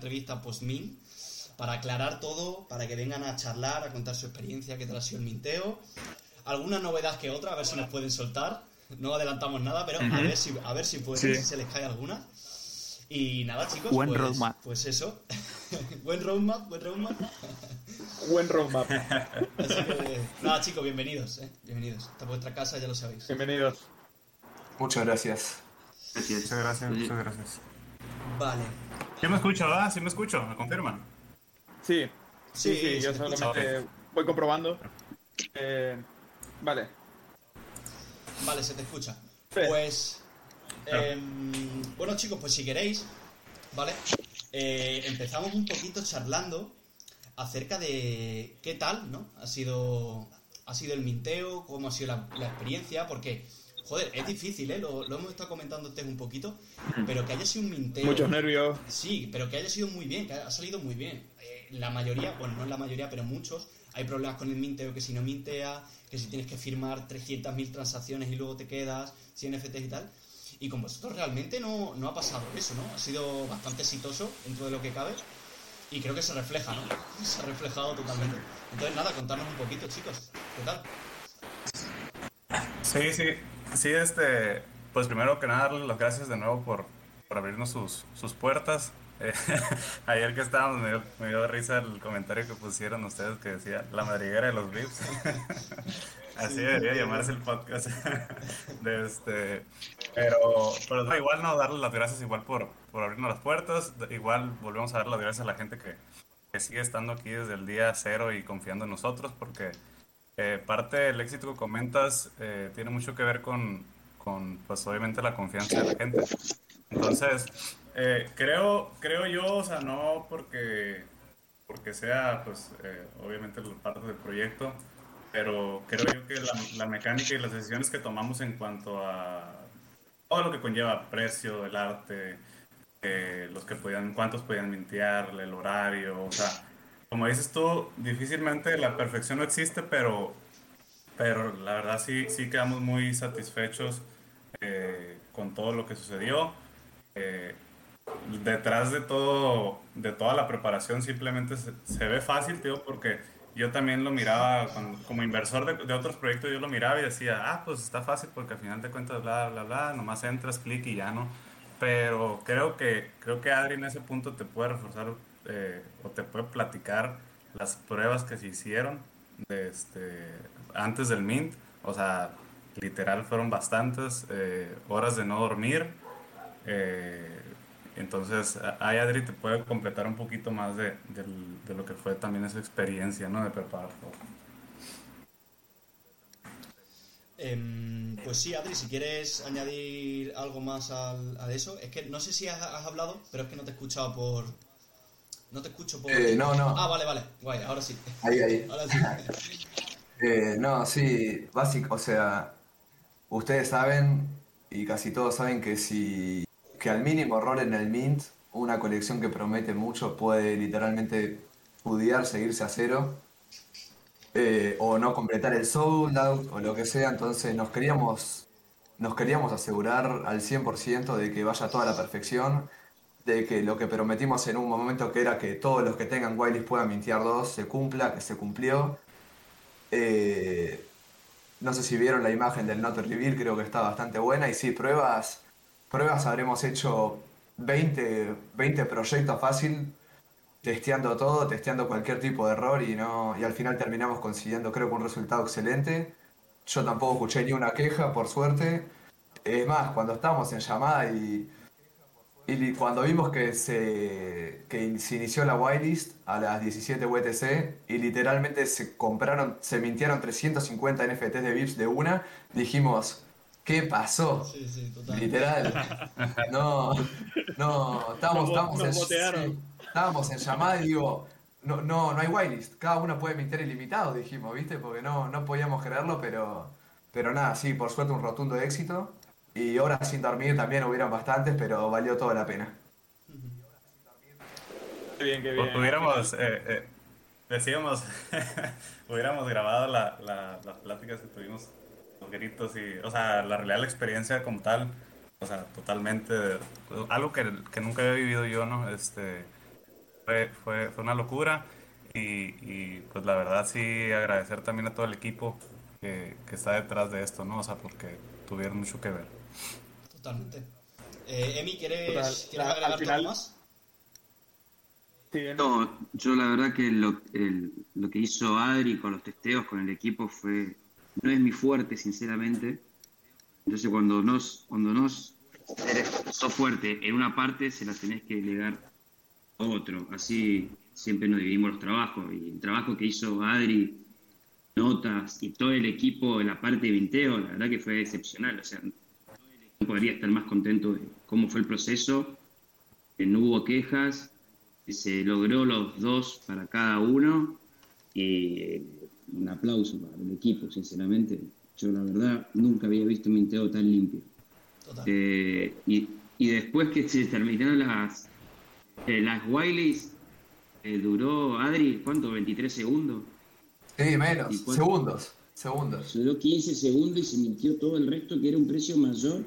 entrevista post-min para aclarar todo, para que vengan a charlar, a contar su experiencia, qué tal ha sido el minteo. Alguna novedad que otra, a ver si nos pueden soltar. No adelantamos nada, pero a ver si, a ver si pueden, si se les cae alguna. Y nada, chicos. Buen pues, roadmap. Pues eso. buen roadmap, buen roadmap. Buen roadmap. Así que, nada, chicos, bienvenidos. ¿eh? Bienvenidos. Esta es vuestra casa, ya lo sabéis. Bienvenidos. Muchas gracias. Muchas gracias, muchas gracias. Vale. ¿Sí me escucho, verdad? ¿Sí me escucho? ¿Me confirman? Sí. Sí, Sí, yo te solamente voy comprobando. Eh, vale. Vale, se te escucha. Sí. Pues. em, bueno, chicos, pues si queréis, ¿vale? Eh, empezamos un poquito charlando acerca de qué tal, ¿no? Ha sido, ha sido el minteo, cómo ha sido la, la experiencia, porque, joder, es difícil, ¿eh? Lo, lo hemos estado comentando antes un poquito, pero que haya sido un minteo. Muchos nervios. Sí, pero que haya sido muy bien, que ha salido muy bien. Eh, la mayoría, bueno, no es la mayoría, pero muchos, hay problemas con el minteo, que si no mintea, que si tienes que firmar 300.000 transacciones y luego te quedas sin NFTs y tal. Y con vosotros realmente no, no ha pasado eso, ¿no? Ha sido bastante exitoso dentro de lo que cabe. Y creo que se refleja, ¿no? Se ha reflejado totalmente. Entonces, nada, contarnos un poquito, chicos. ¿Qué tal? Sí, sí, sí, este, pues primero que nada darles las gracias de nuevo por, por abrirnos sus, sus puertas. Eh, ayer que estábamos me dio, me dio risa el comentario que pusieron ustedes que decía la madriguera de los VIPs. Así debería llamarse el podcast. De este, pero, pero no, igual no darles las gracias igual por, por abrirnos las puertas. Igual volvemos a dar las gracias a la gente que, que sigue estando aquí desde el día cero y confiando en nosotros porque eh, parte del éxito que comentas eh, tiene mucho que ver con, con, pues obviamente la confianza de la gente. Entonces, eh, creo, creo yo, o sea, no porque, porque sea, pues, eh, obviamente parte del proyecto, pero creo yo que la, la mecánica y las decisiones que tomamos en cuanto a todo lo que conlleva precio, el arte, eh, los que podían, cuántos podían mintear, el horario, o sea, como dices tú, difícilmente la perfección no existe, pero, pero la verdad sí, sí quedamos muy satisfechos eh, con todo lo que sucedió. Eh, detrás de todo, de toda la preparación simplemente se, se ve fácil, tío, porque yo también lo miraba cuando- como inversor de, de otros proyectos, yo lo miraba y decía, ah, pues está fácil porque al final de cuentas, bla, bla, bla, nomás entras, clic y ya no. Pero creo que, creo que Adri en ese punto te puede reforzar eh, o te puede platicar las pruebas que se hicieron de este, antes del Mint. O sea, literal fueron bastantes eh, horas de no dormir. Eh, entonces, ahí Adri te puede completar un poquito más de, del- de lo que fue también esa experiencia, ¿no? De preparar. Em, pues sí, Adri, si quieres añadir algo más al, a eso. Es que no sé si has, has hablado, pero es que no te he escuchado por... No te escucho por... Eh, no, no. Ah, vale, vale. Guay, ahora sí. Ahí, ahí. Ahora sí. Eh, no, sí, básico, o sea, ustedes saben y casi todos saben que si que al mínimo error en el Mint, una colección que promete mucho puede literalmente pudiar seguirse a cero eh, o no completar el sold out o lo que sea, entonces nos queríamos nos queríamos asegurar al 100% de que vaya toda la perfección, de que lo que prometimos en un momento que era que todos los que tengan whitelist puedan mintear dos se cumpla, que se cumplió. Eh, no sé si vieron la imagen del Not Reveal, creo que está bastante buena. Y sí, pruebas, pruebas habremos hecho 20, 20 proyectos fácil, testeando todo, testeando cualquier tipo de error y, no, y al final terminamos consiguiendo creo que un resultado excelente. Yo tampoco escuché ni una queja, por suerte. Es más, cuando estábamos en llamada y, y cuando vimos que se, que se inició la whitelist a las 17 UTC y literalmente se compraron, se mintieron 350 NFTs de VIPs de una, dijimos, ¿qué pasó? Sí, sí, total. Literal. No, no, estábamos, estábamos, en, botearon. sí, estábamos en llamada y digo, no, no, no hay whitelist, cada uno puede minter ilimitado, dijimos, ¿viste? Porque no, no podíamos creerlo, pero, pero nada, sí, por suerte un rotundo éxito. Y horas sin dormir también hubieron bastantes, pero valió toda la pena. Qué bien, qué bien. Hubiéramos, eh, eh, decíamos, hubiéramos grabado la, la- las pláticas que tuvimos, los gritos y, o sea, la real experiencia como tal, o sea, totalmente, algo que, que nunca había vivido yo, ¿no? Este, fue, fue, fue una locura. Y, y, pues la verdad sí agradecer también a todo el equipo que, que está detrás de esto, ¿no? O sea, porque tuvieron mucho que ver. Totalmente. Eh, Emi, ¿quieres, Total, ¿quieres la- agregar al final- algo más? No, yo la verdad que lo, el- lo que hizo Adri con los testeos con el equipo fue no es mi fuerte, sinceramente. Entonces cuando nos cuando nos eres sos fuerte en una parte se la tenés que delegar a otro. Así siempre nos dividimos los trabajos y el trabajo que hizo Adri, notas y todo el equipo en la parte de vinteo, la verdad que fue excepcional. O sea, no podría estar más contento de cómo fue el proceso, no hubo quejas, que se logró los dos para cada uno y eh, un aplauso para el equipo, sinceramente. Yo la verdad nunca había visto un minteo tan limpio. Total. Eh, y, y después que se terminaron las, eh, las Wileys, eh, duró, Adri, ¿cuánto? ¿23 segundos? Sí, menos. Segundos. Segundos. Duró 15 segundos y se mintió todo el resto, que era un precio mayor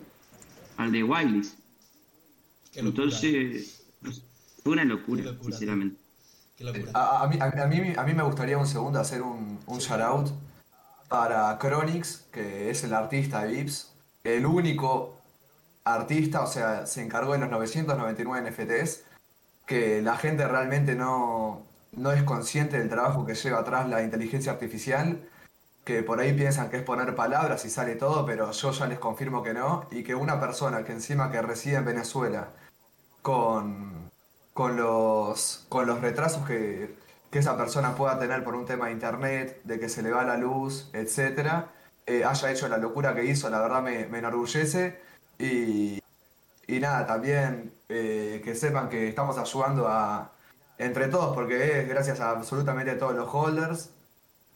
al de Wileys. Qué locura. Entonces, fue una locura, Qué locura, sinceramente. Qué locura. A, a mí, a, a mí, a mí me gustaría un segundo hacer un, un shout out para Chronix, que es el artista de Vips, el único artista, o sea, se encargó de los 999 NFTs, que la gente realmente no, no es consciente del trabajo que lleva atrás la inteligencia artificial, que por ahí piensan que es poner palabras y sale todo, pero yo ya les confirmo que no, y que una persona que encima que reside en Venezuela con, con los, con los retrasos que, que esa persona pueda tener por un tema de internet, de que se le va la luz, etcétera, eh, haya hecho la locura que hizo, la verdad me, me enorgullece. Y, y nada, también eh, que sepan que estamos ayudando a, entre todos, porque es gracias a absolutamente todos los holders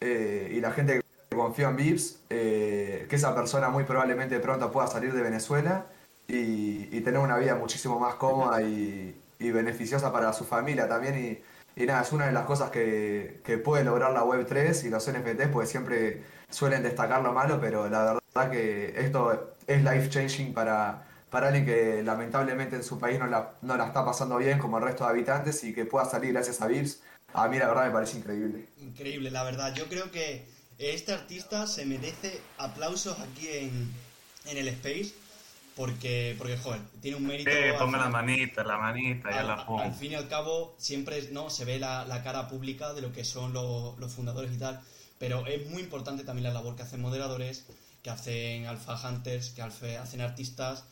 eh, y la gente que confió en Vips, eh, que esa persona muy probablemente pronto pueda salir de Venezuela y, y tener una vida muchísimo más cómoda y, beneficiosa para su familia también. Y, y nada, es una de las cosas que, que puede lograr la Web3 y los NFTs, pues siempre suelen destacar lo malo, pero la verdad que esto es life changing para, para alguien que lamentablemente en su país no la, no la está pasando bien como el resto de habitantes y que pueda salir gracias a Vips. A mí la verdad me parece increíble. Increíble, la verdad. Yo creo que este artista se merece aplausos aquí en, en el Space porque, porque, joder, tiene un mérito. Sí, al ponme la manita, la manita, ya al, la al pongo. fin y al cabo, siempre no se ve la, la cara pública de lo que son los, los fundadores y tal. Pero es muy importante también la labor que hacen moderadores, que hacen alfa hunters, que alfe- hacen artistas.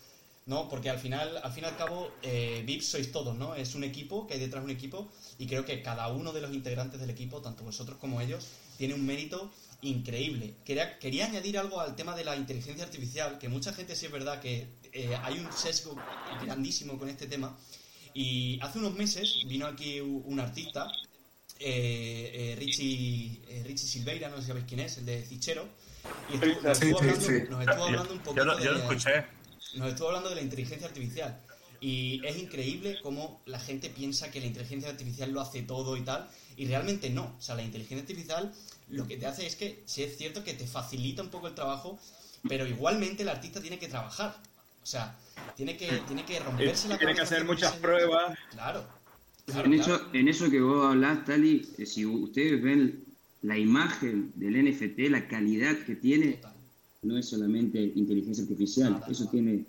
¿no? Porque al final, al fin y al cabo, eh, VIPs sois todos, ¿no? Es un equipo, que hay detrás un equipo, y creo que cada uno de los integrantes del equipo, tanto vosotros como ellos, tiene un mérito increíble. Quería, quería añadir algo al tema de la inteligencia artificial, que mucha gente sí es verdad que eh, hay un sesgo grandísimo con este tema. Y hace unos meses vino aquí un artista, eh, eh, Richie, eh, Richie Silveira, no sé si sabéis quién es, el de Cichero, y estuvo- nos, Sí, estuvo sí, hablando, sí. nos estuvo Yo, hablando un yo poquito lo, yo lo de- escuché. nos estuvo hablando de la inteligencia artificial. Y es increíble cómo la gente piensa que la inteligencia artificial lo hace todo y tal. Y realmente no. O sea, la inteligencia artificial lo que te hace es que, sí es cierto que te facilita un poco el trabajo, pero igualmente el artista tiene que trabajar. O sea, tiene que, tiene que romperse la Tiene que hacer muchas pruebas. Claro. claro, En claro. eso, en eso que vos hablás, Tali, eh, si ustedes ven la imagen del NFT, la calidad que tiene, Total. no es solamente inteligencia artificial, Nada, eso nada. tiene,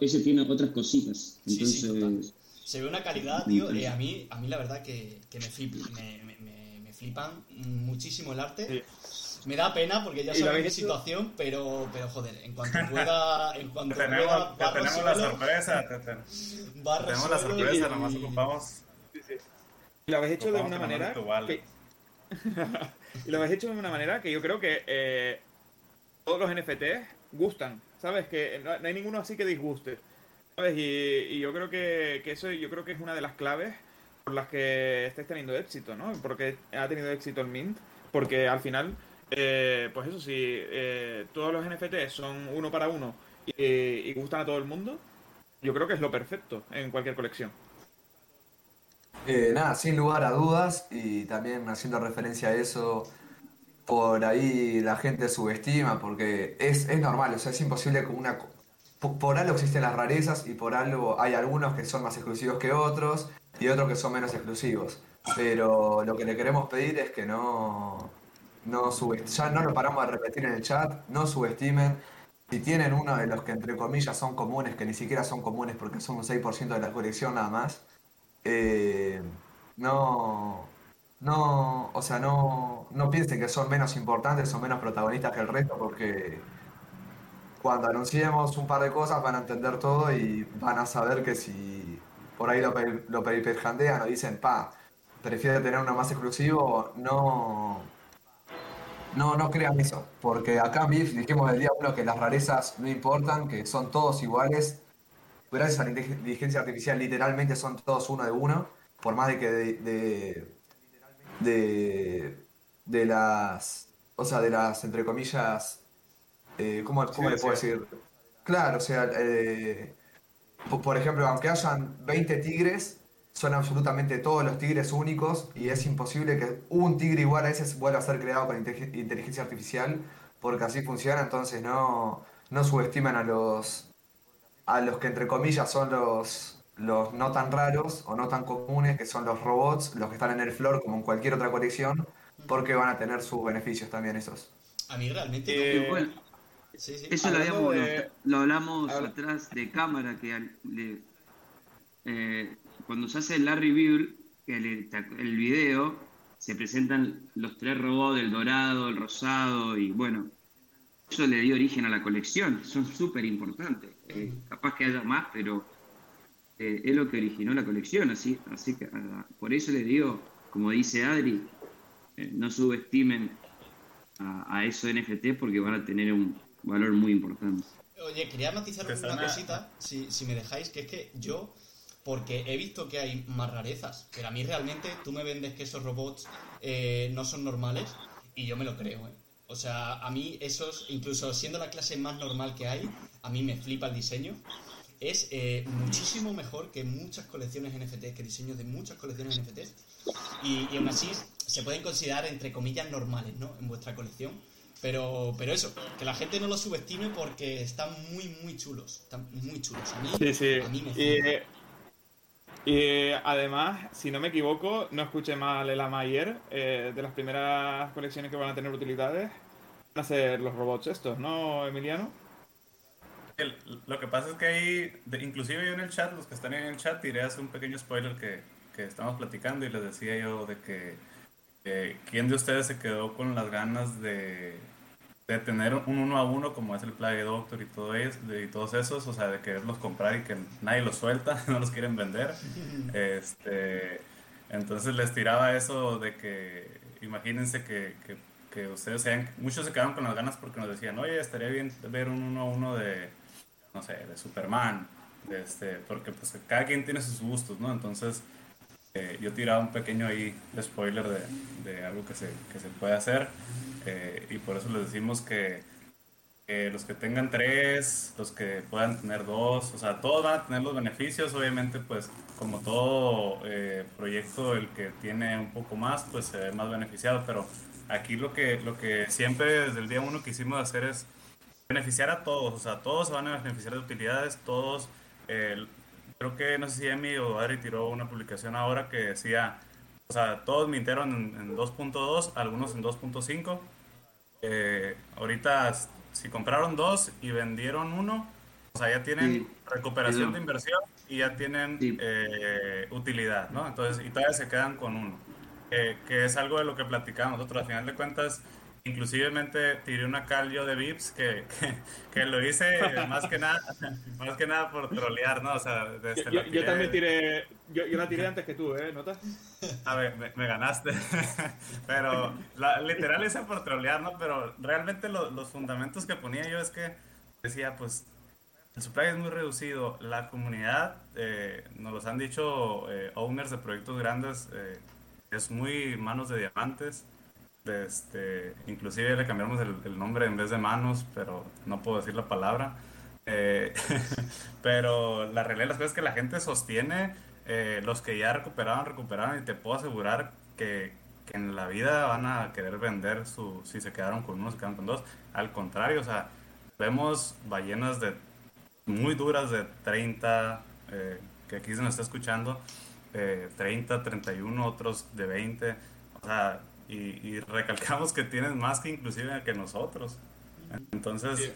eso tiene otras cositas. Sí, sí, Entonces, Se ve una calidad, tío. eh, a, mí, a mí la verdad que, que me, flip- me- me- me flipan muchísimo el arte. Sí. Me da pena porque ya ¿Y lo sabes mi situación, pero, pero joder, en cuanto pueda, en cuanto Te pueda, tenemos, te barro tenemos la sorpresa, te, te- barro tenemos la sorpresa, y- nomás ocupamos. Sí, sí. Y lo habéis hecho de una manera. que- y lo habéis hecho de una manera que yo creo que eh, todos los NFTs gustan, ¿sabes? Que no, no hay ninguno así que disguste. ¿Sabes? Y, y yo creo que, que eso yo creo que es una de las claves por las que estáis teniendo éxito, ¿no? Porque ha tenido éxito el Mint. Porque al final, eh, pues eso sí, eh, todos los NFTs son uno para uno y, y gustan a todo el mundo. Yo creo que es lo perfecto en cualquier colección. Eh, nada, sin lugar a dudas, y también haciendo referencia a eso, por ahí la gente subestima, porque es, es normal, o sea, es imposible una, co- po- por algo existen las rarezas y por algo hay algunos que son más exclusivos que otros y otros que son menos exclusivos. Pero lo que le queremos pedir es que no, no ya no lo paramos de repetir en el chat, no subestimen. Si tienen uno de los que entre comillas son comunes, que ni siquiera son comunes porque son un 6% de la colección nada más, eh, no, no, o sea, no, no piensen que son menos importantes o menos protagonistas que el resto porque cuando anunciemos un par de cosas van a entender todo y van a saber que si por ahí lo, lo peripejandean o dicen, pa, prefiere tener uno más exclusivo, no, no, no crean eso, porque acá en BIF dijimos el día uno que las rarezas no importan, que son todos iguales, gracias a la inteligencia artificial literalmente son todos uno de uno, por más de que de, de, de, de las, o sea, de las, entre comillas, eh, ¿cómo, cómo Sí, le puedo sí. decir? Claro, o sea, eh, por ejemplo, aunque hayan 20 tigres, son absolutamente todos los tigres únicos y es imposible que un tigre igual a ese vuelva a ser creado con inte- inteligencia artificial, porque así funciona, entonces no, no subestimen a los, a los que entre comillas son los, los no tan raros o no tan comunes, que son los robots, los que están en el floor como en cualquier otra colección, porque van a tener sus beneficios también esos. A mí realmente Eh, no. Sí, sí. Eso lo, hablando habíamos, de- lo, lo hablamos Habla- atrás de cámara, que al- le- eh, cuando se hace la review, que le- el video, se presentan los tres robots, el dorado, el rosado, y bueno, eso le dio origen a la colección, son súper importantes. Eh, capaz que haya más, pero eh, es lo que originó la colección, así, así que ah, por eso le digo, como dice Adri, eh, no subestimen a, a esos NFT porque van a tener un valor muy importante. Oye, quería matizar una suena- cosita, si, si me dejáis, que es que yo, porque he visto que hay más rarezas, pero a mí realmente tú me vendes que esos robots eh, no son normales y yo me lo creo, ¿eh? O sea, a mí esos, incluso siendo la clase más normal que hay, a mí me flipa el diseño. Es eh, muchísimo mejor que muchas colecciones NFT, que diseños de muchas colecciones NFTs. Y, y aún así se pueden considerar, entre comillas, normales, ¿no? En vuestra colección. Pero, pero eso, que la gente no los subestime porque están muy, muy chulos. Están muy chulos. A mí, Sí, sí. a mí me Y, flipan. y además, si no me equivoco, no escuché mal el ama ayer, eh, de las primeras colecciones que van a tener utilidades, van a ser los robots estos, ¿no, Emiliano? El- lo que pasa es que ahí, de- inclusive yo en el chat, los que están en el chat, tiré hace un pequeño spoiler que, que estamos platicando y les decía yo de que eh, quién de ustedes se quedó con las ganas de, de tener un uno a uno como es el Plague Doctor y, todo es, y todos esos, o sea, de quererlos comprar y que nadie los suelta, no los quieren vender. Este, entonces les tiraba eso de que imagínense que, que, que ustedes sean, muchos se quedaron con las ganas porque nos decían, oye, estaría bien ver un uno a uno de, no sé, de Superman, de este, porque pues cada quien tiene sus gustos, ¿no? Entonces eh, yo tiraba un pequeño ahí spoiler de, de algo que se, que se puede hacer eh, y por eso les decimos que que los que tengan tres, los que puedan tener dos, o sea, todos van a tener los beneficios, obviamente, pues como todo eh, proyecto, el que tiene un poco más, pues se ve más beneficiado, pero aquí lo que, lo que siempre desde el día uno quisimos hacer es beneficiar a todos, o sea, todos se van a beneficiar de utilidades, todos, eh, creo que, no sé si Emi o Adri tiró una publicación ahora que decía, o sea, todos mintieron en, en 2.2, algunos en 2.5, eh, ahorita si compraron dos y vendieron uno, o sea, ya tienen Sí, recuperación quedó. de inversión y ya tienen Sí. eh, utilidad, ¿no? Entonces, y todavía se quedan con uno, eh, que es algo de lo que platicamos nosotros, al final de cuentas, inclusivemente tiré una cal yo de Vips que, que, que lo hice más que nada, más que nada por trolear, ¿no? O sea, desde Yo, la yo- yo también tiré, yo, yo la tiré antes que tú, ¿eh? ¿Notas? a ver, me, me ganaste. Pero la- literal hice por trolear, ¿no? Pero realmente lo- los fundamentos que ponía yo es que decía, pues, el supply es muy reducido. La comunidad, eh, nos los han dicho eh, owners de proyectos grandes, eh, es muy manos de diamantes. Este, inclusive le cambiamos el, nombre en vez de manos, pero no puedo decir la palabra. Eh, pero la realidad de las cosas es que la gente sostiene, eh, los que ya recuperaron, recuperaron y te puedo asegurar que, en la vida van a querer vender su, si se quedaron con uno, se quedaron con dos. Al contrario, o sea, vemos ballenas de muy duras de 30, eh, que aquí se nos está escuchando, eh, 30, 31, otros de 20. O sea, y, y recalcamos que tienen más que inclusive que nosotros. Entonces... Sí.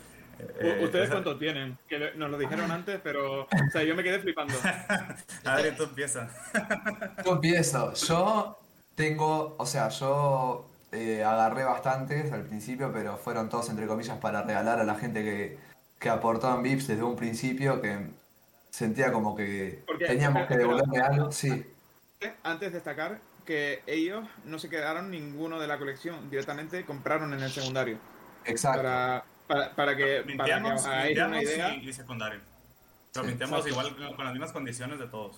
eh, ¿Ustedes esa- cuánto tienen? Que nos lo dijeron antes, pero o sea, yo me quedé flipando. Adri, tú empieza. Yo empiezo. Yo tengo, o sea, yo eh, agarré bastantes al principio, pero fueron todos entre comillas para regalar a la gente que, que aportó en VIPs desde un principio, que sentía como que teníamos que devolverme algo. Sí, Antes destacar que ellos no se quedaron ninguno de la colección, directamente compraron en el secundario. exacto. Para, para, para que, para que hagáis una idea. y, y secundario. Mintiamos exacto. igual con las mismas condiciones de todos.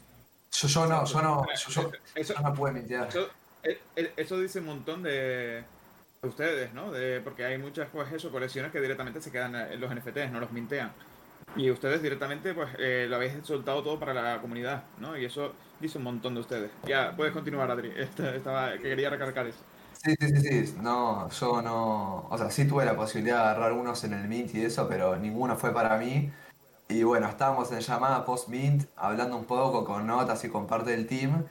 Yo, yo no, yo no, yo, yo- Eso, yo no pude mentir. eso, eh, eh, eso dice un montón de, de ustedes, ¿no? De, porque hay muchas pues eso, colecciones que directamente se quedan en los NFTs, no los mintean. Y ustedes directamente pues eh, lo habéis soltado todo para la comunidad, ¿no? Y eso dice un montón de ustedes. Ya, puedes continuar, Adri. Esta- Estaba, que quería recalcar eso. Sí, sí, sí, sí. No, yo no. O sea, sí tuve la posibilidad de agarrar unos en el Mint y eso, pero ninguno fue para mí. Y bueno, estábamos en llamada post-Mint, hablando un poco con Notas y con parte del team.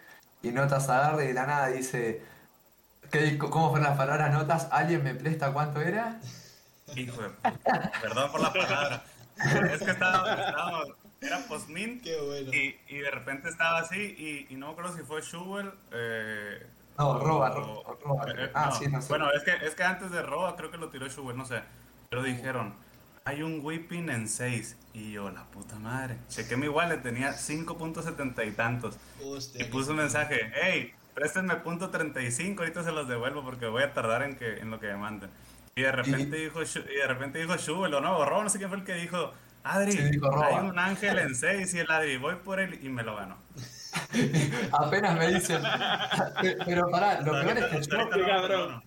Y Notas agarra y de la nada dice. ¿qué- ¿Cómo fueron las palabras Notas? ¿Alguien me presta cuánto era? Hijo de puta. Perdón por la palabra. Es que estábamos, estábamos- era post-mint Qué bueno. y, y de repente estaba así y, y no me acuerdo si fue Schubel. Eh, No, Roba, o- Roba, Roba. eh, Ah, no. sí, no sé. Bueno, es que, es que antes de Roba creo que lo tiró Schubel, no sé. Pero dijeron, hay un whipping en 6. Y yo, la puta madre. Chequé mi wallet, tenía 5.70 y tantos. Hostia, Y puse un mensaje, hey, préstenme punto 35, ahorita se los devuelvo porque voy a tardar en, que, en lo que me manden. Y de repente dijo, Shu- y de repente dijo Shubel, o no, Robo, no sé quién fue el que dijo, Adri, Sí, dijo hay un ángel en 6 y el Adri, voy por él y me lo ganó. Apenas me dicen. Pero pará, lo peor es que yo. cabrón.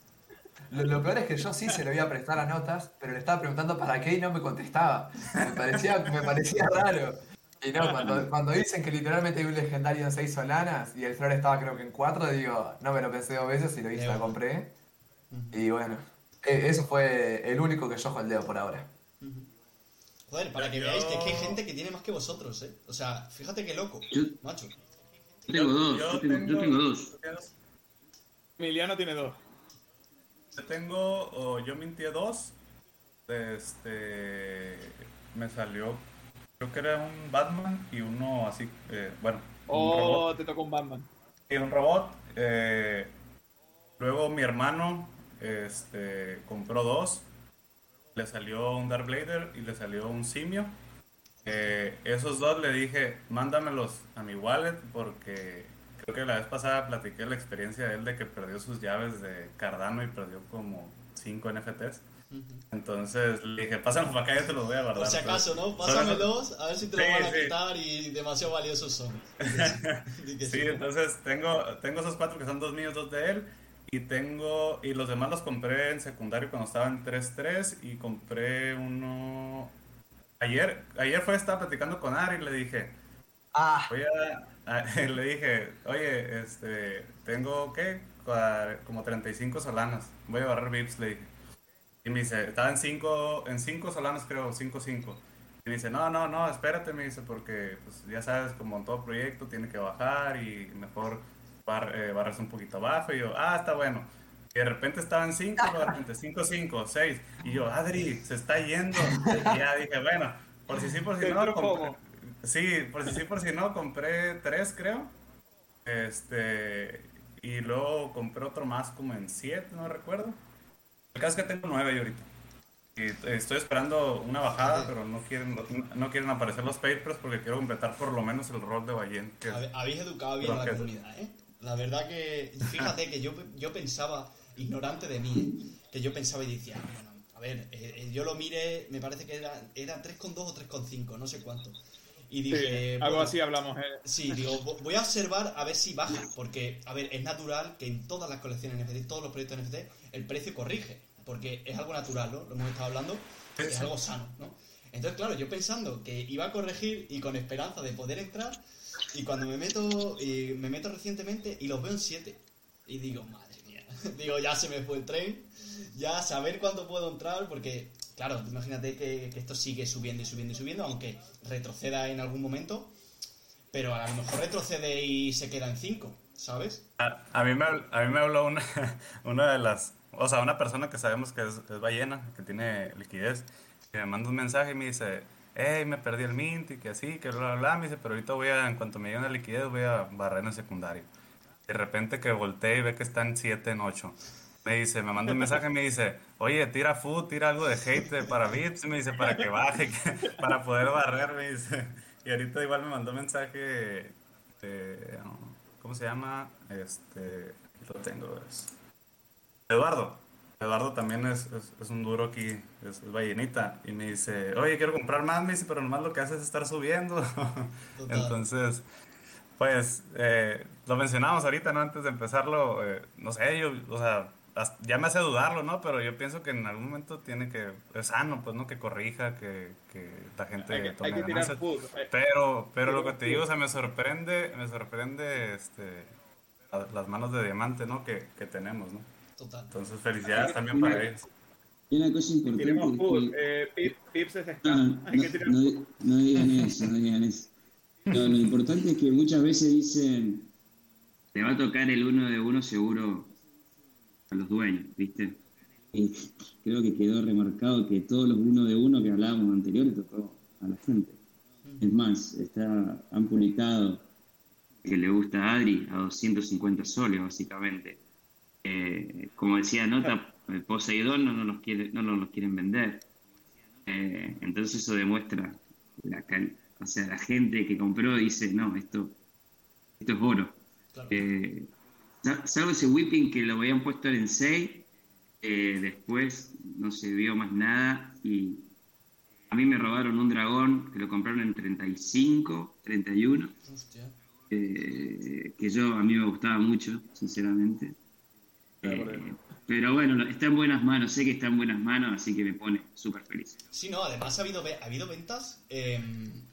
Lo, lo peor es que yo sí se lo iba a prestar a notas, pero le estaba preguntando para qué y no me contestaba. Me parecía, me parecía raro. Y no, cuando, cuando dicen que literalmente hay un legendario en 6 solanas y el flor estaba creo que en 4, digo, no me lo pensé dos veces y lo hice, la compré. Y bueno, eso fue el único que yo holdeo por ahora. Joder, para que Yo- veáis que es que hay gente que tiene más que vosotros, ¿eh? O sea, fíjate qué loco, Yo- macho. Yo tengo dos, yo tengo, yo tengo dos. Emiliano tiene dos. Yo tengo, o yo mintié dos. Este. Me salió, creo que era un Batman y uno así, eh, bueno, un robot. Oh, te tocó un Batman. Y un robot. eh, luego mi hermano este, compró dos. Le salió un Darth Vader y le salió un simio. Eh, esos dos le dije, mándamelos a mi wallet porque creo que la vez pasada platiqué la experiencia de él de que perdió sus llaves de Cardano y perdió como 5 NFTs. Entonces le dije, pásanos para acá, yo te los voy a guardar. Por si acaso, ¿no? Pásamelos, a ver si te los Sí, van a sí. quitar y demasiado valiosos son. Sí, entonces tengo, tengo esos cuatro que son dos míos, dos de él. Y tengo, y los demás los compré en secundario cuando estaba en 3.3 y compré uno... Ayer, ayer fue, estaba platicando con Ari y le dije, Ah, voy a, a- le dije, oye, este, tengo, ¿qué? Como 35 solanas, voy a agarrar VIPs, le dije. Y me dice, estaba en 5 en cinco solanas creo, 5, 5. Y me dice, no, no, no, espérate, me dice, porque pues ya sabes, como en todo proyecto tiene que bajar y mejor bar, eh, barres un poquito abajo. Y yo, ah, está bueno. Y de repente estaba en 5, de repente 5, 5, 6. Y yo, Adri, se está yendo. Y ya dije, bueno, por si sí, por si no. compré-. Sí, por si sí, por si no, compré tres, creo. Este. Y luego compré otro más como en siete, no recuerdo. El caso es que tengo nueve yo ahorita. Y estoy esperando una bajada, pero no quieren, no quieren aparecer los papers porque quiero completar por lo menos el rol de Habe- Habéis educado bien a la comunidad, ¿eh? La verdad que, fíjate que yo, yo pensaba, ignorante de mí, ¿eh? que yo pensaba y decía, bueno, a ver, eh, eh, yo lo miré, me parece que era, era 3,2 o 3,5, no sé cuánto. Y Sí, dije, algo bueno, así hablamos. eh. Sí, digo, vo- voy a observar a ver si baja, porque, a ver, es natural que en todas las colecciones NFT, todos los proyectos NFT, el precio corrige, porque es algo natural, ¿no? Lo hemos estado hablando, Sí, es sí. algo sano, ¿no? Entonces, claro, yo pensando que iba a corregir y con esperanza de poder entrar, y cuando me meto, y me meto recientemente y los veo en 7, y digo, madre mía, digo, ya se me fue el tren, ya saber cuándo puedo entrar, porque claro, imagínate que, que esto sigue subiendo y subiendo y subiendo, aunque retroceda en algún momento, pero a lo mejor retrocede y se queda en 5, ¿sabes? A, a mí me, a mí me habló una, una de las, o sea, una persona que sabemos que es, es ballena, que tiene liquidez, que me manda un mensaje y me dice, hey, me perdí el mint y que así, que bla, bla, bla, me dice, pero ahorita voy a, en cuanto me llegue una liquidez, voy a barrer en el secundario. De repente que volteé y ve que está en 7, en 8. Me dice, me manda un mensaje y me dice, oye, tira food, tira algo de hate para VIPs, me dice, para que baje, que- para poder barrer, me dice. Y ahorita igual me mandó un mensaje, de, ¿cómo se llama? Este, lo tengo, es Eduardo. Eduardo también es, es, es un duro aquí, es, es ballenita. Y me dice, oye, quiero comprar más, me dice, pero nomás lo que hace es estar subiendo. Total. Entonces, pues, eh, lo mencionamos ahorita, ¿no? Antes de empezarlo, eh, no sé, yo, o sea, ya me hace dudarlo, ¿no? Pero yo pienso que en algún momento tiene que, es sano, pues, ¿no? Que corrija, que, que la gente Hay que, tome hay que tirar ganancias. food. Pero, pero lo que te digo, o sea, me sorprende, me sorprende, este, la- las manos de diamante, ¿no? Que, que tenemos, ¿no? Total. Entonces, felicidades también para ellos. Y una cosa importante es que... Eh, Pip- Pips es No, scam. Hay que tirar no, food. no- no digan eso, no digan eso. No, lo importante es que muchas veces dicen, te va a tocar el uno de uno seguro a los dueños, ¿viste? Y creo que quedó remarcado que todos los uno de uno que hablábamos anterior le tocó a la gente. Es más, está, han publicado que le gusta a Adri a 250 soles, básicamente. Eh, como decía Nota, eh, Poseidón no nos los, quiere, no nos los quieren vender. Eh, entonces eso demuestra la cal- o sea, la gente que compró dice, no, esto, esto es oro. Claro. Eh, sa- salvo ese whipping que lo habían puesto en 6, después no se vio más nada y a mí me robaron un dragón que lo compraron en 35, 31, Hostia. eh, que yo a mí me gustaba mucho, sinceramente. Eh, pero bueno, está en buenas manos, sé que está en buenas manos, así que me pone súper feliz. Sí, no, además ha habido, ha habido ventas, eh,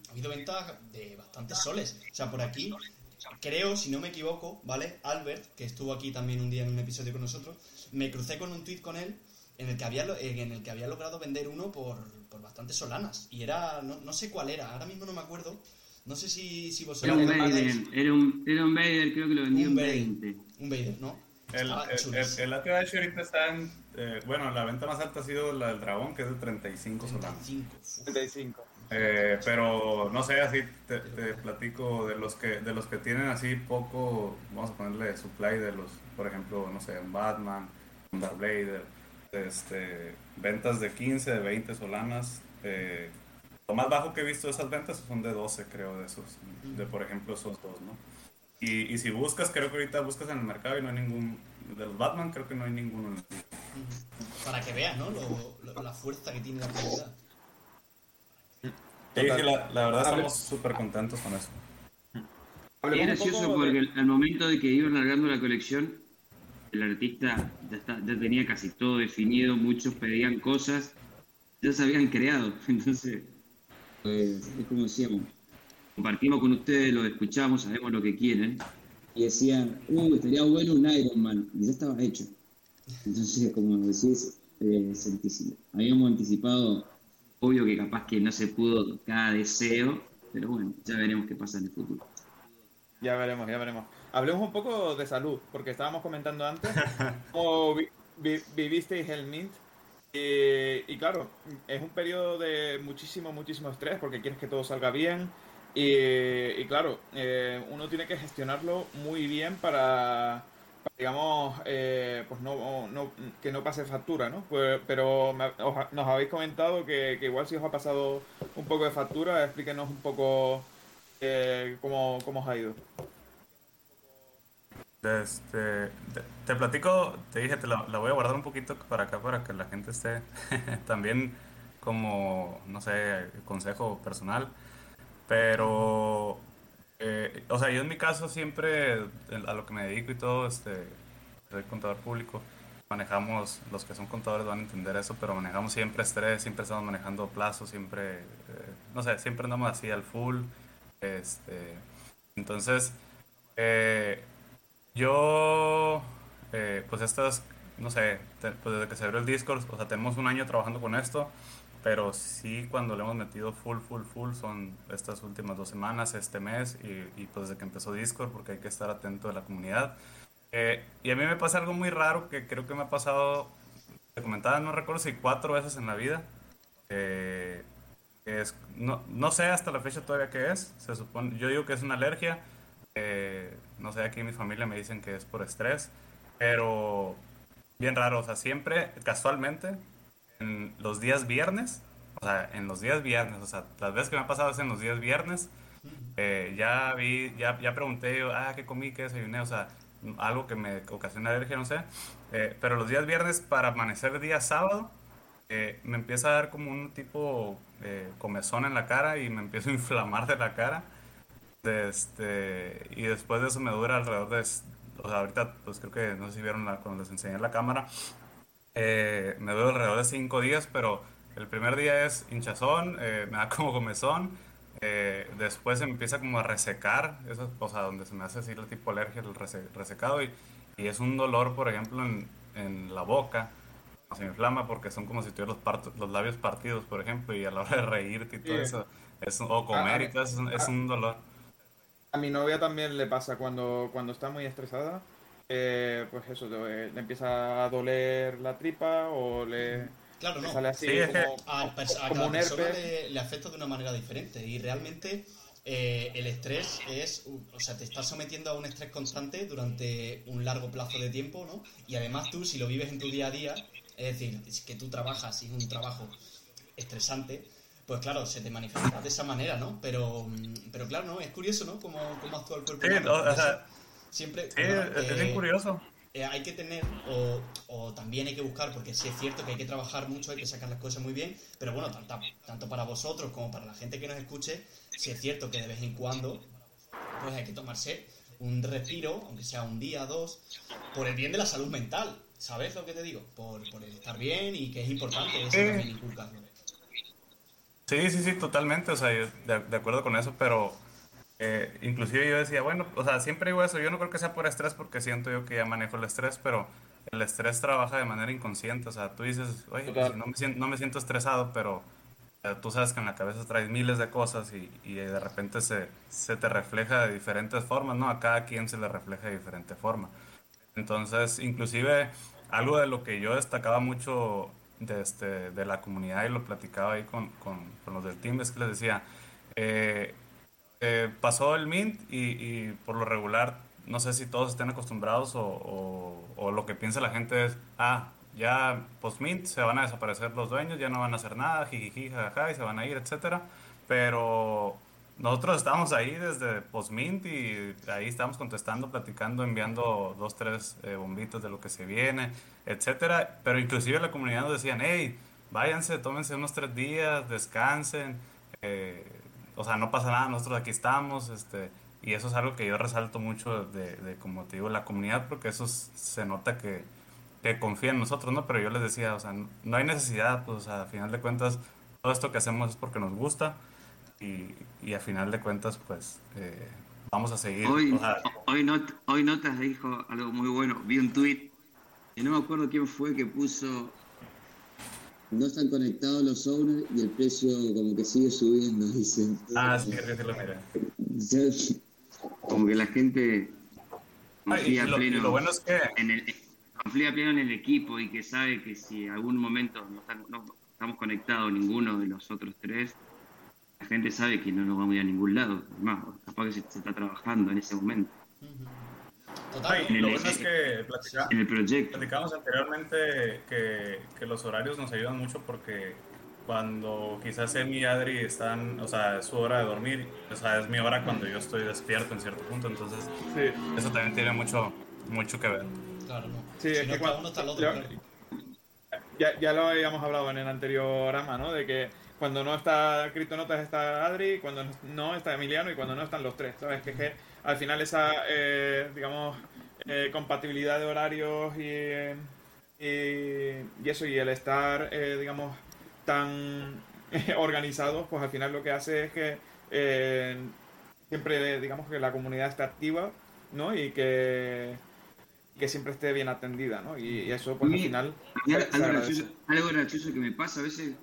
ha habido ventas de bastantes soles. O sea, por aquí, creo, si no me equivoco, ¿vale? Albert, que estuvo aquí también un día en un episodio con nosotros, me crucé con un tweet con él en el que había, lo- en el que había logrado vender uno por, por bastantes solanas. Y era, no, no sé cuál era, ahora mismo no me acuerdo. No sé si, si Era vosotros un recordáis. Vader, era un, era un Vader, creo que lo vendió Un. 20. Un Vader, ¿no? El, Estaba el, el, chulísimo. el ATH ahorita está en, eh, bueno, la venta más alta ha sido la del dragón, que es de 35 solanas. 35. uf. 35. Eh, pero no sé, así te, te platico de los que de los que tienen así poco, vamos a ponerle supply de los, por ejemplo, no sé, un Batman, un Darth Vader, este, ventas de 15, de 20 solanas. eh, lo más bajo que he visto de esas ventas son de 12, creo, de esos, de por ejemplo esos dos, ¿no? Y, y si buscas, creo que ahorita buscas en el mercado y no hay ningún, de los Batman creo que no hay ninguno. en el- Para que veas, ¿no? Lo- lo- la fuerza que tiene la comunidad. Sí, sí, la, la verdad Hable- estamos súper contentos con eso. Es Hablemos un gracioso porque al- al momento de que iban largando la colección, el artista ya, está- ya tenía casi todo definido, muchos pedían cosas, ya se habían creado. Entonces, pues, es como decíamos, compartimos con ustedes, lo escuchamos, sabemos lo que quieren, y decían, uh, estaría bueno un Iron Man, y ya estaba hecho. Entonces, como decís, eh, sentísimo. Habíamos anticipado, obvio que capaz que no se pudo cada deseo, pero bueno, ya veremos qué pasa en el futuro. Ya veremos, ya veremos. Hablemos un poco de salud, porque estábamos comentando antes cómo vi- vi- vivisteis el Mint. Y, y claro, es un periodo de muchísimo, muchísimo estrés porque quieres que todo salga bien. Y, claro, eh, uno tiene que gestionarlo muy bien para, digamos, eh, pues no, que no pase factura, ¿no? Pues- pero me- os- nos habéis comentado que, igual si os ha pasado un poco de factura, explíquenos un poco eh, cómo, cómo os ha ido. Este, te, te platico, te dije, te la, la voy a guardar un poquito para acá para que la gente esté también como, no sé, consejo personal. Pero, eh, o sea, yo en mi caso siempre, a lo que me dedico y todo, este, soy contador público. Manejamos, los que son contadores van a entender eso, pero manejamos siempre estrés, siempre estamos manejando plazos, siempre, eh, no sé, siempre andamos así al full. Este, entonces, eh, yo, eh, pues estas no sé, pues desde que se abrió el Discord, o sea, tenemos un año trabajando con esto, pero sí cuando le hemos metido full, full, full son estas últimas dos semanas, este mes, y, y pues desde que empezó Discord, porque hay que estar atento de la comunidad. Eh, y a mí me pasa algo muy raro que creo que me ha pasado, te comentaba, no recuerdo si cuatro veces en la vida. Eh, es, no, no, sé hasta la fecha todavía qué es. Se supone, yo digo que es una alergia. Eh, no sé, aquí en mi familia me dicen que es por estrés. Pero bien raro, o sea, siempre, casualmente, en los días viernes, o sea, en los días viernes, o sea, las veces que me ha pasado es en los días viernes, ya vi, ya, ya pregunté yo, ah, ¿qué comí? ¿Qué desayuné? O sea, algo que me ocasiona alergia, no sé. Eh, pero los días viernes para amanecer día sábado, eh, me empieza a dar como un tipo eh, comezón en la cara y me empiezo a inflamar de la cara. este, y después de eso me dura alrededor de, o sea, ahorita pues creo que, no sé si vieron cuando les enseñé la cámara, me dura alrededor de cinco días, pero el primer día es hinchazón, me da como comezón, eh, después empieza como a resecar, eso, o sea, donde se me hace así el tipo alergia, el resecado, y, y, es un dolor, por ejemplo, en, en la boca, se inflama porque son como si tuviera los, los labios partidos, por ejemplo, y a la hora de reírte y todo eso, es, o comer y todo eso, es, un dolor. A mi novia también le pasa cuando, cuando está muy estresada, eh, pues eso, le, empieza a doler la tripa o le Claro, no. Sale así como, a, cada persona le, afecta de una manera diferente y realmente eh, el estrés es, o sea, te estás sometiendo a un estrés constante durante un largo plazo de tiempo, ¿no? Y además tú, si lo vives en tu día a día, es decir, que tú trabajas y es un trabajo estresante, pues claro, se te manifiesta de esa manera, ¿no? Pero, pero claro, ¿no? Es curioso, ¿no? Cómo, cómo actúa el cuerpo. Sí, o sea, siempre... Sí, es bien eh, curioso. Eh, hay que tener, o, también hay que buscar, porque sí es cierto que hay que trabajar mucho, hay que sacar las cosas muy bien, pero bueno, tanto, tanto para vosotros como para la gente que nos escuche, sí es cierto que de vez en cuando, pues hay que tomarse un respiro, aunque sea un día, dos, por el bien de la salud mental, ¿sabes lo que te digo? Por, por el estar bien y que es importante eso también inculcarlo. Sí, sí, sí, totalmente, o sea, de acuerdo con eso, pero eh, inclusive yo decía, bueno, o sea, siempre digo eso, yo no creo que sea por estrés porque siento yo que ya manejo el estrés, pero el estrés trabaja de manera inconsciente, o sea, tú dices, oye, pues, no, me siento, no me siento estresado, pero eh, tú sabes que en la cabeza traes miles de cosas y, y de repente se, se, te refleja de diferentes formas, ¿no? A cada quien se le refleja de diferente forma. Entonces, inclusive, algo de lo que yo destacaba mucho de, este, de la comunidad y lo platicaba ahí con, con, con los del team es que les decía, eh, eh, pasó el Mint y, por lo regular, no sé si todos estén acostumbrados o, lo que piensa la gente es, ah, ya post-Mint se van a desaparecer los dueños, ya no van a hacer nada, jijiji, jajaja, y se van a ir, etcétera. Pero nosotros estamos ahí desde post-Mint y ahí estamos contestando, platicando, enviando dos, tres eh, bombitos de lo que se viene, etcétera. Pero inclusive la comunidad nos decían, hey, váyanse, tómense unos tres días, descansen. Eh, o sea, no pasa nada, nosotros aquí estamos, este, y eso es algo que yo resalto mucho de, de como te digo, la comunidad, porque eso se nota que, que confía en nosotros, ¿no? Pero yo les decía, o sea, no hay necesidad, pues, o sea, a final de cuentas, todo esto que hacemos es porque nos gusta, y, y a final de cuentas, pues, eh, vamos a seguir. Hoy, hoy, not, hoy Notas dijo algo muy bueno, vi un tweet, y no me acuerdo quién fue que puso no están conectados los owners y el precio como que sigue subiendo, dicen. Ah, sí, que lo mira. Como que la gente confía pleno lo bueno es que... en el, confía pleno en el equipo y que sabe que si en algún momento no, estamos conectados ninguno de los otros tres, la gente sabe que no nos vamos a ir a ningún lado. Además, capaz que se, está trabajando en ese momento. En lo bueno es que en el proyecto. platicamos anteriormente que, que, los horarios nos ayudan mucho porque cuando quizás Emi y Adri están, o sea, es su hora de dormir, o sea, es mi hora cuando yo estoy despierto en cierto punto, entonces eso también tiene mucho, mucho que ver. Claro, no. Sí, es que cuando, uno está al otro. Ya, ya, lo habíamos hablado en el anterior ama, ¿no? De que cuando no está Criptonotas está Adri, cuando no está Emiliano y cuando no están los tres, ¿sabes? Que, que al final esa, eh, digamos, eh, compatibilidad de horarios y, y, eso, y el estar, eh, digamos, tan organizados, pues al final lo que hace es que siempre, digamos, que la comunidad está activa, ¿no? Y que, que siempre esté bien atendida, ¿no? Y, eso, pues al final. algo, gracioso, que me pasa, a veces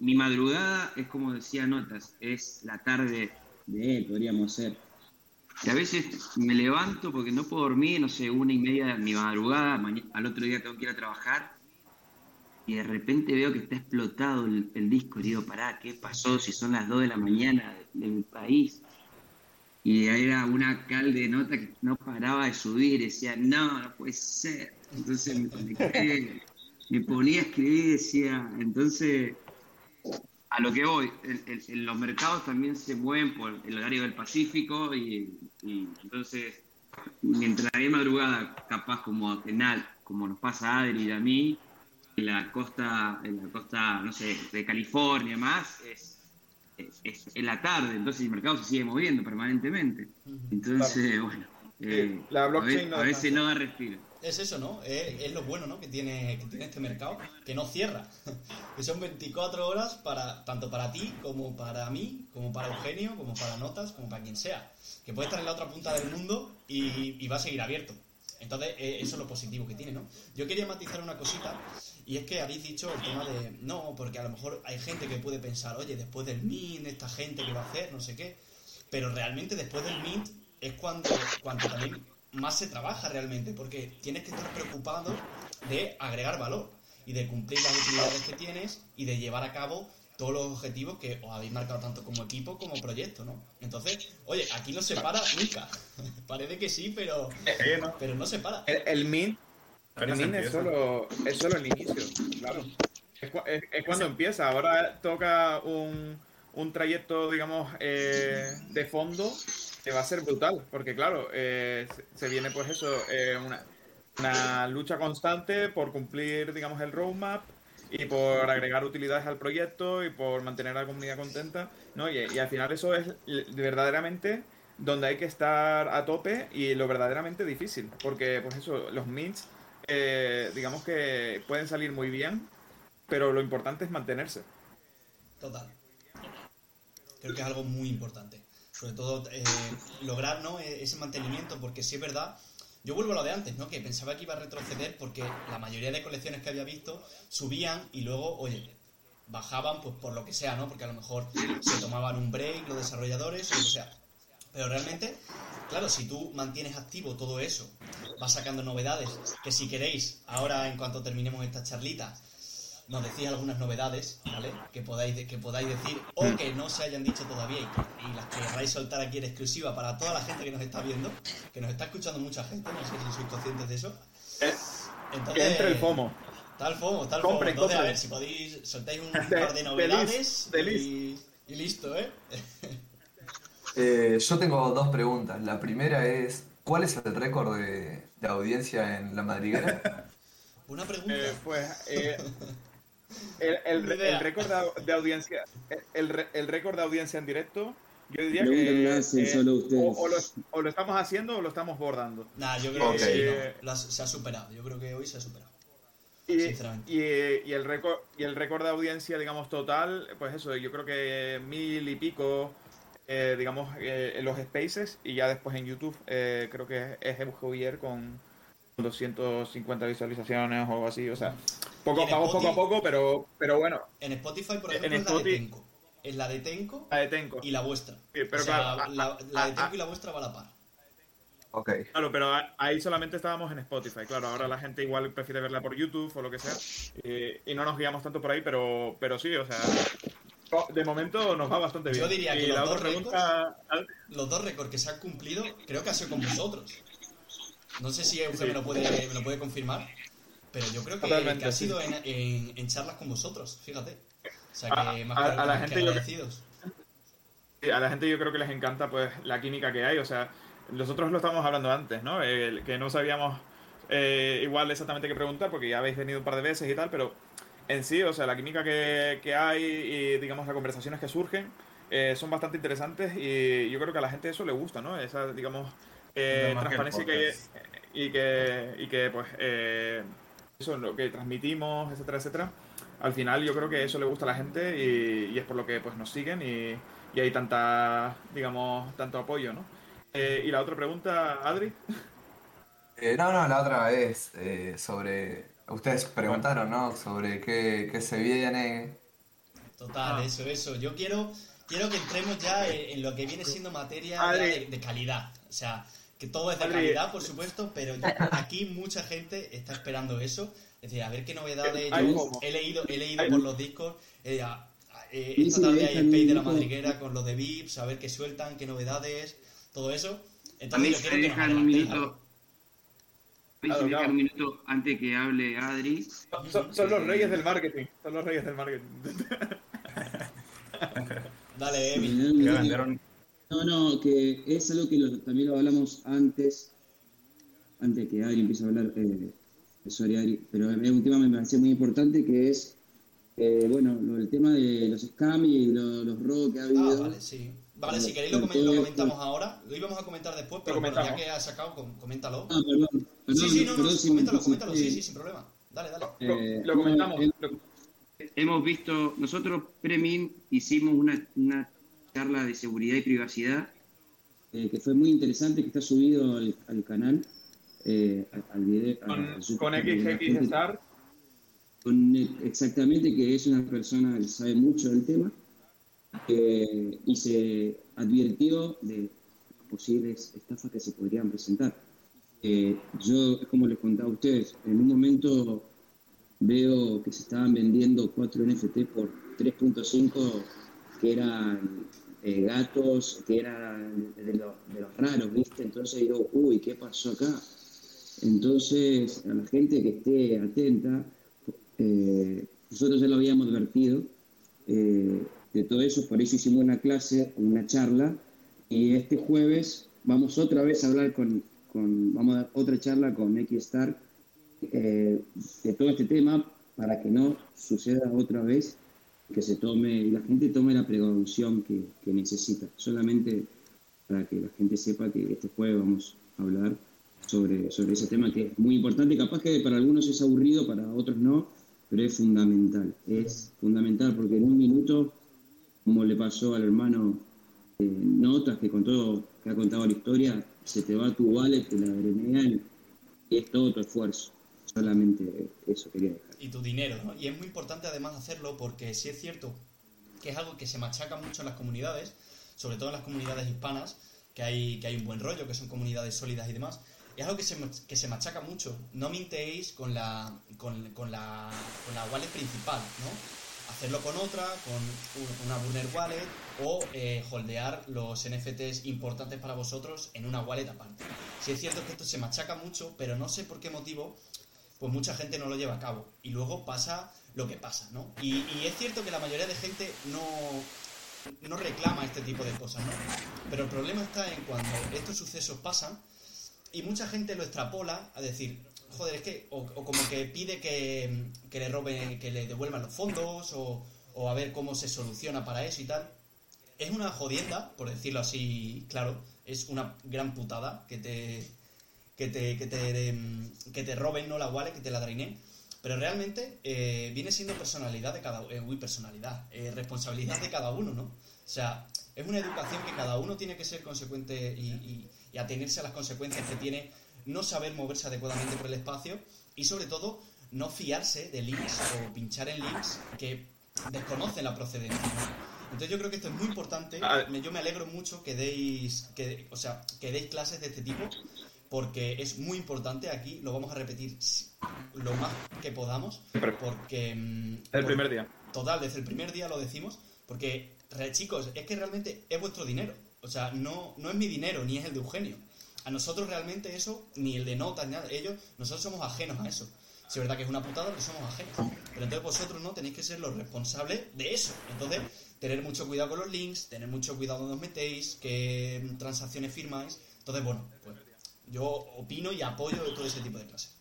mi madrugada es como decía Notas, es la tarde de él, podríamos ser. Y a veces me levanto porque no puedo dormir, no sé, una y media de mi madrugada, al otro día tengo que ir a trabajar y de repente veo que está explotado el, disco y digo, pará, ¿qué pasó si son las 2 de la mañana del país? Y era una calde de nota que no paraba de subir, decía, no, no puede ser. Entonces me, me ponía a escribir decía, entonces, a lo que voy, en, los mercados también se mueven por el horario del Pacífico y, entonces, mientras hay madrugada, capaz como penal, como nos pasa a Adri y a mí, en la costa, en la costa, no sé, de California más, es es, en la tarde, entonces el mercado se sigue moviendo permanentemente. Entonces, bueno, eh, la blockchain a, veces, no da respiro. Es eso, ¿no? Es, lo bueno, ¿no? Que tiene, que tiene este mercado, que no cierra. que son 24 horas para tanto para ti como para mí, como para Eugenio, como para Notas, como para quien sea. Que puede estar en la otra punta del mundo y, va a seguir abierto. Entonces, eh, eso es lo positivo que tiene, ¿no? Yo quería matizar una cosita y es que habéis dicho el tema de, no, porque a lo mejor hay gente que puede pensar, oye, después del Mint, esta gente que va a hacer, no sé qué. Pero realmente después del Mint es cuando, cuando también más se trabaja realmente, porque tienes que estar preocupado de agregar valor y de cumplir las utilidades que tienes y de llevar a cabo todos los objetivos que os habéis marcado tanto como equipo como proyecto, ¿no? Entonces, oye, aquí no se para nunca. Parece que sí, pero, pero no se para. El, el Mint el es solo, es solo el inicio, claro. Es, cuando empieza. Ahora toca un, un trayecto, digamos, eh, de fondo que va a ser brutal. Porque, claro, eh, se viene, pues eso, eh, una, lucha constante por cumplir, digamos, el roadmap y por agregar utilidades al proyecto y por mantener a la comunidad contenta. ¿no? Y, y al final eso es verdaderamente donde hay que estar a tope y lo verdaderamente difícil. Porque, pues eso, los mints eh, digamos que pueden salir muy bien, pero lo importante es mantenerse. Total. Creo que es algo muy importante. Sobre todo eh, lograr ¿no? E-, ese mantenimiento, porque si es verdad, yo vuelvo a lo de antes, ¿no? Que pensaba que iba a retroceder porque la mayoría de colecciones que había visto subían y luego, oye, bajaban pues por lo que sea, ¿no? Porque a lo mejor se tomaban un break los desarrolladores o lo que sea. Pero realmente Claro, si tú mantienes activo todo eso, vas sacando novedades, que si queréis, ahora en cuanto terminemos esta charlita, nos decís algunas novedades, ¿vale? Que podáis, que podáis decir o que no se hayan dicho todavía y, las que queráis soltar aquí en exclusiva para toda la gente que nos está viendo, que nos está escuchando mucha gente, no sé si sois conscientes de eso. Eh, Entonces, entre el FOMO. Tal FOMO, tal FOMO. Entonces, a ver, si podéis, soltáis un par de novedades y, y listo, ¿eh? Eh, yo tengo dos preguntas. La primera es, ¿cuál es el récord de, audiencia en La Madriguera? Una pregunta. Eh, pues eh, el, récord de, audiencia, el, récord de audiencia en directo, yo diría que o, lo, estamos haciendo o lo estamos bordando. Nah, yo creo que sí, se ha superado. Yo creo que hoy se ha superado. Y, y, y, el récord y el récord de audiencia, digamos, total, pues eso, yo creo que mil y pico eh, digamos, eh, en los spaces y ya después en YouTube eh, creo que es el Javier con 250 visualizaciones o algo así, o sea, poco, vamos poco a poco, pero, pero bueno. En Spotify, por ejemplo, en es la de Tenko. Es la de Tenko, la de Tenko. y la vuestra. pero claro, la, de Tenko y la vuestra va a la par. Ok. Claro, pero ahí solamente estábamos en Spotify. Claro, ahora la gente igual prefiere verla por YouTube o lo que sea. Y, no nos guiamos tanto por ahí, pero, pero sí, o sea, de momento nos va bastante bien. Yo diría que los, dos pregunta... récords, los dos récords que se han cumplido, creo que ha sido con vosotros. No sé si usted me, lo puede, me lo puede confirmar, pero yo creo que, ha sido en, en, charlas con vosotros, fíjate. O sea que más a, a, la gente agradecidos. a la gente yo creo que les encanta pues la química que hay, o sea, nosotros lo estábamos hablando antes, ¿no? que no sabíamos eh, igual exactamente qué preguntar porque ya habéis venido un par de veces y tal, pero en sí, o sea, la química que, que hay y, digamos, las conversaciones que surgen eh, son bastante interesantes y yo creo que a la gente eso le gusta, ¿no? Esa, digamos, eh, transparencia que, y que, y que, pues, eh, eso, lo que transmitimos, etcétera, etcétera. Al final yo creo que eso le gusta a la gente y, y es por lo que, pues, nos siguen y, y hay tanta, digamos, tanto apoyo, ¿no? y la otra pregunta, Adri. Eh, no, no, la otra vez eh, sobre... Ustedes preguntaron, ¿no? Sobre qué, qué se viene. Total, Ah. eso, eso. Yo quiero, quiero que entremos ya en, en lo que viene siendo materia de, de calidad. O sea, que todo es de calidad, por supuesto, pero yo- aquí mucha gente está esperando eso. Es decir, a ver qué novedades. Yo he leído, he leído por los discos. eh, eh, esta tarde hay el page de la madriguera con los de VIPs, a ver qué sueltan, qué novedades, todo eso. Entonces yo quiero que nos un minuto. Claro, claro. un minuto antes que hable Adri. Son, son los reyes del marketing. Son los reyes del marketing. Dale, Emi. Que vendieron No, no, que es algo que lo- también lo hablamos antes, antes que Adri empiece a hablar, eh, sorry Adri, pero es un tema que me parece muy importante que es, eh, bueno, lo- el tema de los scams y lo- los robos que ha habido. Ah, vale, sí. Vale, si queréis lo, comen- lo comentamos ahora. Lo íbamos a comentar después, pero bueno, ya que has sacado, com- coméntalo. Ah, perdón, perdón, sí, sí, no, no, perdón si me coméntalo, coméntalo, sí, sí, sin problema. Dale, dale. Lo, Eh, lo no, comentamos. Hemos visto, nosotros, Premin, hicimos una, una charla de seguridad y privacidad. eh, que fue muy interesante, que está subido al, al canal, eh, al, al video. con, YouTube, Star. con- exactamente, que es una persona que sabe mucho del tema eh, y se advirtió de posibles estafas que se podrían presentar. Eh, yo, como les contaba a ustedes, en un momento veo que se estaban vendiendo cuatro NFT por 3.5 que eran eh, gatos, que eran de, los- de los raros, ¿viste? Entonces digo, uy, ¿qué pasó acá? Entonces, a la gente que esté atenta, eh, nosotros ya lo habíamos advertido eh, de todo eso, por eso hicimos una clase, una charla, y este jueves vamos otra vez a hablar con, con vamos a dar otra charla con X Star eh, de todo este tema para que no suceda otra vez, que se tome, la gente tome la precaución que, que necesita, solamente para que la gente sepa que este jueves vamos a hablar sobre, sobre ese tema que es muy importante, capaz que para algunos es aburrido, para otros no, pero es fundamental, es fundamental porque en un minuto, como le pasó al hermano eh, Notas que contó, que ha contado la historia, se te va tu wallet, te la drenean y es todo tu esfuerzo, solamente eso quería dejar. y tu dinero, ¿no? Y es muy importante además hacerlo porque sí es cierto que es algo que se machaca mucho en las comunidades, sobre todo en las comunidades hispanas, que hay, que hay un buen rollo, que son comunidades sólidas y demás. Es algo que se, que se machaca mucho. No mintéis con la, con, con la, con la wallet principal, ¿no? Hacerlo con otra, con un- una burner wallet o eh, holdear los NFTs importantes para vosotros en una wallet aparte. Sí es cierto que esto se machaca mucho, pero no sé por qué motivo pues mucha gente no lo lleva a cabo. Y luego pasa lo que pasa, ¿no? Y, es cierto que la mayoría de gente no, no reclama este tipo de cosas, ¿no? Pero el problema está en cuando estos sucesos pasan y mucha gente lo extrapola a decir, joder, es que, o, o como que pide que, que le roben, que le devuelvan los fondos, o, o a ver cómo se soluciona para eso y tal. Es una jodienda, por decirlo así, claro, es una gran putada que te, que te, que te, que te roben, no la wallet, que te la drainen. Pero realmente eh, viene siendo personalidad de cada eh, uy, personalidad, eh, responsabilidad de cada uno, ¿no? O sea, es una educación que cada uno tiene que ser consecuente y, y- y atenerse a las consecuencias que tiene no saber moverse adecuadamente por el espacio y sobre todo no fiarse de links o pinchar en links que desconocen la procedencia. ¿no? Entonces yo creo que esto es muy importante. Ah. Yo me alegro mucho que deis, que, o sea, que deis clases de este tipo porque es muy importante aquí, lo vamos a repetir lo más que podamos, porque... mm, El por- primer día. Total, desde el primer día lo decimos, porque, re- chicos, es que realmente es vuestro dinero. O sea, no, no es mi dinero, ni es el de Eugenio. A nosotros realmente eso, ni el de notas, ni nada, ellos, nosotros somos ajenos a eso. Si es verdad que es una putada, pero somos ajenos. Pero entonces vosotros no tenéis que ser los responsables de eso. Entonces, tener mucho cuidado con los links, tener mucho cuidado donde os metéis, qué transacciones firmáis. Entonces, bueno, pues yo opino y apoyo todo ese tipo de clases.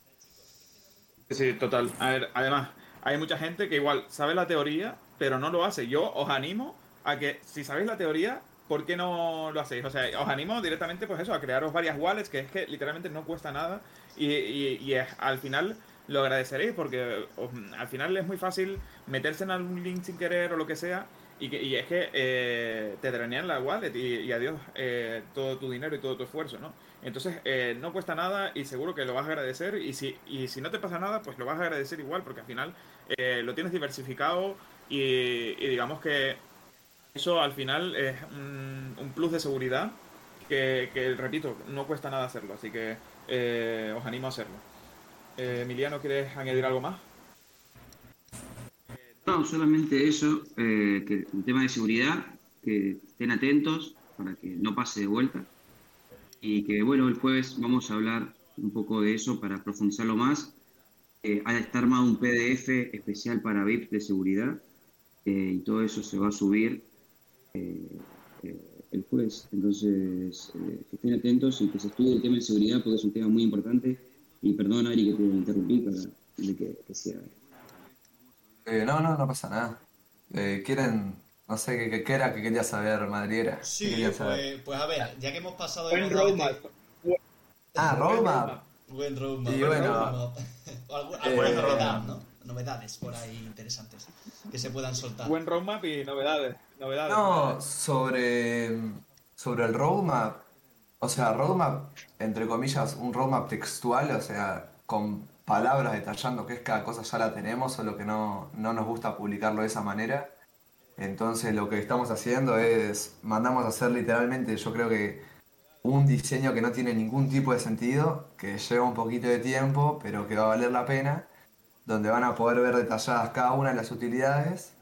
Sí, total. A ver, además, hay mucha gente que igual sabe la teoría, pero no lo hace. Yo os animo a que, si sabéis la teoría, ¿por qué no lo hacéis? O sea, os animo directamente, pues eso, a crearos varias wallets, que es que literalmente no cuesta nada y, y- y es- al final lo agradeceréis porque os- al final es muy fácil meterse en algún link sin querer o lo que sea Y, que, y es que eh, te dranean la wallet y adiós eh, todo tu dinero y todo tu esfuerzo, ¿no? Entonces eh, no cuesta nada y seguro que lo vas a agradecer y si, y si no te pasa nada, pues lo vas a agradecer igual porque al final eh, lo tienes diversificado y, digamos que eso al final es un, un plus de seguridad que, que, repito, no cuesta nada hacerlo, así que eh, os animo a hacerlo. Eh, Emiliano, ¿quieres añadir algo más? No, solamente eso, eh, que el tema de seguridad, que estén atentos para que no pase de vuelta. Y que bueno, el jueves vamos a hablar un poco de eso para profundizarlo más. Eh, está armado un PDF especial para VIP de seguridad eh, y todo eso se va a subir eh, eh, el jueves. Entonces, que estén atentos y que se estudie el tema de seguridad porque es un tema muy importante. Y perdón, Ari, que te interrumpí para que, que sea. No, no, no pasa nada. ¿quieren, no sé, qué, qué, qué era que quería saber, Madriera? ¿Qué Sí, saber? pues, pues a ver, ya que hemos pasado Buen roadmap. Ah, roadmap. Buen roadmap. Y buen bueno, roadmap. Eh, Alguna buen novedad. ¿no? Novedades por ahí interesantes que se puedan soltar. Buen roadmap y novedades. novedades No, novedades. sobre, sobre el roadmap, o sea, roadmap, entre comillas, un roadmap textual, o sea, con palabras detallando qué es cada cosa ya la tenemos, solo que no, no nos gusta publicarlo de esa manera. Entonces lo que estamos haciendo es, mandamos a hacer literalmente, yo creo que un diseño que no tiene ningún tipo de sentido, que lleva un poquito de tiempo, pero que va a valer la pena, donde van a poder ver detalladas cada una de las utilidades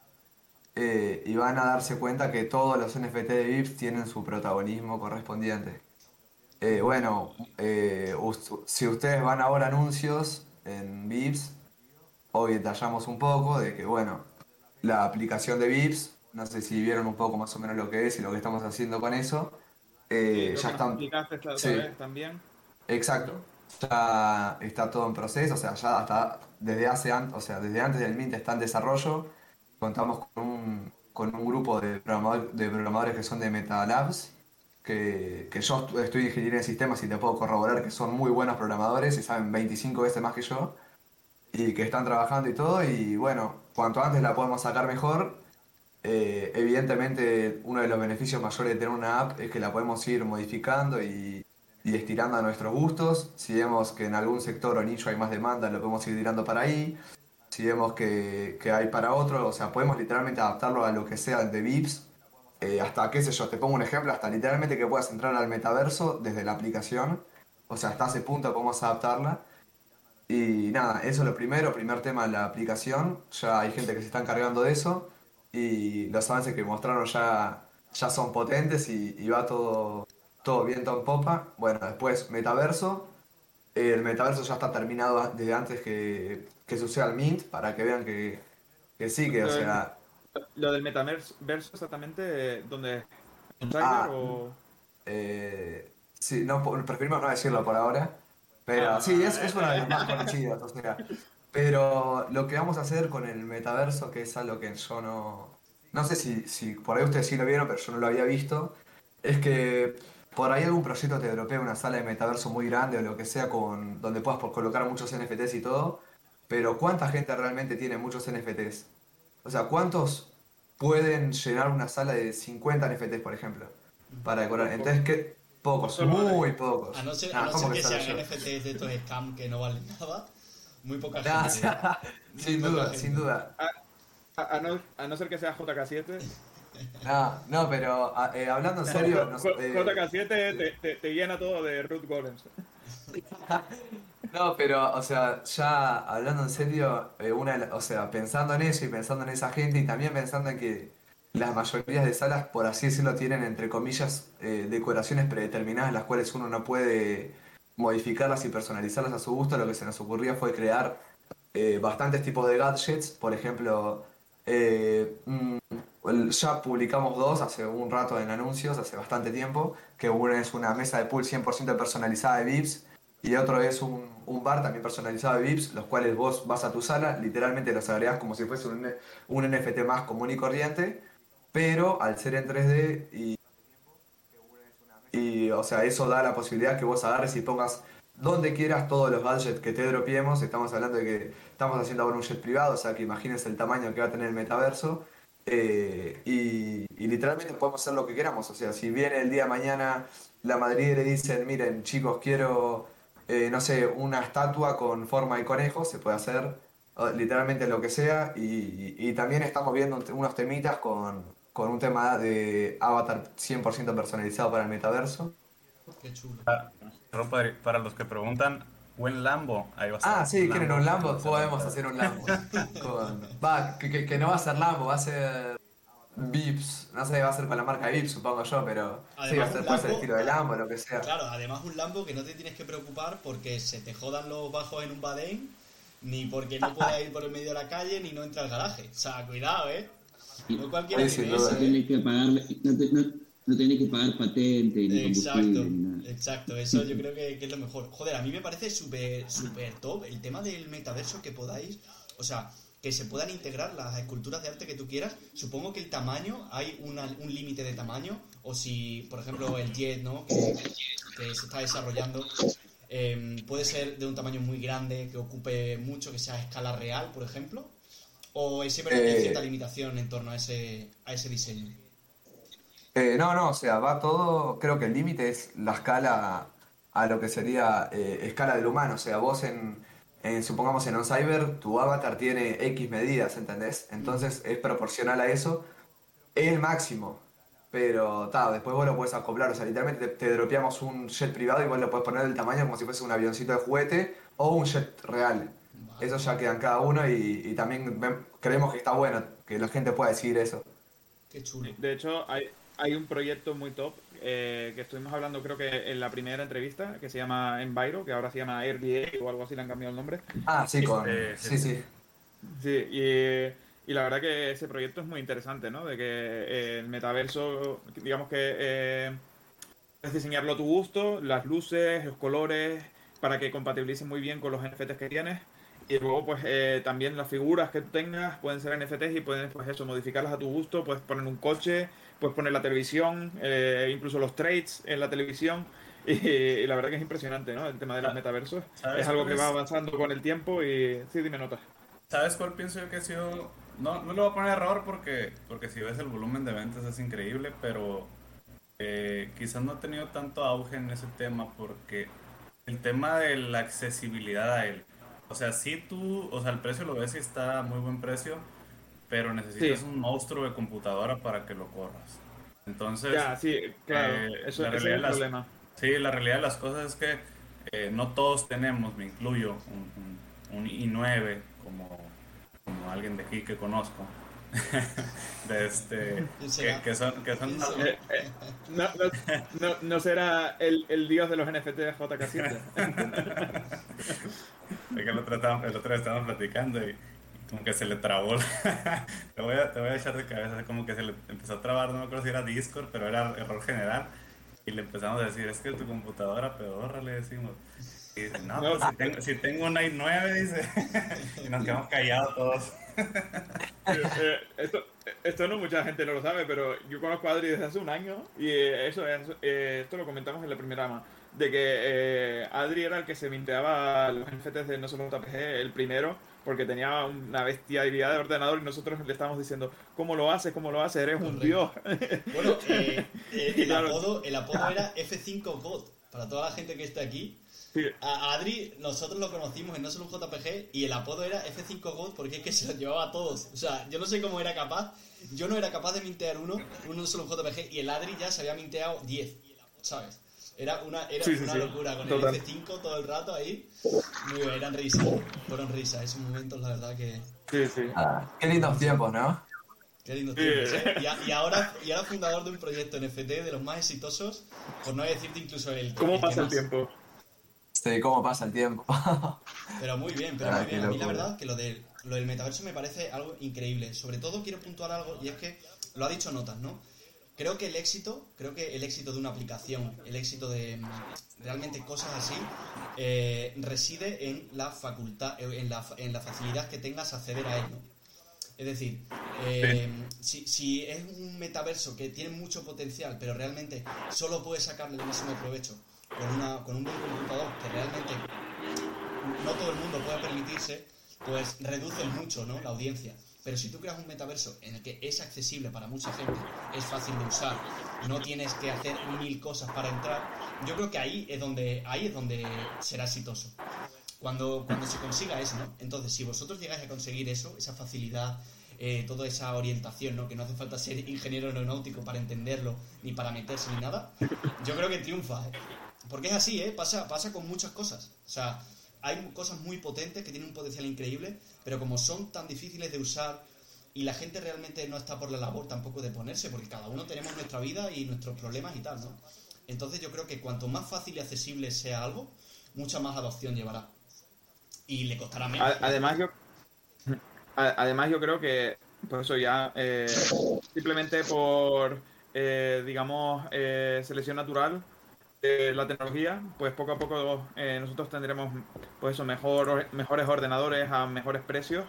eh, y van a darse cuenta que todos los NFT de VIPs tienen su protagonismo correspondiente. Eh, bueno, eh, si ustedes van ahora a anuncios en VIPs, hoy detallamos un poco de que, bueno, la aplicación de VIPs, no sé si vieron un poco más o menos lo que es y lo que estamos haciendo con eso, eh, ya están... sí. vez también. Exacto. Ya está todo en proceso, o sea, ya hasta desde hace o sea, desde antes del Mint está en desarrollo. Contamos con un, con un grupo de, programador- de programadores que son de Meta Labs, que, que yo estoy ingeniero en sistemas y te puedo corroborar que son muy buenos programadores y saben 25 veces más que yo, y que están trabajando y todo, y bueno, cuanto antes la podemos sacar mejor. Eh, evidentemente, uno de los beneficios mayores de tener una app es que la podemos ir modificando y, y estirando a nuestros gustos. Si vemos que en algún sector o nicho hay más demanda, lo podemos ir tirando para ahí. Si vemos que, que hay para otro, o sea, podemos literalmente adaptarlo a lo que sea de VIPs. Eh, hasta, qué sé yo, te pongo un ejemplo, hasta literalmente que puedas entrar al metaverso desde la aplicación. O sea, hasta ese punto podemos adaptarla. Y nada, eso es lo primero, primer tema, la aplicación. Ya hay gente que se está encargando de eso y los avances que mostraron ya, ya son potentes y, y va todo, todo viento en popa. Bueno, después metaverso. El metaverso ya está terminado desde antes que, que suceda el Mint, para que vean que, que sí, que o sea... Lo del metaverso exactamente, ¿dónde? ¿En Ah, o...? Eh, sí, no, preferimos no decirlo por ahora. Pero Ah. sí, es, es una de las más conocidas. O sea, pero lo que vamos a hacer con el metaverso, que es algo que yo no. No sé si, si por ahí ustedes sí lo vieron, pero yo no lo había visto. Es que por ahí algún proyecto te dropea una sala de metaverso muy grande o lo que sea, con, donde puedas por- colocar muchos NFTs y todo. Pero ¿cuánta gente realmente tiene muchos NFTs? O sea, ¿cuántos pueden llenar una sala de 50 NFTs, por ejemplo? Para decorar. Entonces, ¿qué? Pocos, muy pocos. A no ser, Ah, a no ¿cómo ser que sean? NFTs de estos scam que no valen nada, muy poca Ah, gente. sin Muy poca duda, gente. sin duda. A, a no, a no ser que sea JK7. No, no, pero eh, hablando en serio, no, sé, J- eh, JK7 te, te, te llena todo de root golems. no, pero, o sea, ya hablando en serio, eh, una, de la- o sea, pensando en eso y pensando en esa gente y también pensando en que las mayorías de salas, por así decirlo, tienen, entre comillas, eh, decoraciones predeterminadas, las cuales uno no puede modificarlas y personalizarlas a su gusto, lo que se nos ocurría fue crear eh, bastantes tipos de gadgets, por ejemplo, eh, ya publicamos dos hace un rato en anuncios, hace bastante tiempo, que uno es una mesa de pool 100% personalizada de VIPs y otro es un, un bar también personalizado de VIPs, los cuales vos vas a tu sala, literalmente los agregás como si fuese un, un NFT más común y corriente, pero al ser en 3D y, y, o sea, eso da la posibilidad que vos agarres y pongas donde quieras todos los gadgets que te dropiemos. Estamos hablando de que estamos haciendo ahora un jet privado, o sea que imagínense el tamaño que va a tener el metaverso. Eh, y, literalmente podemos hacer lo que queramos. O sea, si viene el día de mañana la Madrid y le dicen, miren chicos, quiero, eh, no sé, una estatua con forma de conejo, se puede hacer literalmente lo que sea. Y también estamos viendo unos temitas con, con un tema de avatar 100% personalizado para el metaverso. Qué chulo. Ah, para, para los que preguntan, buen Lambo, ahí va a estar. Ah, sí, quieren un Lambo, podemos hacer un Lambo. Con- Va, que, no va a ser Lambo, va a ser Vips. No sé, va a ser con la marca Vips, supongo yo, pero sí, va a Además, ser ser Lambo- estilo de Lambo, lo que sea. Claro, además un Lambo que no te tienes que preocupar porque se te jodan los bajos en un Badén, ni porque no puedas ir por el medio de la calle, ni no entra al garaje. O sea, cuidado, ¿eh? No tiene No ¿eh? que pagar, no, te- no- no tenés que pagar patente, ni Exacto, ni exacto, eso yo creo que, que es lo mejor. Joder, a mí me parece súper súper top el tema del metaverso que podáis, o sea, que se puedan integrar las esculturas de arte que tú quieras. Supongo que el tamaño, hay una- un límite de tamaño, o si, por ejemplo, el Jet, ¿no? Que, que se está desarrollando, em, puede ser de un tamaño muy grande, que ocupe mucho, que sea a escala real, por ejemplo, o siempre hay Eh. cierta limitación en torno a ese, a ese diseño. Eh, no, no, o sea, va todo, creo que el límite es la escala a lo que sería eh, escala del humano, o sea, vos en, en, supongamos en OnCyber, tu avatar tiene X medidas, ¿entendés? Entonces es proporcional a eso el máximo, pero ta, después vos lo puedes acoplar, o sea, literalmente te, te dropeamos un jet privado y vos lo puedes poner del tamaño como si fuese un avioncito de juguete o un jet real. Eso ya queda en cada uno y, y también creemos que está bueno que la gente pueda decidir eso. Qué chulo. De hecho, hay, hay un proyecto muy top eh, que estuvimos hablando creo que en la primera entrevista, que se llama Enviro, que ahora se llama Airbnb o algo así, le han cambiado el nombre. Ah, sí, con... Eh, Sí, sí. Sí, y, y la verdad que ese proyecto es muy interesante, ¿no? De que eh, el metaverso, digamos que eh, puedes diseñarlo a tu gusto, las luces, los colores, para que compatibilicen muy bien con los NFTs que tienes. Y luego, pues eh, también las figuras que tú tengas pueden ser NFTs y puedes, pues eso, modificarlas a tu gusto. Puedes poner un coche, puedes poner la televisión, eh, incluso los trades en la televisión. Y, y la verdad que es impresionante, ¿no? El tema de los metaversos. ¿Sabes Es algo que va avanzando con el tiempo y... Sí, dime notas. ¿Sabes cuál pienso yo que ha sido? No, no le voy a poner error porque, porque si ves el volumen de ventas es increíble, pero eh, quizás no ha tenido tanto auge en ese tema porque el tema de la accesibilidad a él. O sea, si tú, o sea, el precio lo ves y está a muy buen precio, pero necesitas Sí. un monstruo de computadora para que lo corras. Entonces, Ya, sí, claro. eh, eso, la ese es realidad el las- problema. Sí, la realidad de las cosas es que eh, no todos tenemos, me incluyo, un, un- un i9 como, como alguien de aquí que conozco. de este, ¿Quién que, que son, que son. Eh, eh, no, no, no, no será el, el dios de los NFT de JK7. que el otro, estábamos- el otro día estábamos platicando y, y como que se le trabó. la- te, voy a, te voy a echar de cabeza, como que se le empezó a trabar, no me acuerdo si era Discord, pero era error general. Y le empezamos a decir, es que tu computadora pedorra, le decimos. Y dice, no, No, pues si tengo, si tengo una i9, dice. y nos quedamos callados todos. Eh, esto, esto no mucha gente no lo sabe, pero yo conozco a Adri desde hace un año y eso es, eh, esto lo comentamos en la primera ama, de que eh, Adri era el que se minteaba los NFTs de No Solo JPG, el primero, porque tenía una bestialidad de ordenador y nosotros le estábamos diciendo, ¿cómo lo haces? ¿Cómo lo haces? Eres un dios. Bueno, eh, eh, el, Claro. apodo, el apodo era F5 God. Para toda la gente que está aquí, Sí, a Adri nosotros lo conocimos en No Solo un JPG y el apodo era F5 God porque es que se lo llevaba a todos. O sea, yo no sé cómo era capaz. Yo no era capaz de mintear uno, uno solo un JPG y el Adri ya se había minteado 10, ¿sabes? Era una, era Sí, sí, una sí. locura con Total. el F5 todo el rato ahí. Muy bien, eran risas. Fueron risas. Esos momentos, la verdad que. sí, sí. Ah, qué lindos tiempos, ¿no? Qué lindos Sí. tiempos, ¿eh? Y, a- y ahora, y ahora fundador de un proyecto NFT de los más exitosos, por no decirte incluso el. ¿Cómo pasa el más. tiempo? Sí, cómo pasa el tiempo. Pero muy bien, pero Ah, muy bien. A mí la verdad que lo, de, lo del metaverso me parece algo increíble. Sobre todo quiero puntuar algo y es que lo ha dicho Notas, ¿no? Creo que el éxito, creo que el éxito de una aplicación, el éxito de mm, realmente cosas así, eh, reside en la facultad, eh, en la, en la facilidad que tengas a acceder a él, ¿no? Es decir, eh, si, si es un metaverso que tiene mucho potencial, pero realmente solo puedes sacarle el máximo provecho con, una, con un buen computador que realmente no todo el mundo puede permitirse, pues reduce mucho ¿no? la audiencia. Pero si tú creas un metaverso en el que es accesible para mucha gente, es fácil de usar, no tienes que hacer mil cosas para entrar, yo creo que ahí es donde, ahí es donde será exitoso. Cuando, cuando se consiga eso, ¿no? Entonces, si vosotros llegáis a conseguir eso, esa facilidad, eh, toda esa orientación, ¿no? Que no hace falta ser ingeniero aeronáutico para entenderlo, ni para meterse ni nada, yo creo que triunfa, ¿eh? Porque es así, ¿eh? Pasa, pasa con muchas cosas. O sea, hay cosas muy potentes que tienen un potencial increíble, pero como son tan difíciles de usar y la gente realmente no está por la labor tampoco de ponerse, porque cada uno tenemos nuestra vida y nuestros problemas y tal, ¿no? Entonces yo creo que cuanto más fácil y accesible sea algo, mucha más adopción llevará. Y le costará menos. Además yo, además yo creo que, por eso ya, eh, simplemente por, eh, digamos, eh, selección natural, la tecnología, pues poco a poco nosotros tendremos pues eso, mejor, mejores ordenadores a mejores precios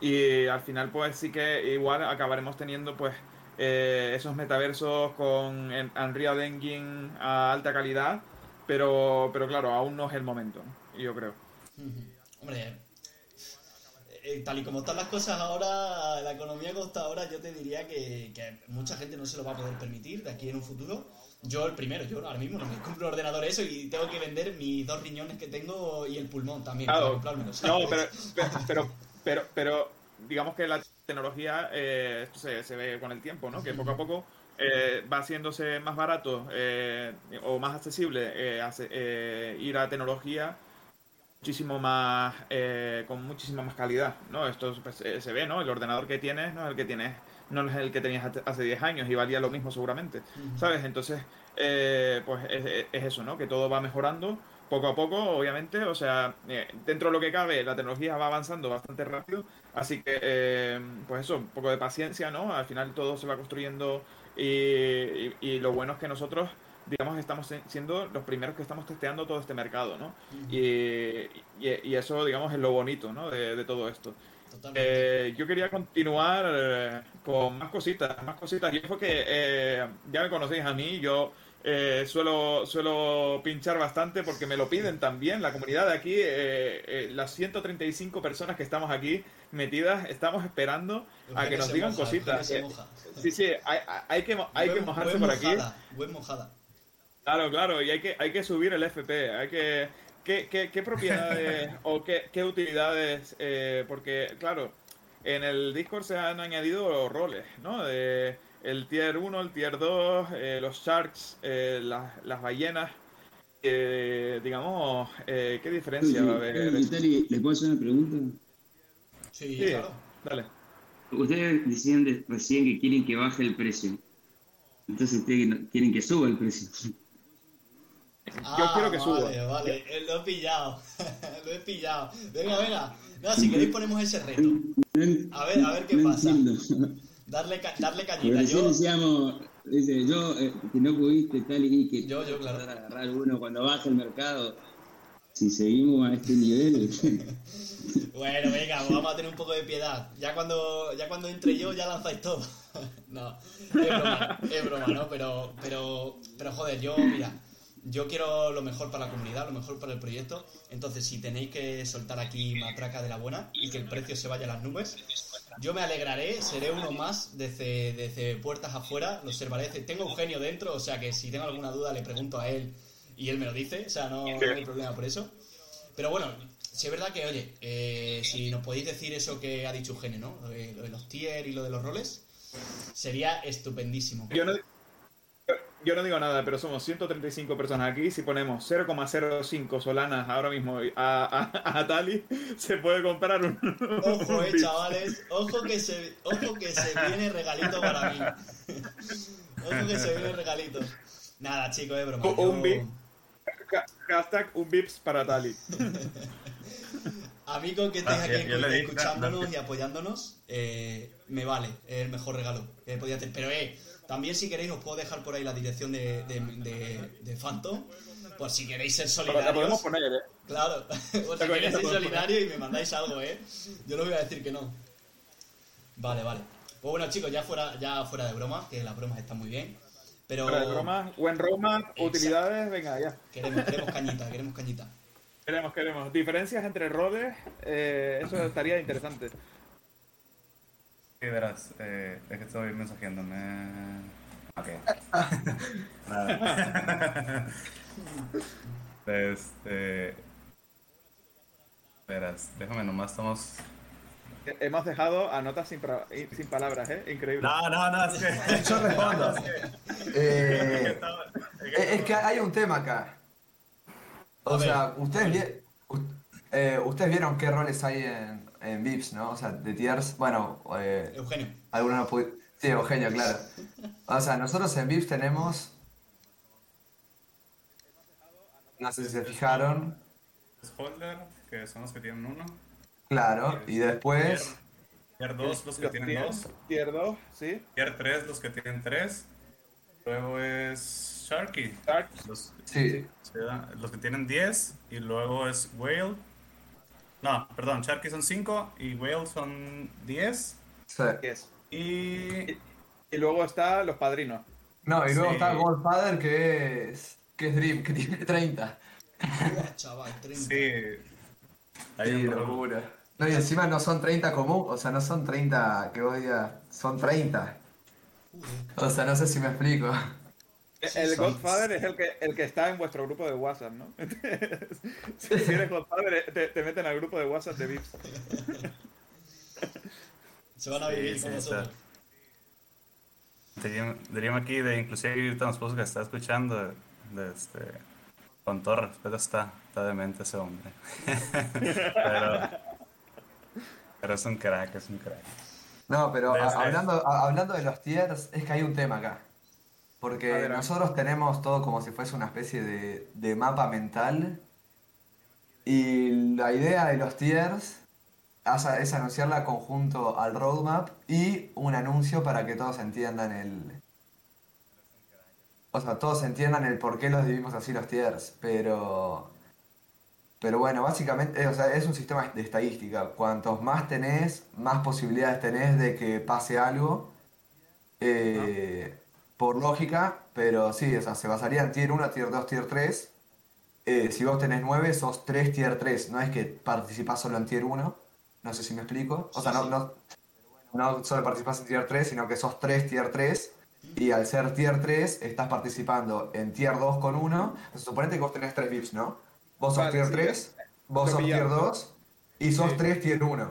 y al final pues sí que igual acabaremos teniendo pues esos metaversos con Unreal Engine a alta calidad, pero, pero claro, aún no es el momento, yo creo. Hombre, eh, tal y como están las cosas ahora, la economía como ahora, yo te diría que, mucha gente no se lo va a poder permitir de aquí en un futuro. Yo el primero, yo ahora mismo no me compro ordenador eso y tengo que vender mis dos riñones que tengo y el pulmón también. Claro. No, pero, pero, pero, pero, digamos que la tecnología eh, se, se, ve con el tiempo, ¿no? Que poco a poco eh, va haciéndose más barato o más accesible ir a tecnología muchísimo más, eh, con muchísima más calidad, ¿no? Esto pues, eh, se ve, ¿no? El ordenador que tienes no es el que tienes, no es el que tenías hace 10 años y valía lo mismo seguramente, ¿sabes? Entonces, eh, pues es, eso, ¿no? Que todo va mejorando poco a poco, obviamente, o sea, dentro de lo que cabe, la tecnología va avanzando bastante rápido, así que, pues eso, un poco de paciencia, ¿no? Al final todo se va construyendo y lo bueno es que nosotros digamos, estamos siendo los primeros que estamos testeando todo este mercado, ¿no? y, y, eso, digamos, es lo bonito, ¿no? De, todo esto. Eh, yo quería continuar eh, con más cositas, más cositas. Y eso que eh, ya me conocéis a mí, yo suelo, suelo pinchar bastante porque me lo piden también. La comunidad de aquí, las 135 personas que estamos aquí metidas, estamos esperando a que nos digan cositas. Sí, sí, hay, hay que, hay que mojarse por aquí. Buen mojada. Claro, claro, y hay que, hay que subir el FP, hay que... ¿Qué, qué, propiedades o qué, qué utilidades? Eh, porque, claro, en el Discord se han añadido roles, ¿no? De el tier 1, el tier 2, eh, los sharks, eh, las, las ballenas. digamos, ¿qué diferencia va a haber? ¿Le puedo hacer una pregunta? Sí, claro. Dale. Ustedes decían recién que quieren que baje el precio. Entonces ustedes quieren que suba el precio. Yo quiero que suba. Vale, vale, eh, lo he pillado. lo he pillado. Venga, venga. No, si queréis ponemos ese reto. A ver, a ver qué pasa. Darle, darle cañita. Yo decíamos, dice, yo, eh, que no pudiste tal y que yo, yo, claro. agarrar uno cuando baje el mercado. Si seguimos a este nivel. bueno, venga, vamos a tener un poco de piedad. Ya cuando, ya cuando entre yo, ya lanzáis todo. no, es broma, es broma, ¿no? Pero, pero, pero joder, yo, mira yo quiero lo mejor para la comunidad, lo mejor para el proyecto. Entonces, si tenéis que soltar aquí matraca de la buena y que el precio se vaya a las nubes, yo me alegraré, seré uno más desde, desde puertas afuera, lo observaré. Tengo Eugenio dentro, o sea que si tengo alguna duda le pregunto a él y él me lo dice, o sea, no, hay problema por eso. Pero bueno, si es verdad que, oye, eh, si nos podéis decir eso que ha dicho Eugenio, ¿no? Lo de, lo de los tier y lo de los roles, sería estupendísimo. Yo no, yo no digo nada, pero somos 135 personas aquí. Si ponemos 0,05 solanas ahora mismo a, a, Tali, se puede comprar un. Ojo, eh, chavales. Ojo que, se, ojo que se viene regalito para mí. ojo que se viene regalito. Nada, chicos, es broma. Un bip. Hashtag un bips para Tali. A mí con que estéis aquí escuchándonos y apoyándonos, eh, me vale. Es el mejor regalo que podía tener. Pero, eh también si queréis os puedo dejar por ahí la dirección de, de, de, Phantom. Por si queréis ser solidarios. La podemos poner, ¿eh? Claro. por si queréis ser solidarios y me mandáis algo, ¿eh? Yo no voy a decir que no. Vale, vale. Pues bueno, chicos, ya fuera, ya fuera de broma, que las bromas están muy bien. Pero... Fuera de broma, buen Roma, utilidades, venga, ya. Queremos, queremos cañita, queremos cañita. Queremos, queremos. Diferencias entre roles, eh, eso estaría interesante. Sí, verás, eh, es que estoy mensajeándome. Ok. Nada. este. Verás, déjame nomás, estamos. Hemos dejado a notas sin, pra- sin palabras, ¿eh? Increíble. No, no, no, es que. Yo respondo. Es que- Eh, es que hay un tema acá. O sea, ustedes, vi- eh, ustedes vieron qué roles hay en, en VIPs, ¿no? O sea, de tiers. Bueno, eh, Eugenio. algunos no Sí, Eugenio, claro. O sea, nosotros en VIPs tenemos. No sé si se fijaron. Holder, que son los que tienen uno. Claro, y después. Tier 2, los que Los tienen tier- 2. Tier 2, sí. Tier 3, los que tienen 3. Luego es Sharky. Sharks. Los, Sí, sí, los que tienen 10. Y luego es Whale. No, perdón, Sharky son 5 y Whale son 10. sí. Yes. Y. Y luego está los padrinos. No, y luego Sí. está Godfather, que es. que es Dream, que tiene 30. Buah, chaval, 30. Sí. Hay Sí, locura. No, y encima no son 30 común, o sea, no son 30 que vos digas, son 30. Joder. O sea, no sé si me explico. El son- Godfather es el que, el que está en vuestro grupo de WhatsApp, ¿no? si eres Godfather, te, te meten al grupo de WhatsApp de VIPs. Se van a vivir sí, con nosotros. Dream aquí, de inclusive puso que está escuchando, de, de este, con todo respeto está, está demente ese hombre. pero, pero es un crack, es un crack. No, pero Desde- hablando, a- hablando de los tiers, es que hay un tema acá. Porque ver, nosotros tenemos todo como si fuese una especie de, de mapa mental. Y la idea de los tiers es, es anunciarla conjunto al roadmap y un anuncio para que todos entiendan el. O sea, todos entiendan el por qué los dividimos así los tiers. Pero. Pero bueno, básicamente, eh, o sea, es un sistema de estadística. Cuantos más tenés, más posibilidades tenés de que pase algo. eh, por lógica, pero sí, o sea, se basaría en tier 1, tier 2, tier 3. Eh, si vos tenés 9, sos 3 tier 3. No es que participás solo en tier 1. No sé si me explico. O sea, Sí, no, sí. no, no solo participás en tier 3, sino que sos 3 tier 3. Y al ser tier 3, estás participando en tier 2 con 1. Entonces, suponete que vos tenés 3 VIPs, ¿no? Vos sos Vale, tier sí, 3, vos lo sos tier pillamos. 2 y sos Sí. 3 tier 1.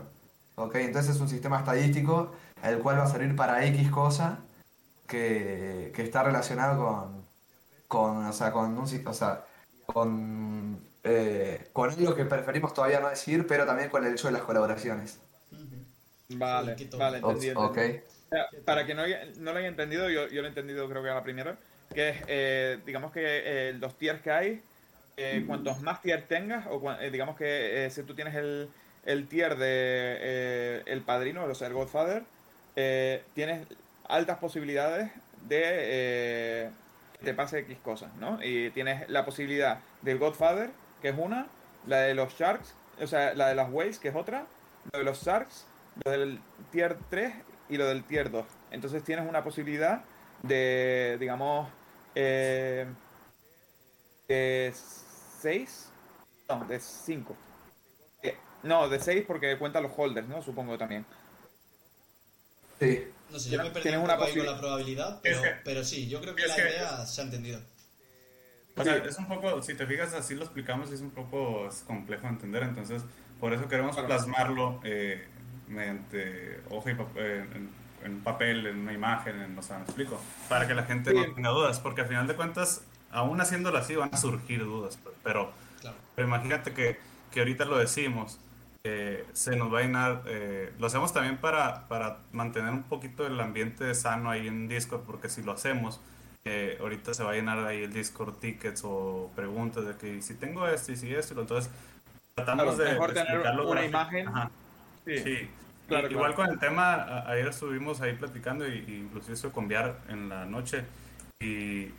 ¿Ok? Entonces es un sistema estadístico el cual va a servir para X cosa que, que está relacionado con, con, o sea, con un, o sea, con, eh, con algo que preferimos todavía no decir, pero también con el hecho de las colaboraciones. Vale, vale, entendí. ok. entendí. O sea, Para que no, haya- no lo haya entendido, yo, yo lo he entendido creo que a la primera, que es, eh, digamos que eh, los tiers que hay, eh, cuantos más tiers tengas, o eh, digamos que eh, si tú tienes el, el tier de eh, el padrino, o sea, el Godfather, eh, tienes altas posibilidades de eh, te pase X cosas, ¿no? Y tienes la posibilidad del Godfather, que es una, la de los Sharks, o sea, la de las Waves, que es otra, lo de los Sharks, lo del tier 3 y lo del tier 2. Entonces tienes una posibilidad de, digamos, eh, de 6, no, de 5. no, de 6 porque cuentan los holders, ¿no? Supongo también. Sí. No sé, yo me perdí una poco ahí con la probabilidad, Es pero, que- pero sí, yo creo que es la que- idea se ha entendido. O sea, es un poco, si te fijas, así lo explicamos, es un poco es complejo de entender, entonces por eso queremos Claro. plasmarlo eh, mediante hoja y papel, en, en papel, en una imagen, en, o sea, me explico, para que la gente Sí. no tenga dudas, porque al final de cuentas, aún haciéndolo así, van a surgir dudas, pero, Claro. pero imagínate que, que ahorita lo decimos, eh, se nos va a llenar, eh, lo hacemos también para, para mantener un poquito el ambiente sano ahí en Discord, porque si lo hacemos, eh, ahorita se va a llenar ahí el Discord tickets o preguntas de que si tengo esto y si esto, entonces tratamos Claro, de, mejor de tener explicarlo una imagen. Ajá, Sí. sí. Claro, Igual claro. con el tema, ayer estuvimos ahí platicando y, y inclusive estuve con Viar en la noche y,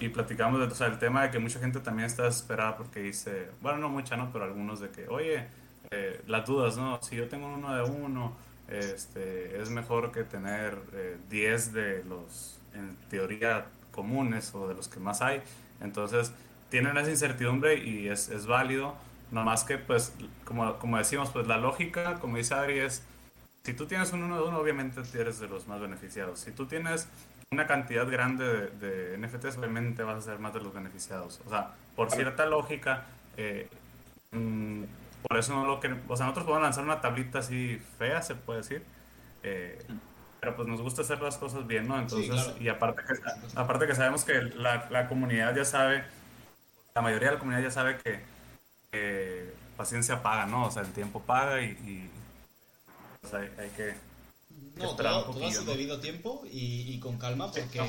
y platicamos de, o sea, el tema de que mucha gente también está desesperada porque dice, bueno, no mucha, ¿no? Pero algunos de que, oye, eh, las dudas, ¿no? Si yo tengo uno de uno, este, es mejor que tener eh, 10 de los, en teoría, comunes o de los que más hay. Entonces, tienen esa incertidumbre y es, es válido. No más que, pues, como, como decimos, pues la lógica, como dice Adri, es si tú tienes un uno de uno, obviamente eres de los más beneficiados. Si tú tienes una cantidad grande de, de NFTs, obviamente vas a ser más de los beneficiados. O sea, por cierta lógica, eh, mm, por eso no lo que... O sea, nosotros podemos lanzar una tablita así fea, se puede decir. Eh, pero pues nos gusta hacer las cosas bien, ¿no? Entonces, claro. y aparte que, aparte que sabemos que la, la comunidad ya sabe, la mayoría de la comunidad ya sabe que, que paciencia paga, ¿no? O sea, el tiempo paga y, y, pues hay, hay que No, todo, todo a su ¿no? debido tiempo y, y con calma, porque,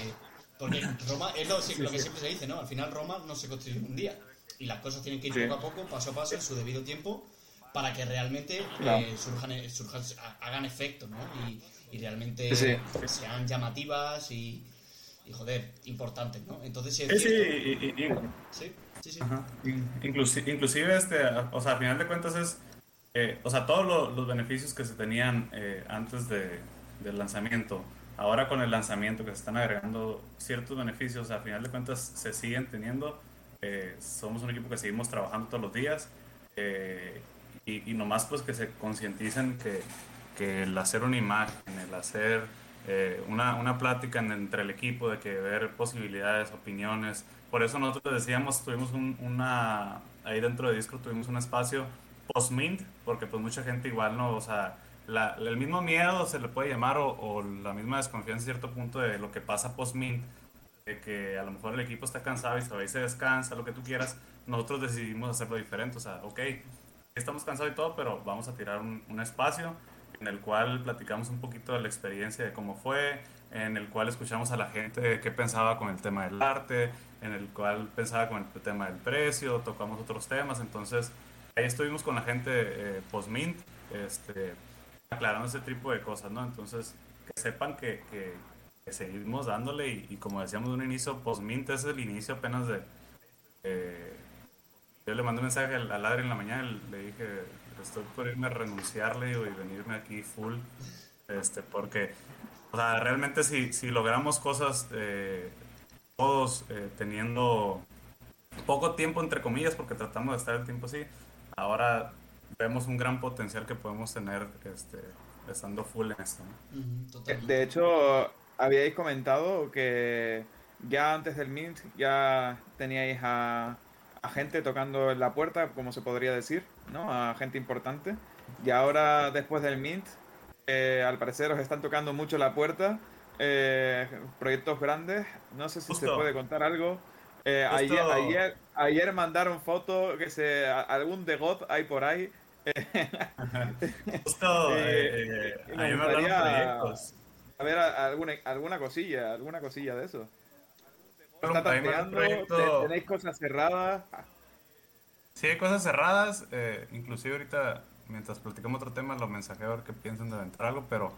porque Roma es lo, lo que siempre se dice, ¿no? Al final Roma no se construye en un día. Y las cosas tienen que ir Sí. poco a poco, paso a paso, en su debido tiempo, para que realmente Claro. eh, surjan, surjan- hagan efecto, ¿no? Y, y realmente Sí, sean llamativas y, y, joder, importantes, ¿no? Entonces, si es Sí, y- y- y- sí, sí, sí. Ajá. In- Inclusi- inclusive, este, o sea, al final de cuentas es, eh, o sea, todos lo- los beneficios que se tenían eh, antes de, del lanzamiento, ahora con el lanzamiento que se están agregando ciertos beneficios, al final de cuentas se siguen teniendo. Somos un equipo que seguimos trabajando todos los días eh, y, y nomás pues que se concienticen que, que el hacer una imagen, el hacer eh, una, una plática en- entre el equipo, de que ver posibilidades, opiniones. Por eso nosotros decíamos, tuvimos un- una, ahí dentro de Discord tuvimos un espacio post-mint, porque pues mucha gente igual no, o sea, la- el mismo miedo se le puede llamar o, o la misma desconfianza en cierto punto de lo que pasa post-mint, de que a lo mejor el equipo está cansado y se va y se descansa, lo que tú quieras, nosotros decidimos hacerlo diferente, o sea, ok, estamos cansados y todo, pero vamos a tirar un, un espacio en el cual platicamos un poquito de la experiencia de cómo fue, en el cual escuchamos a la gente qué pensaba con el tema del arte, en el cual pensaba con el tema del precio, tocamos otros temas, entonces ahí estuvimos con la gente eh, post-mint, este, aclarando ese tipo de cosas, ¿no? Entonces, que sepan que, que- seguimos dándole y, y como decíamos de un inicio, post-mint es el inicio apenas de... eh, yo le mandé un mensaje al, al Adri en la mañana, le dije, estoy por irme a renunciarle y venirme aquí full, este, porque, o sea, realmente si, si logramos cosas eh, todos eh, teniendo poco tiempo, entre comillas, porque tratamos de estar el tiempo así, ahora vemos un gran potencial que podemos tener este, estando full en esto. ¿no? Eh. De hecho, habíais comentado que ya antes del Mint ya teníais a, a gente tocando en la puerta, como se podría decir, ¿no? A gente importante. Y ahora, después del Mint, eh, al parecer os están tocando mucho la puerta. eh, proyectos grandes. No sé si se Justo. puede contar algo. Eh, ayer, ayer, ayer mandaron fotos que se algún de God hay por ahí. Justo, Eh, eh, me gustaría- proyectos. A ver, a- alguna, alguna cosilla, alguna cosilla de eso. ¿Está tanteando? proyecto- ¿Te- ¿Tenéis cosas cerradas? Ah, Sí, hay cosas cerradas. eh, inclusive ahorita, mientras platicamos otro tema, los mensajeo a ver qué piensan de aventar algo, pero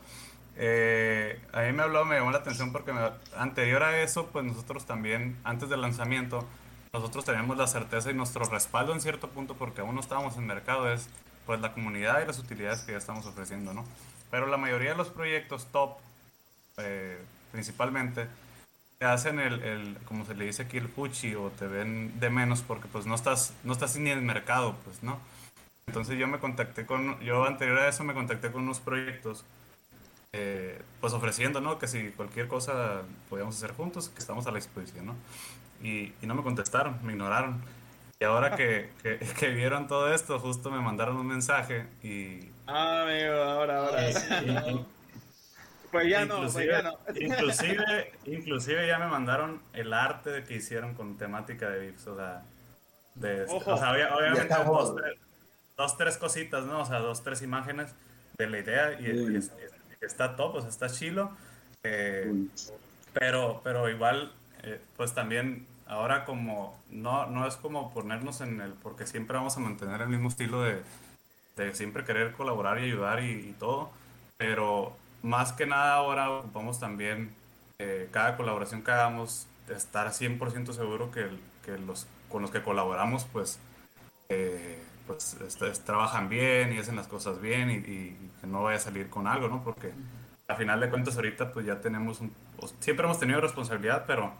eh, a mí me habló, me llamó la atención porque me- anterior a eso, pues nosotros también, antes del lanzamiento, nosotros teníamos la certeza y nuestro respaldo en cierto punto, porque aún no estábamos en mercado, es pues la comunidad y las utilidades que ya estamos ofreciendo, ¿no? Pero la mayoría de los proyectos top, eh, principalmente, te hacen el, el, como se le dice aquí, el puchi o te ven de menos porque pues no estás, no estás ni en el mercado, pues, ¿no? Entonces yo me contacté con, yo anterior a eso me contacté con unos proyectos, eh, pues ofreciendo, ¿no? Que si cualquier cosa podíamos hacer juntos, que estamos a la disposición, ¿no? Y, y no me contestaron, me ignoraron. Y ahora que, que, que vieron todo esto, justo me mandaron un mensaje y, Ah, amigo, ahora, ahora. Sí. Pues ya no, pues inclusive, ya no. inclusive, inclusive ya me mandaron el arte que hicieron con temática de VIPs, o sea, de, Ojo. o sea, obvia- obviamente dos, tres, dos, tres cositas, ¿no? O sea, dos, tres imágenes de la idea y, y es- es- está top, o sea, está chilo, eh, pero, pero igual, eh, pues también ahora como, no, no es como ponernos en el, porque siempre vamos a mantener el mismo estilo de, de siempre querer colaborar y ayudar y, y todo, pero más que nada ahora ocupamos también eh, cada colaboración que hagamos, estar 100% seguro que, que los con los que colaboramos pues, eh, pues est- est- trabajan bien y hacen las cosas bien y, y que no vaya a salir con algo, ¿no? Porque a final de cuentas ahorita pues ya tenemos un, siempre hemos tenido responsabilidad, pero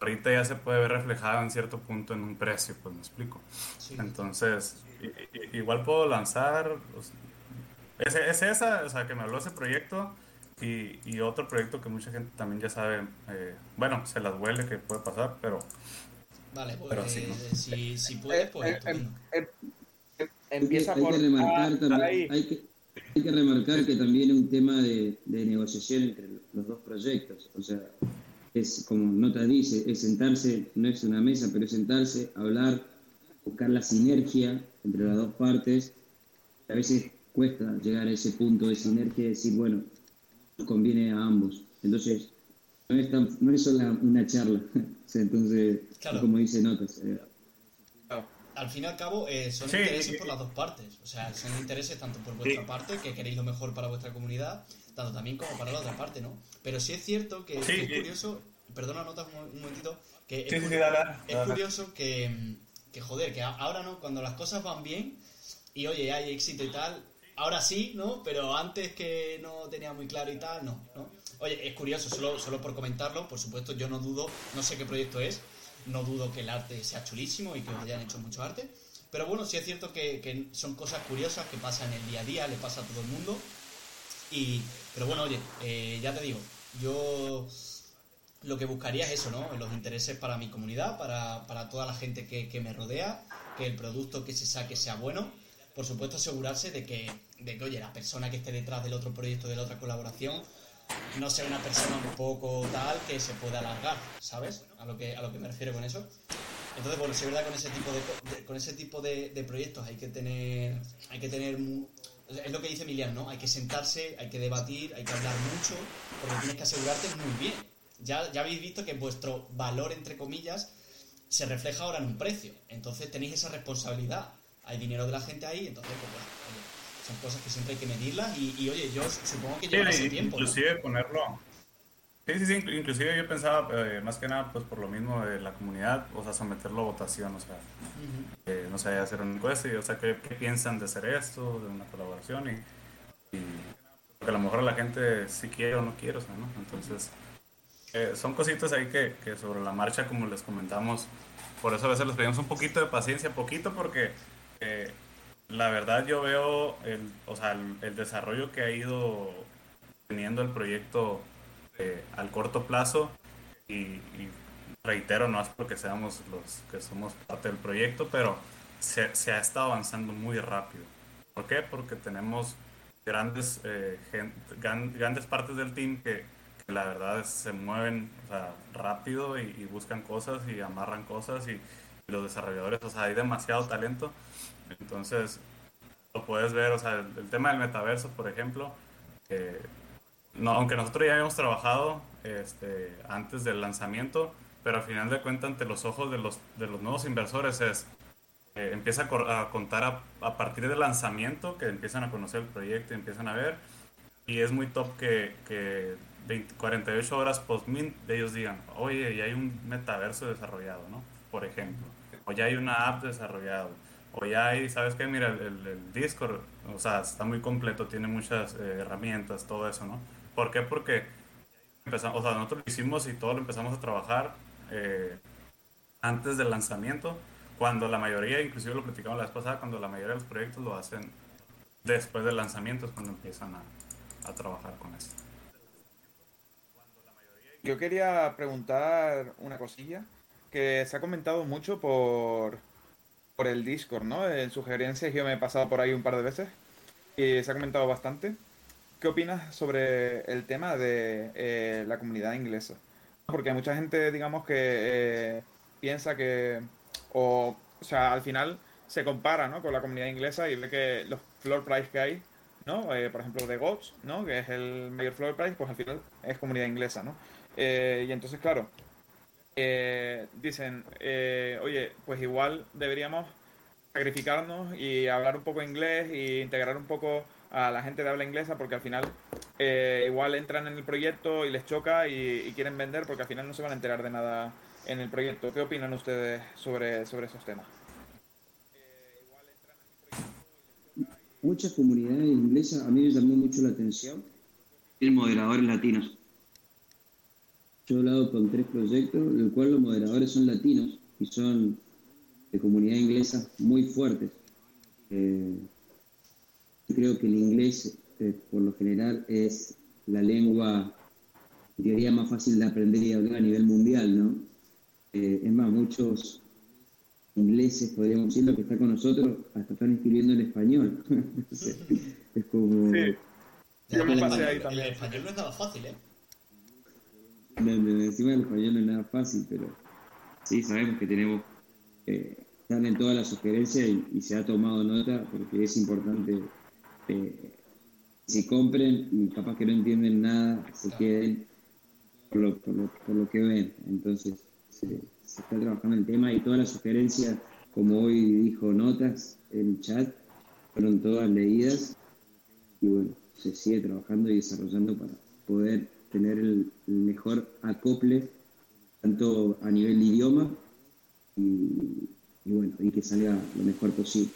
ahorita ya se puede ver reflejada en cierto punto en un precio, pues me explico. Sí. Entonces, igual puedo lanzar, es, es esa, o sea, que me habló ese proyecto y, y otro proyecto que mucha gente también ya sabe, eh, bueno, se las huele que puede pasar, pero Vale, pues Pero sí, ¿no? si, si puedes, pues Eh, em- em- empieza hay por que remarcar ah, también, ahí. hay que, hay que remarcar que también es un tema de, de negociación entre los dos proyectos. O sea, es como nota dice, es sentarse, no es una mesa, pero es sentarse, hablar, buscar la sinergia entre las dos partes. A veces cuesta llegar a ese punto de sinergia y decir, bueno, nos conviene a ambos. Entonces, no es, tan- no es solo una charla. O sea, Entonces, Claro. como dice Notas, eh, Al fin y al cabo, eh, son Sí, intereses por las dos partes. O sea, son intereses tanto por vuestra Sí. parte, que queréis lo mejor para vuestra comunidad, tanto también como para la otra parte, ¿no? Pero sí es cierto que, Sí, que es curioso, perdona notas un, momentito, que es, Sí, sí, cu- sí, dale, dale, es curioso que, que, joder, que ahora no, cuando las cosas van bien y oye, hay éxito y tal, ahora sí, ¿no? Pero antes que no tenía muy claro y tal, no, ¿no? Oye, es curioso, solo, solo por comentarlo, por supuesto, yo no dudo, no sé qué proyecto es, no dudo que el arte sea chulísimo y que os hayan hecho mucho arte, pero bueno, sí es cierto que, que son cosas curiosas que pasan en el día a día, le pasa a todo el mundo. Y, pero bueno, oye, eh, ya te digo, yo lo que buscaría es eso, ¿no? Los intereses para mi comunidad, para, para toda la gente que, que me rodea, que el producto que se saque sea bueno. Por supuesto, asegurarse de que, de que, oye, la persona que esté detrás del otro proyecto, de la otra colaboración, no sea una persona un poco tal que se pueda alargar, ¿sabes? A lo que, a lo que me refiero con eso. Entonces, bueno, sí es verdad con ese tipo de, co- de- con ese tipo de, proyectos hay que tener hay que tener es lo que dice Emiliano, ¿no? Hay que sentarse, hay que debatir, hay que hablar mucho, porque tienes que asegurarte muy bien. Ya, ya habéis visto que vuestro valor, entre comillas, se refleja ahora en un precio. Entonces tenéis esa responsabilidad. Hay dinero de la gente ahí, entonces, pues bueno, oye, son cosas que siempre hay que medirlas y, y, oye, yo supongo que Sí, lleva ese tiempo, ¿no? inclusive ponerlo. Sí, sí, sí, inclu- inclusive yo pensaba, eh, más que nada, pues por lo mismo de la comunidad, o sea, someterlo a votación, o sea, Ujú. eh, no sé, hacer una encuesta y, o sea, ¿qué, qué piensan de hacer esto, de una colaboración? Y, y porque a lo mejor la gente si quiere o no quiere, o sea, ¿no? Entonces, eh, son cositas ahí que, que sobre la marcha, como les comentamos, por eso a veces les pedimos un poquito de paciencia, poquito porque la verdad yo veo el, o sea, el, desarrollo que ha ido teniendo el proyecto eh, al corto plazo y, reitero, no es porque seamos los que somos parte del proyecto, pero se, ha estado avanzando muy rápido. ¿Por qué? Porque tenemos grandes, eh, grandes partes del team que, la verdad se mueven rápido y, y buscan cosas y amarran cosas y los desarrolladores, o sea, hay demasiado talento. Entonces, lo puedes ver, o sea, el, tema del metaverso, por ejemplo, eh, no, aunque nosotros ya habíamos trabajado este, antes del lanzamiento, pero al final de cuentas, ante los ojos de los, de los nuevos inversores, es eh, empieza a, a contar a, a partir del lanzamiento, que empiezan a conocer el proyecto y empiezan a ver. Y es muy top que, que 20 48 horas post-mint ellos digan, oye, ya hay un metaverso desarrollado, ¿no? Por ejemplo. O ya hay una app desarrollada. O ya hay, ¿sabes qué? Mira, el, el- Discord, o sea, está muy completo, tiene muchas eh, herramientas, todo eso, ¿no? ¿Por qué? Porque empezamos, o sea, nosotros lo hicimos y todo lo empezamos a trabajar eh, antes del lanzamiento, cuando la mayoría, inclusive lo platicamos la vez pasada, cuando la mayoría de los proyectos lo hacen después del lanzamiento, es cuando empiezan a, a trabajar con esto. Yo quería preguntar una cosilla que se ha comentado mucho por, por el Discord, ¿no? En sugerencias yo me he pasado por ahí un par de veces y se ha comentado bastante. ¿Qué opinas sobre el tema de eh, la comunidad inglesa? Porque mucha gente, digamos, que eh, piensa que, o, o sea, al final se compara, ¿no? Con la comunidad inglesa y ve que los floor price que hay, ¿no? Eh, por ejemplo, de GOTS, ¿no? Que es el mayor floor price, pues al final es comunidad inglesa, ¿no? Eh, y entonces, claro, eh, dicen, eh, oye, pues igual deberíamos sacrificarnos y hablar un poco inglés y integrar un poco a la gente de habla inglesa porque al final eh, igual entran en el proyecto y les choca y, y quieren vender porque al final no se van a enterar de nada en el proyecto. ¿Qué opinan ustedes sobre, sobre esos temas? muchas comunidades inglesas, a mí me llamó mucho la atención, el moderadores latinos. Yo he hablado con tres proyectos, en el cual los moderadores son latinos y son de comunidad inglesa muy fuertes. Eh, creo que el inglés, eh, por lo general, es la lengua, en teoría, más fácil de aprender y hablar a nivel mundial, ¿no? Eh, es más, muchos ingleses, podríamos decir, lo que está con nosotros, hasta están escribiendo en español. es como... Sí. Ya, Yo me el pasé español- ahí el también. español no es nada fácil, ¿eh? Encima el español no es nada fácil, pero sí sabemos que tenemos, eh, están en todas las sugerencias y, y se ha tomado nota porque es importante eh, si compren y capaz que no entienden nada, se queden por lo, por lo, por lo que ven. Entonces se, se está trabajando el tema y todas las sugerencias, como hoy dijo Notas en el chat, fueron todas leídas y bueno, se sigue trabajando y desarrollando para poder tener el, el mejor acople, tanto a nivel de idioma y, y bueno, y que salga lo mejor posible.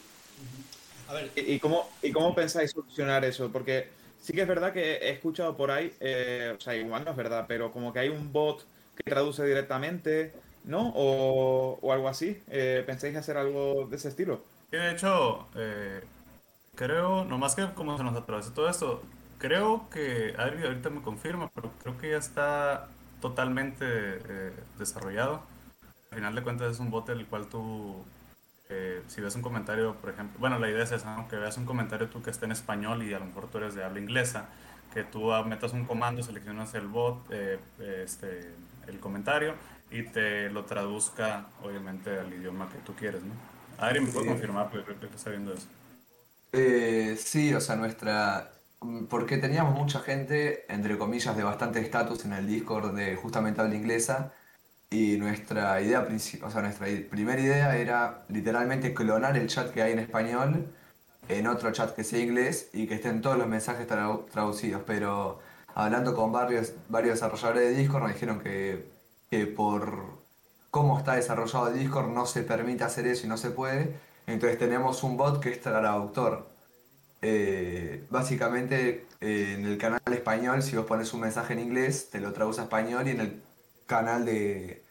A ver, ¿Y cómo, ¿Y cómo pensáis solucionar eso? Porque sí que es verdad que he escuchado por ahí, eh, o sea, igual no es verdad, pero como que hay un bot que traduce directamente, ¿no? O, o algo así. Eh, ¿Pensáis hacer algo de ese estilo? Y de hecho, eh, creo, nomás que como se nos atravesó todo esto, creo que Adri ahorita me confirma, pero creo que ya está totalmente eh, desarrollado. Al final de cuentas es un bot el cual tú, eh, si ves un comentario, por ejemplo, bueno, la idea es esa, ¿no? Que veas un comentario tú que esté en español y a lo mejor tú eres de habla inglesa, que tú ah, metas un comando, seleccionas el bot, eh, este, el comentario y te lo traduzca, obviamente, al idioma que tú quieres, ¿no? Adri, ¿me puede Sí. confirmar? Porque creo que está viendo eso. Eh, sí, o sea, nuestra... Porque teníamos mucha gente, entre comillas, de bastante estatus en el Discord de justamente habla inglesa. Y nuestra idea, princip- o sea, nuestra primera idea era literalmente clonar el chat que hay en español en otro chat que sea inglés y que estén todos los mensajes tradu- traducidos. Pero hablando con varios, varios desarrolladores de Discord nos dijeron que, que por cómo está desarrollado el Discord no se permite hacer eso y no se puede. Entonces tenemos un bot que es traductor. Eh, básicamente eh, en el canal español, si vos pones un mensaje en inglés, te lo traduce a español y en el canal de,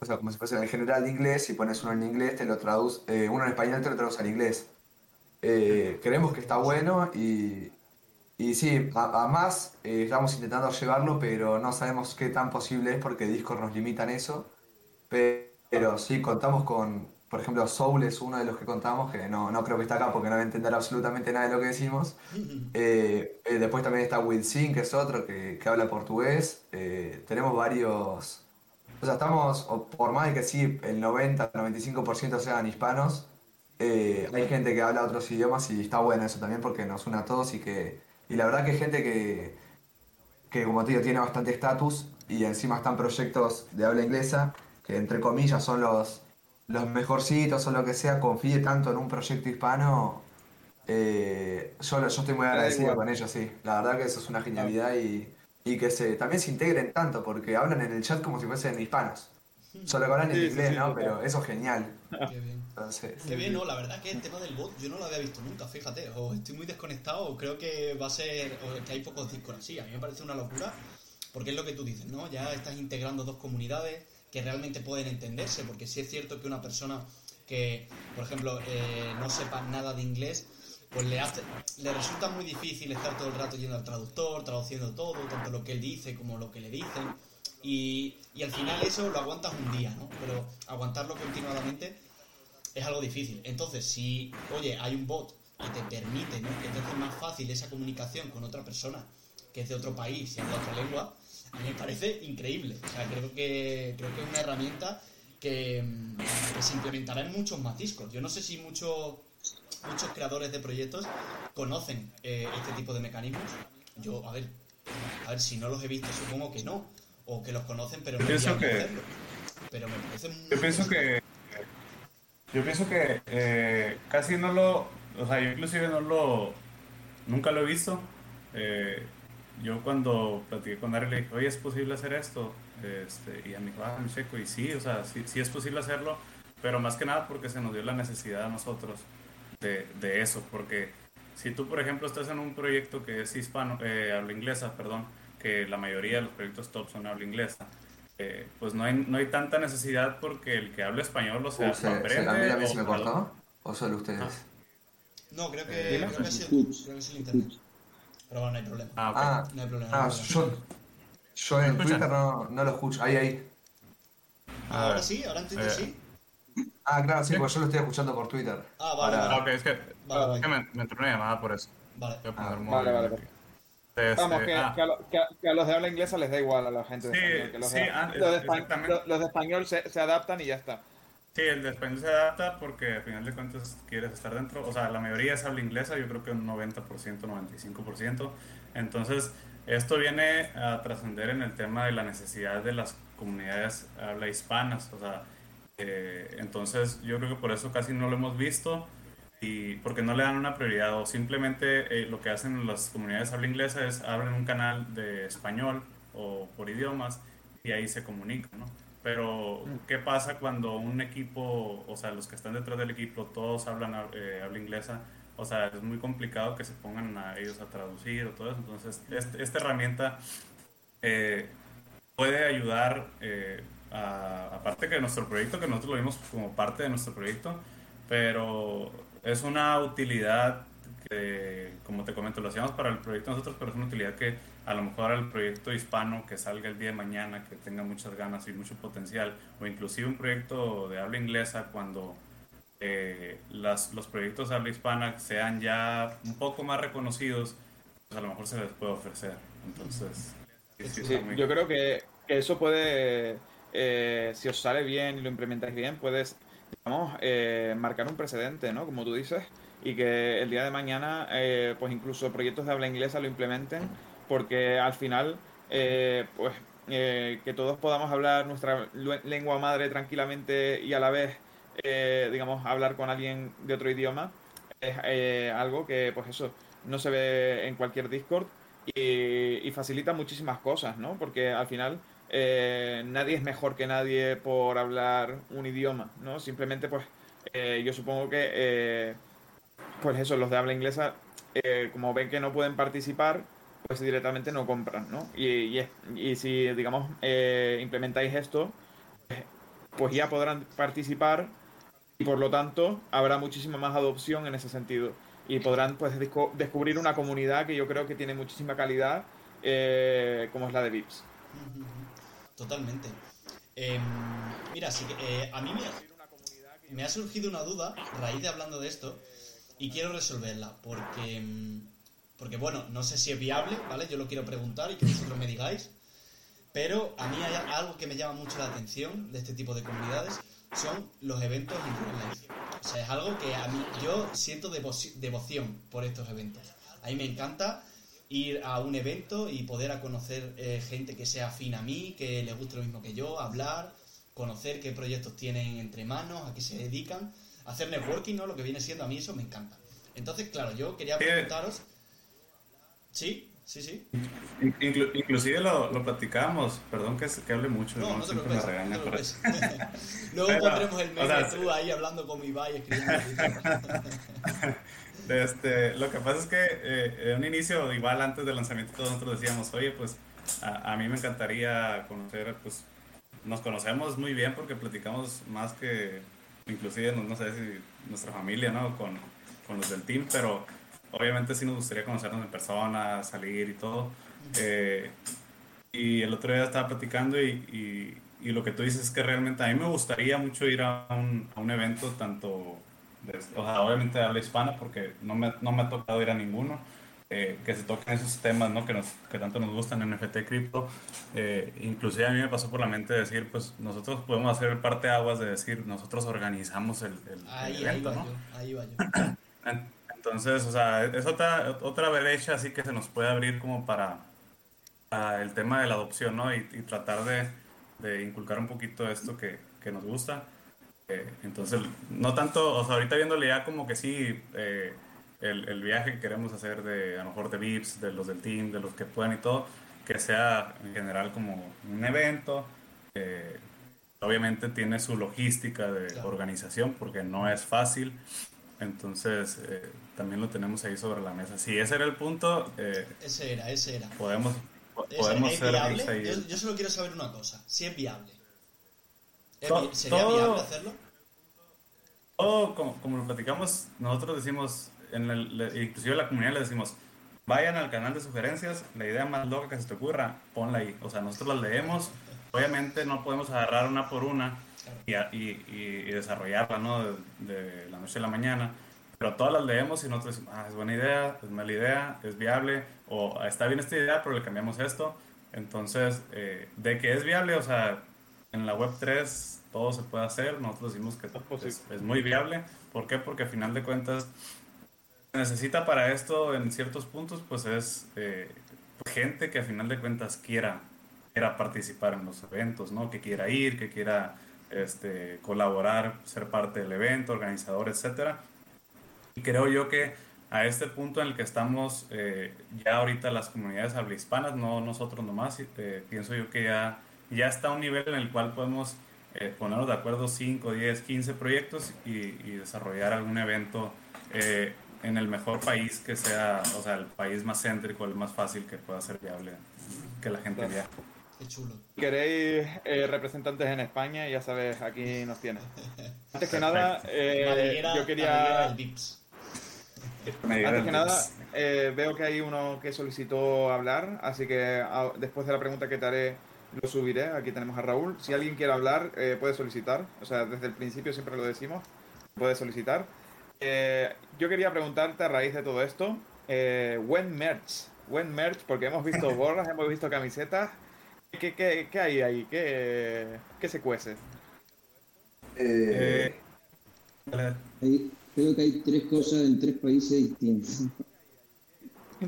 o sea, como si fuese en el general de inglés, si pones uno en inglés, te lo traduce, eh, uno en español te lo traduce al inglés. Eh, creemos que está bueno y, y sí, a, a más eh, estamos intentando llevarlo, pero no sabemos qué tan posible es porque Discord nos limita en eso. Pe- Pero sí, contamos con, por ejemplo, Soul es uno de los que contamos, que no, no creo que está acá porque no va a entender absolutamente nada de lo que decimos. Eh, eh, después también está Wilson, que es otro que, que habla portugués. Eh, tenemos varios... O sea, estamos, por más de que sí, el 90-95% sean hispanos, hay gente que habla otros idiomas y está bueno eso también porque nos une a todos y que... Y la verdad que hay gente que, que como te digo, tiene bastante estatus y encima están proyectos de habla inglesa, que entre comillas son los, los mejorcitos o lo que sea, confíe tanto en un proyecto hispano, eh, yo, yo estoy muy agradecido con ellos, sí. La verdad que eso es una genialidad y, y que se, también se integren tanto, porque hablan en el chat como si fuesen hispanos. Solo que hablan en Sí, sí, inglés, sí, ¿no? Pero eso es genial. qué bien. Entonces, Qué bien, ¿no? La verdad que el tema del bot yo no lo había visto nunca, fíjate. O estoy muy desconectado o creo que va a ser... o que hay pocos discos así. A mí me parece una locura porque es lo que tú dices, ¿no? Ya estás integrando dos comunidades que realmente pueden entenderse porque sí es cierto que una persona que, por ejemplo, eh, no sepa nada de inglés, pues le, hace, le resulta muy difícil estar todo el rato yendo al traductor, traduciendo todo, tanto lo que él dice como lo que le dicen. Y, y al final eso lo aguantas un día, ¿no? Pero aguantarlo continuadamente es algo difícil. Entonces, si, oye, hay un bot que te permite, ¿no? que te hace más fácil esa comunicación con otra persona que es de otro país y habla otra lengua, me parece increíble. O sea, creo que, creo que es una herramienta que, que se implementará en muchos más discos. Yo no sé si muchos muchos creadores de proyectos conocen eh, este tipo de mecanismos. Yo, a ver, a ver, si no los he visto, supongo que no. O que los conocen, pero no pienso que- hacerlo. Pero me parece muy Yo pienso que yo pienso que eh, casi no lo, o sea, yo inclusive no lo, nunca lo he visto. Eh, yo cuando platiqué con Ari le dije, oye, ¿es posible hacer esto? Este, y a mí dijo, ah, me checo, y sí, o sea, sí, sí es posible hacerlo, pero más que nada porque se nos dio la necesidad a nosotros de, de eso, porque si tú, por ejemplo, estás en un proyecto que es hispano, eh, habla inglesa, perdón, que la mayoría de los proyectos top son habla inglesa, eh, pues no hay, no hay tanta necesidad porque el que habla español, o sea, lo se, aprende. ¿a mí o- se me cortó? ¿O solo ustedes? No, creo que, Dime. creo que, es, el, Hoops. creo que es el internet. Pero bueno, no hay problema. Ah, ok. Ah, No hay problema. ah, no hay problema. yo, yo en? Twitter no, no lo escucho. Ahí, ahí. A Ahora sí, ahora entiendo Eh, sí. Ah, claro, sí, porque yo lo estoy escuchando por Twitter. Ah, vale, Para- Ah, ok, es que, Vale, es que me, me entró una llamada por eso. Vale. Ah, vale, vale. Este, Vamos, que, ah, que a lo- que a- que a los de habla inglesa les da igual a la gente de Sí, español. Que los, sí, de, ah, los de espa- exactamente. los- los de español se, se adaptan y ya está. Sí, el de español se adapta porque al final de cuentas quieres estar dentro. O sea, la mayoría es habla inglesa, yo creo que un 90%, 95%. Entonces, esto viene a trascender en el tema de la necesidad de las comunidades habla hispanas. O sea, eh, entonces yo creo que por eso casi no lo hemos visto y porque no le dan una prioridad o simplemente eh, lo que hacen las comunidades habla inglesa es abren un canal de español o por idiomas y ahí se comunican, ¿no? Pero, ¿qué pasa cuando un equipo, o sea, los que están detrás del equipo, todos hablan eh, habla inglesa? O sea, es muy complicado que se pongan a ellos a traducir o todo eso. Entonces, este- esta herramienta eh, puede ayudar, eh, a- aparte que nuestro proyecto, que nosotros lo vimos como parte de nuestro proyecto, pero es una utilidad que, como te comento, lo hacíamos para el proyecto nosotros, pero es una utilidad que a lo mejor al proyecto hispano que salga el día de mañana, que tenga muchas ganas y mucho potencial, o inclusive un proyecto de habla inglesa cuando eh, las, los proyectos de habla hispana sean ya un poco más reconocidos, pues a lo mejor se les puede ofrecer. Entonces, sí, sí, yo creo que, que eso puede, eh, si os sale bien y lo implementáis bien, puedes, digamos, eh, marcar un precedente, ¿no? Como tú dices, y que el día de mañana, eh, pues incluso proyectos de habla inglesa lo implementen, porque al final, eh, pues, eh, que todos podamos hablar nuestra lengua madre tranquilamente y a la vez, eh, digamos, hablar con alguien de otro idioma, es eh, algo que, pues eso, no se ve en cualquier Discord y, y facilita muchísimas cosas, ¿no? Porque al final eh, nadie es mejor que nadie por hablar un idioma, ¿no? Simplemente, pues, eh, yo supongo que, pues eso, los de habla inglesa, como ven que no pueden participar, pues directamente no compran, ¿no? Y, si, digamos, eh, implementáis esto, pues- pues ya podrán participar y por lo tanto habrá muchísima más adopción en ese sentido y podrán pues descubrir una comunidad que yo creo que tiene muchísima calidad eh, como es la de Vips. Totalmente. Em, mira, sí que, eh, a mí me, me ha surgido una duda raíz de hablando de esto y quiero resolverla porque, em, porque bueno, no sé si es viable, ¿vale? Yo lo quiero preguntar y que vosotros me digáis. Pero a mí hay algo que me llama mucho la atención de este tipo de comunidades, son los eventos en. O sea, es algo que a mí yo siento devo- devoción por estos eventos. A mí me encanta ir a un evento y poder a conocer eh, gente que sea afín a mí, que le guste lo mismo que yo, hablar, conocer qué proyectos tienen entre manos, a qué se dedican, hacer networking, ¿no? Lo que viene siendo a mí eso me encanta. Entonces, claro, yo quería preguntaros... Sí, sí, sí. Inclu- inclusive lo, lo platicamos, perdón que, que hable mucho, No, ¿no? no te siempre me preocupes. regaña no por eso. Luego Pero, pondremos el meme o sea, tú ahí hablando con Ibai escribiendo. Este, lo que pasa es que eh, en un inicio, igual antes del lanzamiento, todos nosotros decíamos, oye, pues a, a mí me encantaría conocer, pues nos conocemos muy bien porque platicamos más que, inclusive, no, no sé si nuestra familia, ¿no? Con, con los del team, pero obviamente sí nos gustaría conocernos en persona, salir y todo. Eh, y el otro día estaba platicando y, y, y lo que tú dices es que realmente a mí me gustaría mucho ir a un, a un evento tanto, o sea, obviamente de habla hispana porque no me, no me ha tocado ir a ninguno, eh, que se toquen esos temas ¿no? que, nos, que tanto nos gustan en NFT Crypto. Eh, inclusive a mí me pasó por la mente decir, pues nosotros podemos hacer parte aguas de decir, nosotros organizamos el, el- el Ahí, ahí evento, va ¿no? yo, ahí va yo. En- Entonces, o sea, es otra, otra brecha así que se nos puede abrir como para, para el tema de la adopción, ¿no? Y, y tratar de, de inculcar un poquito esto que, que nos gusta. Eh, entonces, no tanto, o sea, ahorita viéndole ya como que sí, eh, el, el viaje que queremos hacer de, a lo mejor de VIPs, de los del team, de los que puedan y todo, que sea en general como un evento. eh, obviamente tiene su logística de Claro. organización porque no es fácil. Entonces, eh, también lo tenemos ahí sobre la mesa. Si ese era el punto, eh, Ese era, ese era. podemos, po- ¿Es, podemos es ser viable? ahí. Yo, yo solo quiero saber una cosa, si es viable. ¿Es To- ¿Sería todo- viable hacerlo? Todo, como, como lo platicamos, nosotros decimos, en el, inclusive la comunidad le decimos, vayan al canal de sugerencias, la idea más loca que se te ocurra, ponla ahí. O sea, nosotros las leemos, obviamente no podemos agarrar una por una y- y- y desarrollarla, ¿no? De, de la noche a la mañana. Pero todas las leemos y nosotros decimos, ah, es buena idea, es mala idea, es viable, o "Ah, está bien esta idea, pero le cambiamos esto. Entonces, eh, de que es viable, o sea, en la web 3 todo se puede hacer, nosotros decimos que posible. es, es muy viable. ¿Por qué? Porque a final de cuentas se necesita para esto en ciertos puntos, pues es eh, gente que a final de cuentas quiera, quiera participar en los eventos, ¿no? Que quiera ir, que quiera este, colaborar, ser parte del evento, organizador, etcétera. Y creo yo que a este punto en el que estamos eh, ya ahorita las comunidades hablahispanas, no nosotros nomás, eh, pienso yo que ya, ya está a un nivel en el cual podemos eh, ponernos de acuerdo 5, 10, 15 proyectos y, y desarrollar algún evento eh, en el mejor país que sea, o sea, el país más céntrico, el más fácil que pueda ser viable, que la gente viaje. Qué chulo. queréis eh, representantes en España, ya sabes, aquí nos tienes. Antes que nada, eh, Madriguera- yo Madriguera quería... del Vips. Antes que nada, eh, veo que hay uno que solicitó hablar, así que ah, después de la pregunta que te haré, lo subiré. Aquí tenemos a Raúl. Si alguien quiere hablar, eh, puede solicitar. O sea, desde el principio siempre lo decimos, puede solicitar. Eh, yo quería preguntarte a raíz de todo esto, eh, buen merch, buen merch, porque hemos visto gorras, hemos visto camisetas. ¿Qué, qué, qué hay ahí? ¿Qué, qué se cuece? Eh, Eh, Hay- creo que hay tres cosas en tres países distintos.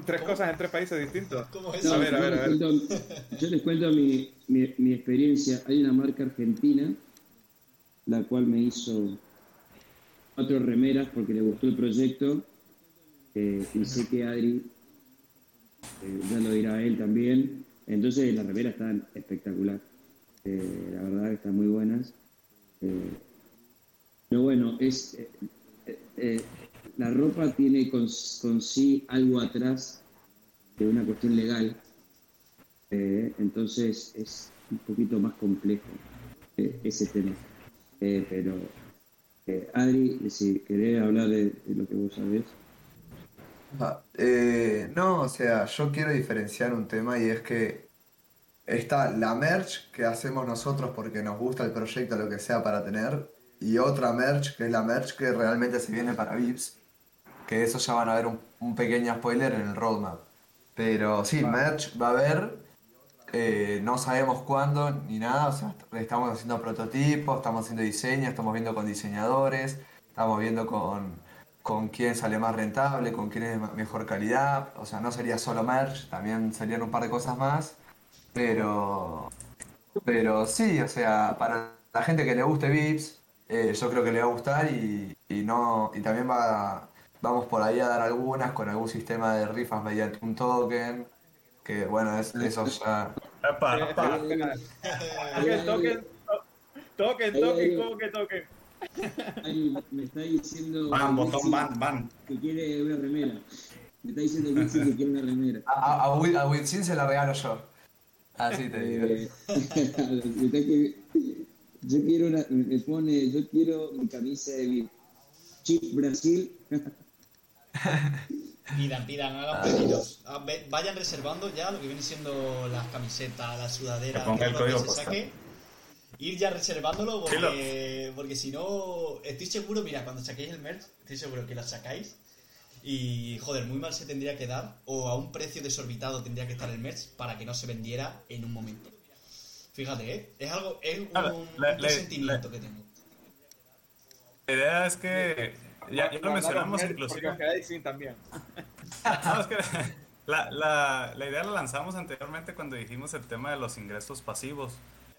Tres cosas en tres países distintos. ¿Cómo es No, eso? a ver, a yo, ver, a les ver. cuento, yo les cuento mi, mi- mi experiencia. Hay una marca argentina, la cual me hizo cuatro remeras porque le gustó el proyecto. eh, y sé que Adri eh, ya lo dirá él también. Entonces las remeras están espectacular. Eh, la verdad que están muy buenas. Eh, pero bueno, es eh, la ropa tiene con, sí algo atrás de una cuestión legal. Eh, entonces es un poquito más complejo eh, ese tema. Pero Adri, si querés hablar de, lo que vos sabés. ah, no, o sea, yo quiero diferenciar un tema y es que está la merch que hacemos nosotros porque nos gusta el proyecto, lo que sea para tener, y otra merch que es la merch que realmente se viene para VIPs, que eso ya van a ver un, un pequeño spoiler en el roadmap. Pero sí, merch va a haber, eh, no sabemos cuándo ni nada, o sea, estamos haciendo prototipos, estamos haciendo diseño, estamos viendo con diseñadores, estamos viendo con, con quién sale más rentable, con quién es ma- mejor calidad, o sea, no sería solo merch, también serían un par de cosas más, pero, pero sí, o sea, para la gente que le guste Vips, eh, yo creo que le va a gustar y, y no, y también va, vamos por ahí a dar algunas con algún sistema de rifas mediante un token, que bueno, es, eso ya... epa, Eh, epa. espera, espera. Token, token, token, token, ¿cómo que token? Me está diciendo Van, botón, Mitzi van, van. que quiere una remera. Me está diciendo que quiere una remera. A, a, a Wi- a Witzin se la regalo yo. Así te digo. Yo quiero una, me pone, yo quiero mi camisa de mi Chip Brasil. Pidan, pidan, hagan pedidos. Ah, Vayan reservando ya lo que viene siendo las camisetas, las sudaderas, Que todo lo se saque. Ir ya reservándolo porque, porque si no, estoy seguro, mira, cuando saquéis el merch, estoy seguro que lo sacáis y, joder, muy mal se tendría que dar o a un precio desorbitado tendría que estar el merch para que no se vendiera en un momento. Fíjate, ¿eh? Es algo, es un, un la- la- presentimiento que tengo. La idea es que, ya, ya lo mencionamos inclusive. Porque también. No, es que la, la, la idea la lanzamos anteriormente cuando dijimos el tema de los ingresos pasivos,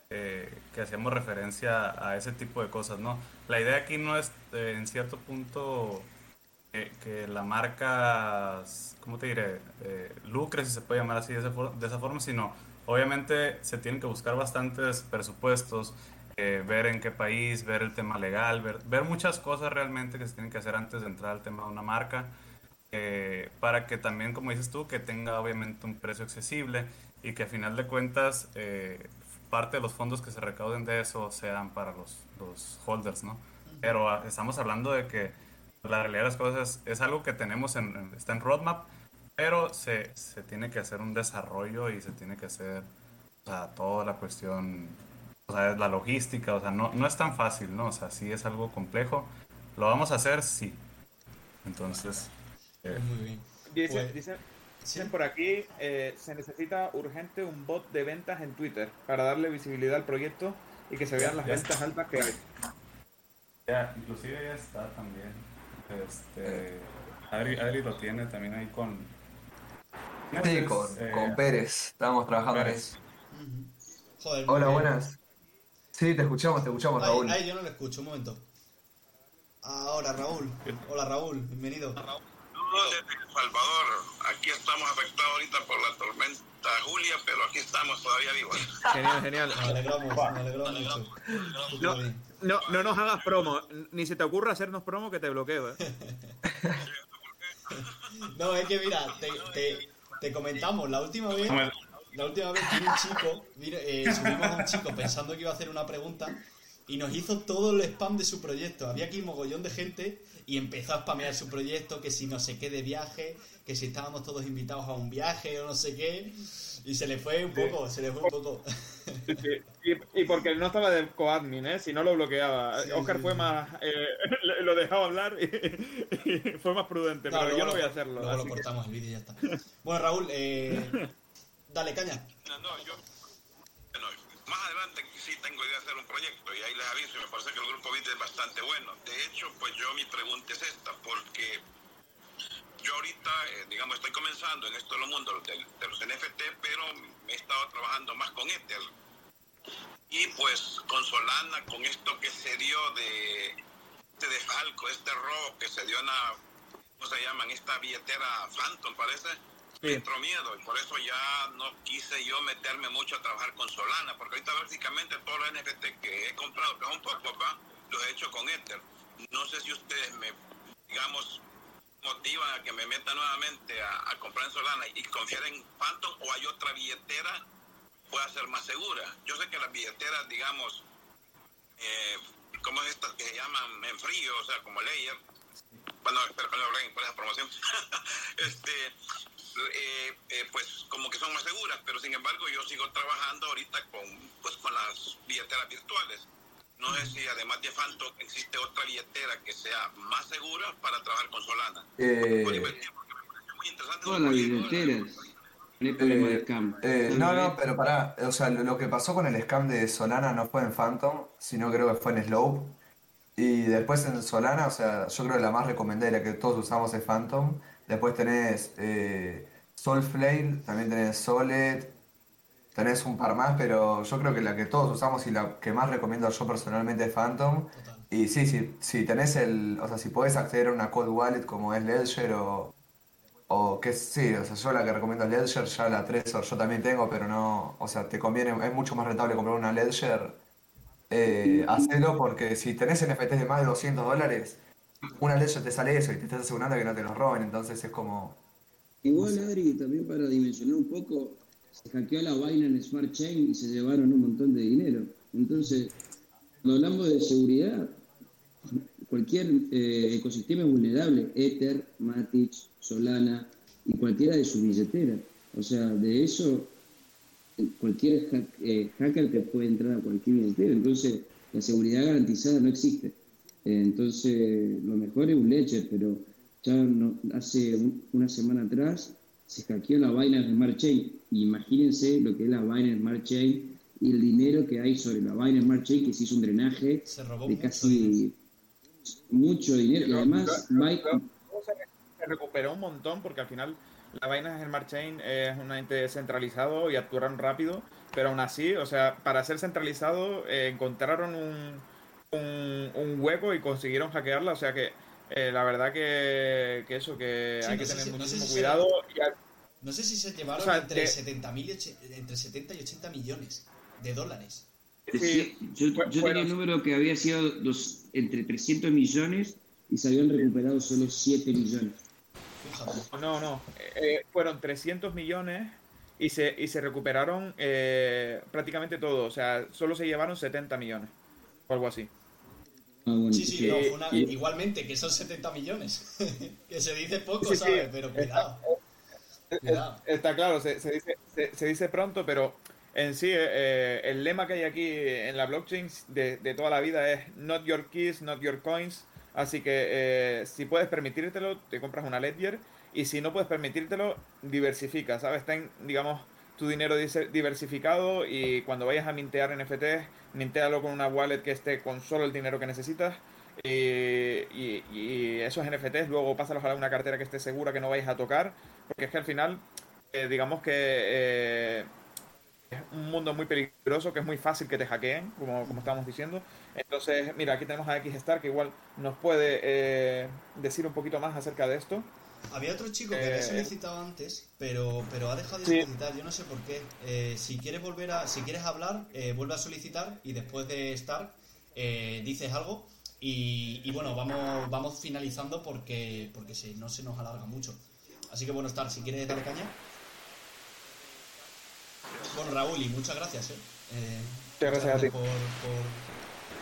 eh, que hacíamos referencia a ese tipo de cosas, ¿no? La idea aquí no es, eh, en cierto punto, eh, que la marca, ¿cómo te diré? Eh, lucre, si se puede llamar así de esa, for- de esa forma, sino obviamente se tienen que buscar bastantes presupuestos, eh, ver en qué país, ver el tema legal, ver, ver muchas cosas realmente que se tienen que hacer antes de entrar al tema de una marca eh, para que también, como dices tú, que tenga obviamente un precio accesible y que a final de cuentas eh, parte de los fondos que se recauden de eso sean para los, los holders, ¿no? Pero ah, estamos hablando de que la realidad de las cosas es, algo que tenemos en, está en roadmap, pero se, se, tiene que hacer un desarrollo y se tiene que hacer o sea, toda la cuestión, o sea, la logística, o sea, no, no es tan fácil, ¿no? O sea, sí es algo complejo. ¿Lo vamos a hacer? Sí. Entonces... Eh, Muy bien. Dicen, pues, dicen, por aquí, eh, se necesita urgente un bot de ventas en Twitter para darle visibilidad al proyecto y que se vean las ventas altas que hay. Ya, inclusive ya está también. Este, Adri, lo tiene también ahí con... Sí, con, eh, con, Pérez. Estábamos trabajando en eso. Hola, buenas. Sí, te escuchamos, te escuchamos, Raúl. Ay, yo no le escucho, un momento. Ahora, Raúl. Hola, Raúl, bienvenido. Raúl. desde El Salvador. Aquí estamos afectados ahorita por la tormenta Julia, pero aquí estamos todavía vivos. Genial, genial. Me alegramos, alegramos mucho. No, no, no nos hagas promo. Ni se te ocurra hacernos promo que te bloqueo, ¿eh? no, es que mira, te, te, te comentamos la última vez. La última vez que un chico, eh, subimos a un chico pensando que iba a hacer una pregunta y nos hizo todo el spam de su proyecto. Había aquí mogollón de gente y empezó a spamear su proyecto, que si no sé qué de viaje, que si estábamos todos invitados a un viaje o no sé qué. Y se le fue un poco, se le fue un poco. Y, porque no estaba de coadmin, ¿eh? Si no lo bloqueaba. Oscar fue más... Eh, lo dejaba hablar y, fue más prudente, pero yo no voy a hacerlo. Luego lo cortamos el vídeo y ya está. Bueno, Raúl, eh, dale, caña. No, no, yo... adelante sí tengo idea de hacer un proyecto y ahí les aviso, me parece que el grupo BIT es bastante bueno. De hecho, pues yo mi pregunta es esta, porque yo ahorita, eh, digamos, estoy comenzando en esto de los mundos de, los NFT, pero me he estado trabajando más con Ether. Y pues con Solana, con esto que se dio de, este de Falco, este robo que se dio en la, ¿cómo se llaman? Esta billetera Phantom, parece me entró miedo y por eso ya no quise yo meterme mucho a trabajar con Solana, porque ahorita básicamente todos los NFT que he comprado, que es un poco, acá, los he hecho con Ether. No sé si ustedes me, digamos, motivan a que me meta nuevamente a, comprar en Solana y confiar en Phantom o hay otra billetera pueda ser más segura. Yo sé que las billeteras, digamos, eh, como estas que se llaman en frío, o sea, como Layer, bueno, espero que no hablen por esa promoción, este, eh, eh, pues como que son más seguras, pero sin embargo yo sigo trabajando ahorita con, pues, con las billeteras virtuales. No sé si además de Phantom existe otra billetera que sea más segura para trabajar con Solana. Eh, Todas las billeteras. Eh, no, no, pero pará, o sea, lo, que pasó con el scam de Solana no fue en Phantom, sino creo que fue en Slope. Y después en Solana, o sea, yo creo que la más recomendada y la que todos usamos es Phantom. Después tenés eh, Soulflame, también tenés Solid, tenés un par más, pero yo creo que la que todos usamos y la que más recomiendo yo personalmente es Phantom. Y sí, sí, si tenés el, o sea, si podés acceder a una cold wallet como es Ledger o, o que sí, o sea, yo la que recomiendo es Ledger, ya la Trezor yo también tengo, pero no, o sea, te conviene, es mucho más rentable comprar una Ledger, eh, hacelo porque si tenés NFTs de más de 200 dólares, una Ledger te sale eso y te estás asegurando que no te los roben, entonces es como... Igual, Adri, también para dimensionar un poco, se hackeó la vaina en Smart Chain y se llevaron un montón de dinero. Entonces, cuando hablamos de seguridad, cualquier eh, ecosistema es vulnerable. Ether, Matic, Solana y cualquiera de sus billeteras. O sea, de eso, cualquier eh, hacker te puede entrar a cualquier billetera. Entonces, la seguridad garantizada no existe. Entonces, lo mejor es un ledger, pero ya no, hace una semana atrás se hackeó la Binance Smart Chain. Imagínense lo que es la Binance Smart Chain y el dinero que hay sobre la Binance Smart Chain, que se hizo un drenaje de casi mucho dinero. y además, se recuperó un montón porque al final la Binance Smart Chain es un ente descentralizado y actuaron rápido, pero aún así, o sea, para ser centralizado eh, encontraron un, un, un, hueco y consiguieron hackearla, o sea que eh, la verdad que, que, eso, que hay que tener muchísimo cuidado. no sé si se llevaron entre, 70 entre 70 y 80 millones de dólares. Sí, yo, tenía el número que había sido los, entre 300 millones y se habían recuperado solo 7 millones. No, no, eh, fueron 300 millones y se, y se recuperaron eh, prácticamente todo. O sea, solo se llevaron 70 millones o algo así. Ah, bueno, Sí, sí, no, una- igualmente, que son 70 millones. que se dice poco, Sí, sí, ¿sabes? Pero cuidado. Cuidado. Está claro, se, se dice, se, se dice pronto, pero en sí eh, eh, el lema que hay aquí en la blockchain de, de toda la vida es not your keys, not your coins. Así que eh, si puedes permitírtelo, te compras una Ledger. Y si no puedes permitírtelo, diversifica, ¿sabes? Ten, digamos, tu dinero diversificado y cuando vayas a mintear NFTs, mintéalo con una wallet que esté con solo el dinero que necesitas. Y, y- esos NFTs luego pásalos a una cartera que esté segura que no vayas a tocar. Porque es que al final, eh, digamos que eh, es un mundo muy peligroso, que es muy fácil que te hackeen, como, como estábamos diciendo. Entonces, mira, aquí tenemos a X-Star que igual nos puede eh, decir un poquito más acerca de esto. Había otro chico que Eh, había solicitado antes, pero, pero ha dejado de Sí. solicitar, yo no sé por qué. Eh, si quieres volver a, si quieres hablar, eh, vuelve a solicitar y después de estar eh, dices algo y, y bueno, vamos, vamos finalizando porque, porque si no se nos alarga mucho. Así que bueno, estar, si quieres darle caña. Bueno, Raúl, y muchas gracias, ¿eh? Eh, Muchas gracias a ti. por, por,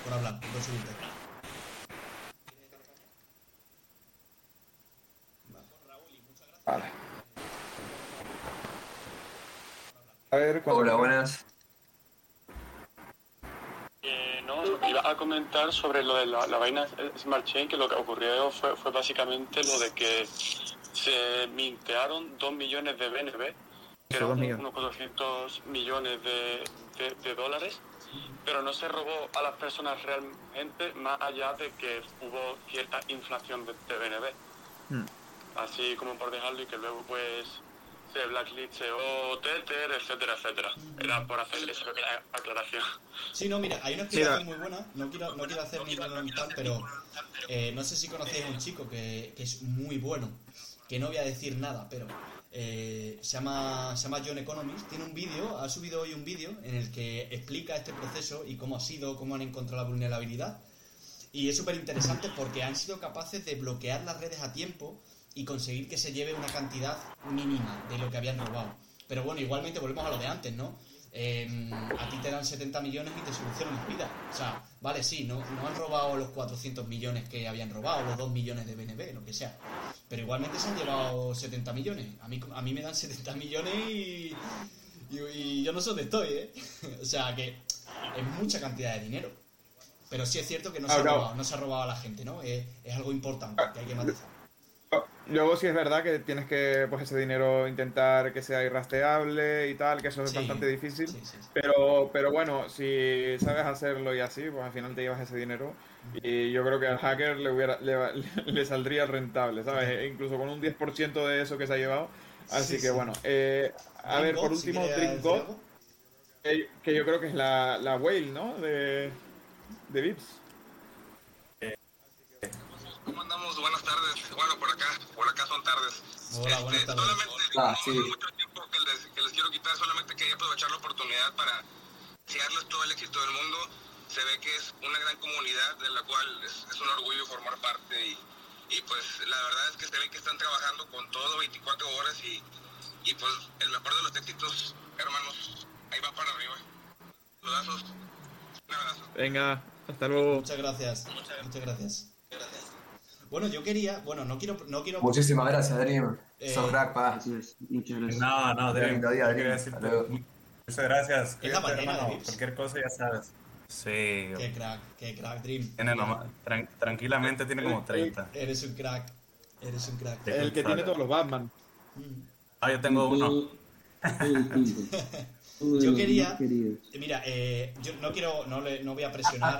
por hablar, por subirte. Vale. A ver, cuando- Hola, buenas. Eh, no, iba a comentar sobre lo de la, la vaina Smart Chain, que lo que ocurrió fue, fue básicamente lo de que se mintearon 2 millones de BNB, que eran unos 400 millones de, de- de dólares, pero no se robó a las personas realmente, más allá de que hubo cierta inflación de, de BNB. Hmm. Así como por dejarlo y que luego pues se blacklisteó Tether, etcétera, etcétera. Era por hacer esa pequeña aclaración. Sí, no, mira, hay una explicación muy buena. No quiero, no quiero hacer ningún tal, pero eh, no sé si conocéis a un chico que, que es muy bueno, que no voy a decir nada, pero eh, se, llama, se llama John Economist. Tiene un vídeo, ha subido hoy un vídeo en el que explica este proceso y cómo ha sido, cómo han encontrado la vulnerabilidad. Y es súper interesante porque han sido capaces de bloquear las redes a tiempo y conseguir que se lleve una cantidad mínima de lo que habían robado. Pero bueno, igualmente volvemos a lo de antes, ¿no? Eh, a ti te dan 70 millones y te solucionan la vida. O sea, vale, sí, no, no han robado los 400 millones que habían robado, los 2 millones de BNB, lo que sea. Pero igualmente se han llevado 70 millones. A mí, a mí me dan 70 millones y, y, y yo no sé dónde estoy, ¿eh? o sea, que es mucha cantidad de dinero. Pero sí es cierto que no se, ha, robado, no se ha robado a la gente, ¿no? Es, es algo importante que hay que matizar. Luego sí es verdad que tienes que, pues ese dinero intentar que sea irrastreable y tal, que eso es Sí. bastante difícil. Sí, sí, sí. Pero, pero bueno, si sabes hacerlo y así, pues al final te llevas ese dinero. Y yo creo que al hacker le, hubiera, le, le saldría rentable, ¿sabes? Incluso con un 10% de eso que se ha llevado. Así Sí, que bueno, eh, a ver, por si último, God, algo. que, que yo creo que es la, la whale, ¿no? De, de Vips. ¿Cómo andamos? Buenas tardes. Bueno, por acá, por acá son tardes. Hola, buenas tardes. Solamente, Ah, no sí. mucho tiempo que les, que les quiero quitar, solamente quería aprovechar la oportunidad para desearles todo el éxito del mundo. Se ve que es una gran comunidad de la cual es, es un orgullo formar parte y, y pues la verdad es que se ve que están trabajando con todo 24 horas y, y pues el mejor de los éxitos, hermanos, ahí va para arriba. Saludazos. Un abrazo. Venga, hasta luego. Muchas gracias. Muchas gracias. Bueno, yo quería, bueno, no quiero, no quiero. Muchísimas gracias, Dream. Eh, Sos crack, pa. Así es, muchas gracias. No, no, Dream. Lindo día, Dream. Muchas gracias. Es la hermano. Cualquier cosa ya sabes. Sí. Qué crack, qué crack, Dream. Tiene nomás- tran- tranquilamente tiene como 30. Eres un crack. Eres un crack. El que tiene todos los Batman. Ah, yo tengo uno. Yo quería-. Mira, eh, yo no quiero, no, le, no voy a presionar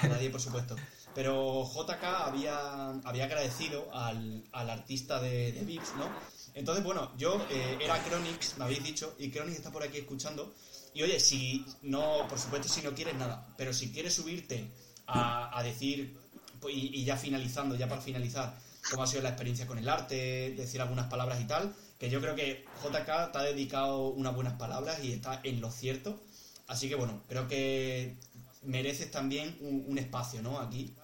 a nadie, por supuesto. Pero JK había, había agradecido al, al artista de, de Vips, ¿no? Entonces, bueno, yo eh, era Chronix, me habéis dicho, y Chronix está por aquí escuchando. Y oye, si no, por supuesto, si no quieres nada, pero si quieres subirte a, a decir, pues, y, y ya finalizando, ya para finalizar, cómo ha sido la experiencia con el arte, decir algunas palabras y tal, que yo creo que JK te ha dedicado unas buenas palabras y está en lo cierto. Así que bueno, creo que mereces también un, un espacio, ¿no? Aquí.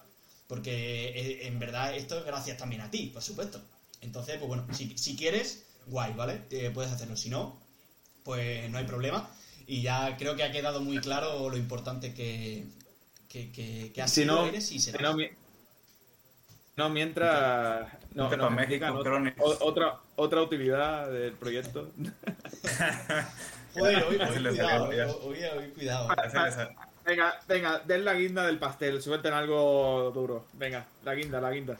Porque eh, en verdad esto es gracias también a ti, por supuesto. Entonces, pues bueno, si, si quieres, guay, ¿vale? Puedes hacerlo. Si no, pues no hay problema. Y ya creo que ha quedado muy claro lo importante que, que, que, que has Si sido, no, eres y si serás. no, mi- no, mientras. No, no, México, otra, otra, otra utilidad del proyecto. Joder, hoy, hoy les cuidado, hoy, hoy, hoy cuidado. Venga, venga, den la guinda del pastel, suelten algo duro. Venga, la guinda, la guinda.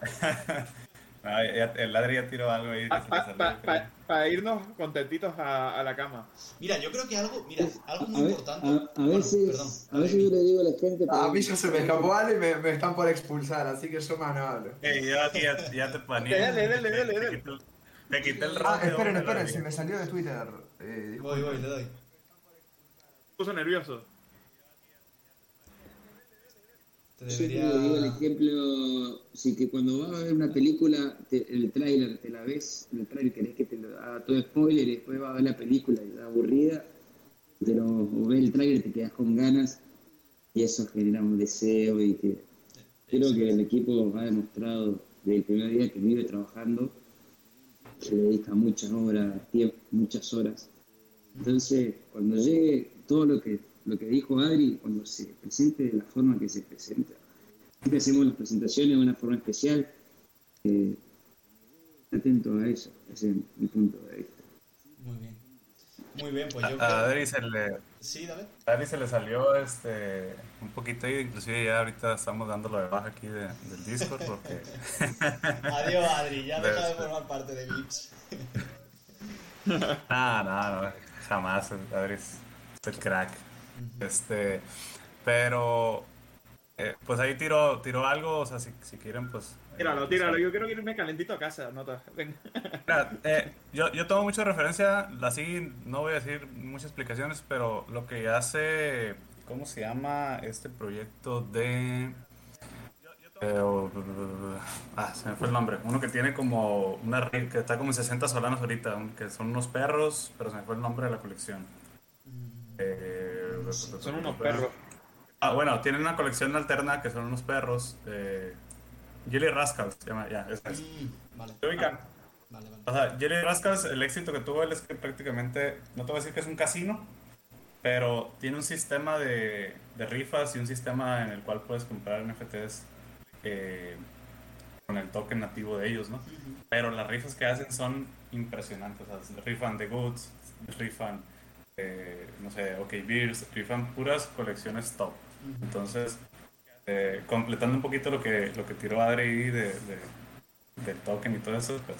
Ah, ya- el ladri ya tiró algo le Para salió, creo. irnos contentitos a, a la cama. Mira, yo creo que algo, mira, algo A, muy ve- importante. a- a Bueno, veces, perdón, a veces yo le digo a la gente. A mí ya se me escapó algo y me, me están por expulsar, así que yo más no hablo. Eh, yo aquí ya, ya te paneé. Dale, dale, dale, dale. quité el- Te quité el Ah, rostro. esperen, esperen, se me salió de Twitter. Eh, Voy, voy, le doy. puso nervioso. Te Yo le digo el ejemplo, si que cuando vas a ver una película, te- el tráiler te la ves, el tráiler querés que te lo haga todo spoiler y después vas a ver la película y está aburrida, te lo, o ves el tráiler te quedas con ganas y eso genera un deseo y que creo que el equipo ha demostrado desde el primer día que vive trabajando, que le dedica muchas horas, tiempo, muchas horas. Entonces, cuando llegue todo lo que, lo que dijo Adri, cuando se presente de la forma que se presenta, siempre hacemos las presentaciones de una forma especial, eh, atento a eso, ese es mi punto de vista. Muy bien. Muy bien, pues yo A creo. Adri se le, Sí, dale. a Adri se le salió este un poquito ahí, inclusive ya ahorita estamos dándolo de baja aquí de- del Discord porque Adiós, Adri, ya deja de formar parte de VIPs. no, no, no, jamás Adri es el crack. Este, pero eh, pues ahí tiró, tiró algo, o sea, si, si quieren pues eh, Tíralo, tíralo. Yo quiero irme calentito a casa, nota. Venga. Mira, eh, yo, yo tomo mucha referencia, así no voy a decir muchas explicaciones, pero lo que hace, ¿cómo se llama este proyecto de... eh, o- ah, se me fue el nombre. Uno que tiene como una red que está como en 60 solanos ahorita, que son unos perros, pero se me fue el nombre de la colección. Eh, Son unos perros. Ah, bueno, tienen una colección alterna que son unos perros. Eh, Jelly Rascals, se llama, ya, esa es. Mm, vale. ¿Se ubican? Vale, vale. O sea, Jelly Rascals, el éxito que tuvo él es que prácticamente, no te voy a decir que es un casino, pero tiene un sistema de, de rifas y un sistema en el cual puedes comprar NFTs eh, con el token nativo de ellos, ¿no? Pero las rifas que hacen son impresionantes. O sea, rifan de goods, rifan, eh, no sé, OK Beers, rifan puras colecciones top. Entonces, eh, completando un poquito lo que, lo que tiró Adri de, de- del token y todo eso, pues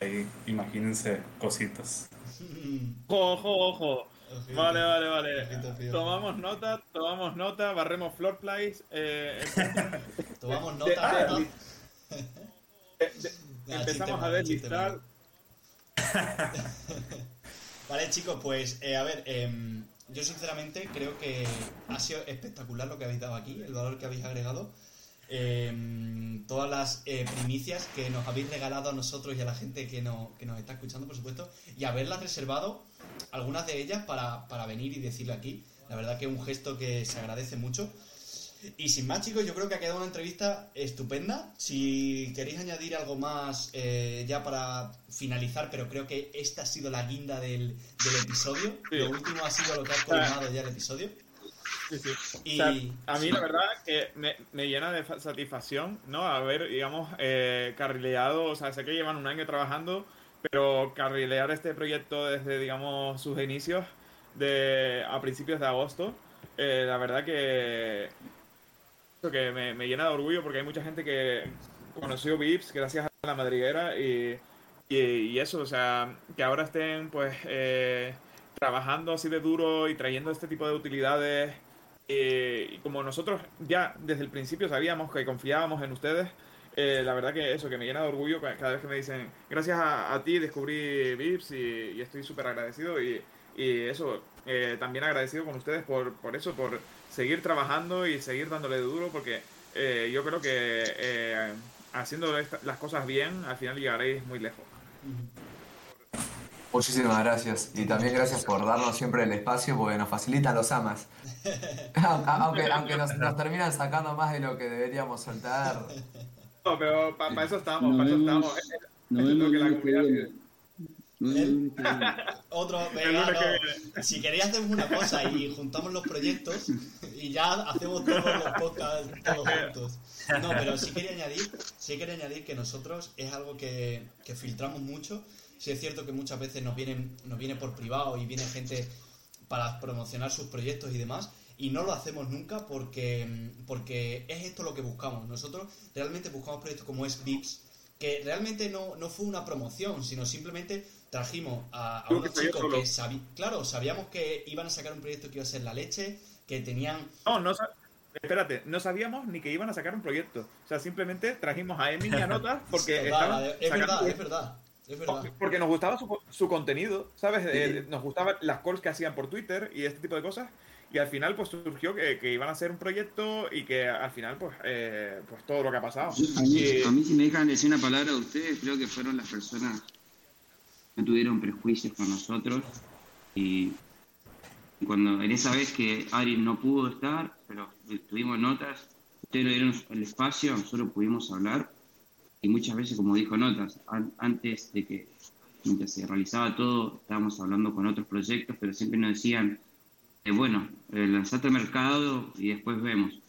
ahí imagínense cositas. Ojo, ojo. Vale, vale, vale. Tomamos nota, tomamos nota, barremos floor plays. Eh, Tomamos de- nota. de- nota. de- de- Nah, empezamos chiste a deslistar. Vale, chicos, pues eh, a ver, em, yo sinceramente creo que ha sido espectacular lo que habéis dado aquí, el valor que habéis agregado. Em, todas las eh, primicias que nos habéis regalado a nosotros y a la gente que, no- que nos está escuchando, por supuesto, y haberlas reservado, algunas de ellas, para, para venir y decirle aquí. La verdad que es un gesto que se agradece mucho. Y sin más, chicos, yo creo que ha quedado una entrevista estupenda. Si queréis añadir algo más eh, ya para finalizar, pero creo que esta ha sido la guinda del, del episodio. Sí. Lo último ha sido lo que ha colmado ya el episodio. Sí, sí. Y O sea, a mí la verdad que me, me llena de fa- satisfacción, ¿no? Haber, digamos, eh, carrileado, o sea, sé que llevan un año trabajando, pero carrilear este proyecto desde, digamos, sus inicios de, a principios de agosto, eh, la verdad que, que me, me llena de orgullo porque hay mucha gente que conoció Vips gracias a la madriguera y, y, y eso, o sea, que ahora estén pues eh, trabajando así de duro y trayendo este tipo de utilidades. Y como nosotros ya desde el principio sabíamos que confiábamos en ustedes, eh, la verdad que eso, que me llena de orgullo ca- cada vez que me dicen, gracias a, ti descubrí Vips y, y estoy súper agradecido y, y eso, eh, también agradecido con ustedes por, por eso, por seguir trabajando y seguir dándole duro porque eh, yo creo que eh, haciendo las cosas bien, al final llegaréis muy lejos. Muchísimas gracias. Y también gracias por darnos siempre el espacio porque nos facilitan los amas. aunque aunque nos, nos terminan sacando más de lo que deberíamos soltar. No, pero para eso estamos, para eso estamos. nos Es lo que la comunidad viene. pide. Nos No, El- viene. Otro, venga, no. Si queréis hacemos una cosa y juntamos los proyectos y ya hacemos todos los podcasts todos juntos. No, pero sí quería añadir, sí quería añadir que nosotros es algo que, que filtramos mucho. Sí es cierto que muchas veces nos vienen, nos viene por privado y viene gente para promocionar sus proyectos y demás. Y no lo hacemos nunca porque, porque es esto lo que buscamos. Nosotros realmente buscamos proyectos como es Vips, que realmente no, no fue una promoción, sino simplemente trajimos a, a unos que chicos que sabi- claro, sabíamos que iban a sacar un proyecto que iba a ser la leche, que tenían No, no Espérate, no sabíamos ni que iban a sacar un proyecto. O sea, simplemente trajimos a Emi y a Notas porque Total, estaban es sacando- verdad, es verdad, es verdad. Porque nos gustaba su, su contenido, ¿sabes? Eh, nos gustaban las calls que hacían por Twitter y este tipo de cosas. Y al final, pues surgió que, que iban a hacer un proyecto y que al final, pues, eh, pues todo lo que ha pasado. A, mí, Y- a mí, si me dejan decir una palabra de ustedes, creo que fueron las personas no tuvieron prejuicios con nosotros. Y cuando en esa vez que Ari no pudo estar, pero tuvimos notas, ustedes nos dieron el espacio, nosotros pudimos hablar. Y muchas veces, como dijo Notas, an- antes de que mientras se realizaba todo, estábamos hablando con otros proyectos, pero siempre nos decían, eh, bueno, eh, lanzate al mercado y después vemos